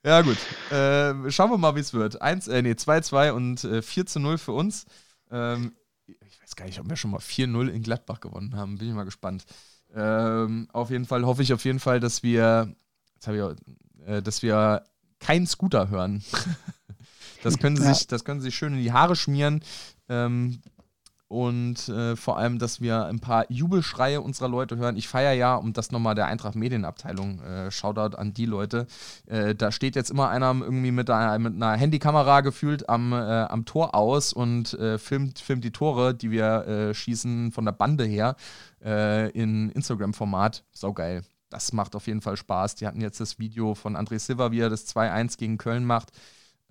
Ja, gut. Äh, schauen wir mal, wie es wird. 1, äh, nee, 2-2 und äh, 4 zu 0 für uns. Ähm, ich weiß gar nicht, ob wir schon mal 4-0 in Gladbach gewonnen haben. Bin ich mal gespannt. Ähm, auf jeden Fall hoffe ich auf jeden Fall, dass wir, jetzt ich auch, äh, dass wir keinen Scooter hören. das, können sie Ja. sich, das können sie sich schön in die Haare schmieren. Ähm, und äh, vor allem, dass wir ein paar Jubelschreie unserer Leute hören. Ich feiere ja, um das nochmal der Eintracht Medienabteilung, äh, Shoutout an die Leute, äh, da steht jetzt immer einer irgendwie mit einer, mit einer Handykamera gefühlt am, äh, am Tor aus und äh, filmt, filmt die Tore, die wir äh, schießen von der Bande her in Instagram-Format. Sau geil. Das macht auf jeden Fall Spaß. Die hatten jetzt das Video von André Silva, wie er das 2-1 gegen Köln macht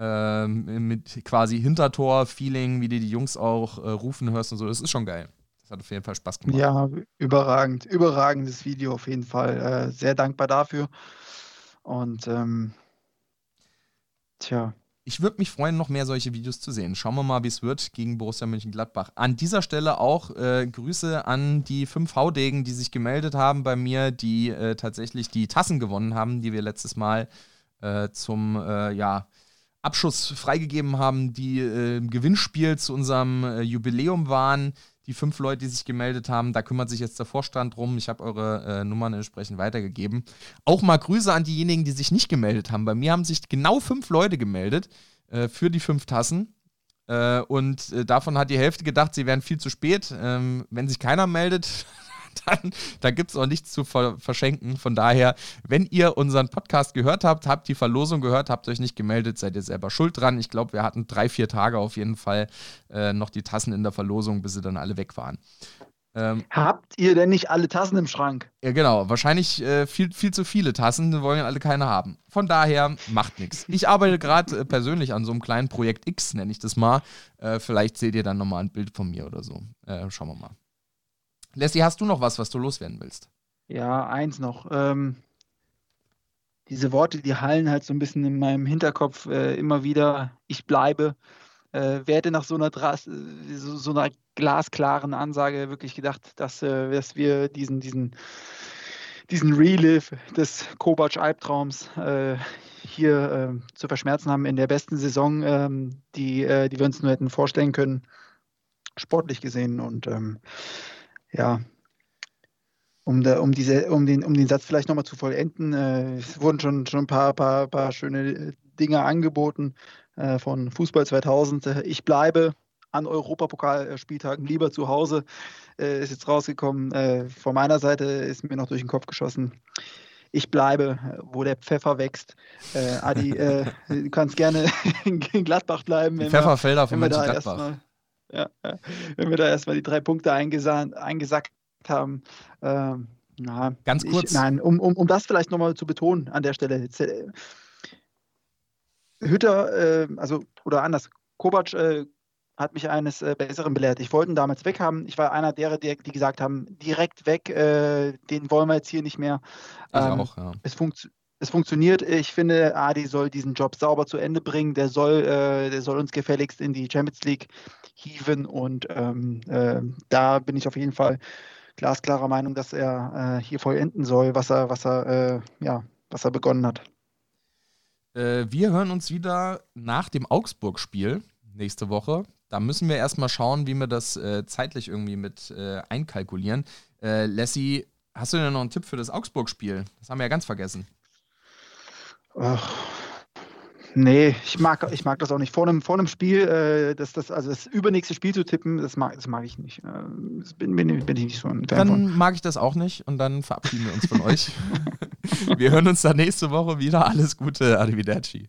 ähm, mit quasi Hintertor-Feeling, wie die die Jungs auch äh, rufen hörst und so. Das ist schon geil. Das hat auf jeden Fall Spaß gemacht. Ja, überragend. Überragendes Video auf jeden Fall. Äh, sehr dankbar dafür. Und ähm, tja. Ich würde mich freuen, noch mehr solche Videos zu sehen. Schauen wir mal, wie es wird gegen Borussia Mönchengladbach. An dieser Stelle auch äh, Grüße an die fünf V-Degen, die sich gemeldet haben bei mir, die äh, tatsächlich die Tassen gewonnen haben, die wir letztes Mal äh, zum äh, ja, Abschuss freigegeben haben, die äh, im Gewinnspiel zu unserem äh, Jubiläum waren. Die fünf Leute, die sich gemeldet haben, da kümmert sich jetzt der Vorstand drum. Ich habe eure äh, Nummern entsprechend weitergegeben. Auch mal Grüße an diejenigen, die sich nicht gemeldet haben. Bei mir haben sich genau fünf Leute gemeldet äh, für die fünf Tassen. Äh, und äh, davon hat die Hälfte gedacht, sie wären viel zu spät. Ähm, wenn sich keiner meldet, dann, dann gibt es auch nichts zu ver verschenken. Von daher, wenn ihr unseren Podcast gehört habt, habt die Verlosung gehört, habt euch nicht gemeldet, seid ihr selber schuld dran. Ich glaube, wir hatten drei, vier Tage auf jeden Fall äh, noch die Tassen in der Verlosung, bis sie dann alle weg waren. Ähm, Habt ihr denn nicht alle Tassen im Schrank? Ja, genau. Wahrscheinlich äh, viel, viel zu viele Tassen, wollen alle keine haben. Von daher macht nichts. Ich arbeite gerade äh, persönlich an so einem kleinen Projekt X, nenne ich das mal. Äh, vielleicht seht ihr dann nochmal ein Bild von mir oder so. Äh, schauen wir mal. Leslie, hast du noch was, was du loswerden willst? Ja, eins noch. Ähm, diese Worte, die hallen halt so ein bisschen in meinem Hinterkopf äh, immer wieder. Ich bleibe. Äh, wer hätte nach so einer, so, so, einer glasklaren Ansage wirklich gedacht, dass, äh, dass wir diesen, diesen, diesen Relive des Kovac-Albtraums äh, hier äh, zu verschmerzen haben in der besten Saison, ähm, die, äh, die wir uns nur hätten vorstellen können, sportlich gesehen. Und ähm, ja, um, da, um, diese, um, den, um den Satz vielleicht nochmal zu vollenden, äh, es wurden schon, schon ein paar, paar, paar schöne Dinge angeboten äh, von Fußball 2000. Ich bleibe an Europapokalspieltagen lieber zu Hause, äh, ist jetzt rausgekommen. Äh, von meiner Seite ist mir noch durch den Kopf geschossen. Ich bleibe, wo der Pfeffer wächst. Äh, Adi, äh, du kannst gerne in Gladbach bleiben. Pfefferfelder von Mönchengladbach ja, wenn wir da erstmal die drei Punkte eingesackt haben. Ähm, na, Ganz kurz. Ich, nein, um, um, um das vielleicht nochmal zu betonen an der Stelle. Äh, Hütter, äh, also, oder anders, Kovac äh, hat mich eines äh, Besseren belehrt. Ich wollte ihn damals weghaben. Ich war einer derer, die, die gesagt haben, direkt weg, äh, den wollen wir jetzt hier nicht mehr. Ähm, auch, ja. Es funktioniert es funktioniert. Ich finde, Adi soll diesen Job sauber zu Ende bringen. Der soll, äh, der soll uns gefälligst in die Champions League hieven. Und ähm, äh, da bin ich auf jeden Fall glasklarer Meinung, dass er äh, hier vollenden soll, was er, was er, äh, ja, was er begonnen hat. Äh, wir hören uns wieder nach dem Augsburg-Spiel nächste Woche. Da müssen wir erstmal schauen, wie wir das äh, zeitlich irgendwie mit einkalkulieren. Lassie, hast du denn noch einen Tipp für das Augsburg-Spiel? Das haben wir ja ganz vergessen. Ach, nee, ich mag, ich mag das auch nicht. Vor einem, vor einem Spiel, äh, das, das, also das übernächste Spiel zu tippen, das mag, das mag ich nicht. Äh, das bin, bin, bin ich nicht so ein Fan Dann von. mag ich das auch nicht und dann verabschieden wir uns von euch. wir hören uns dann nächste Woche wieder. Alles Gute, Arrivederci.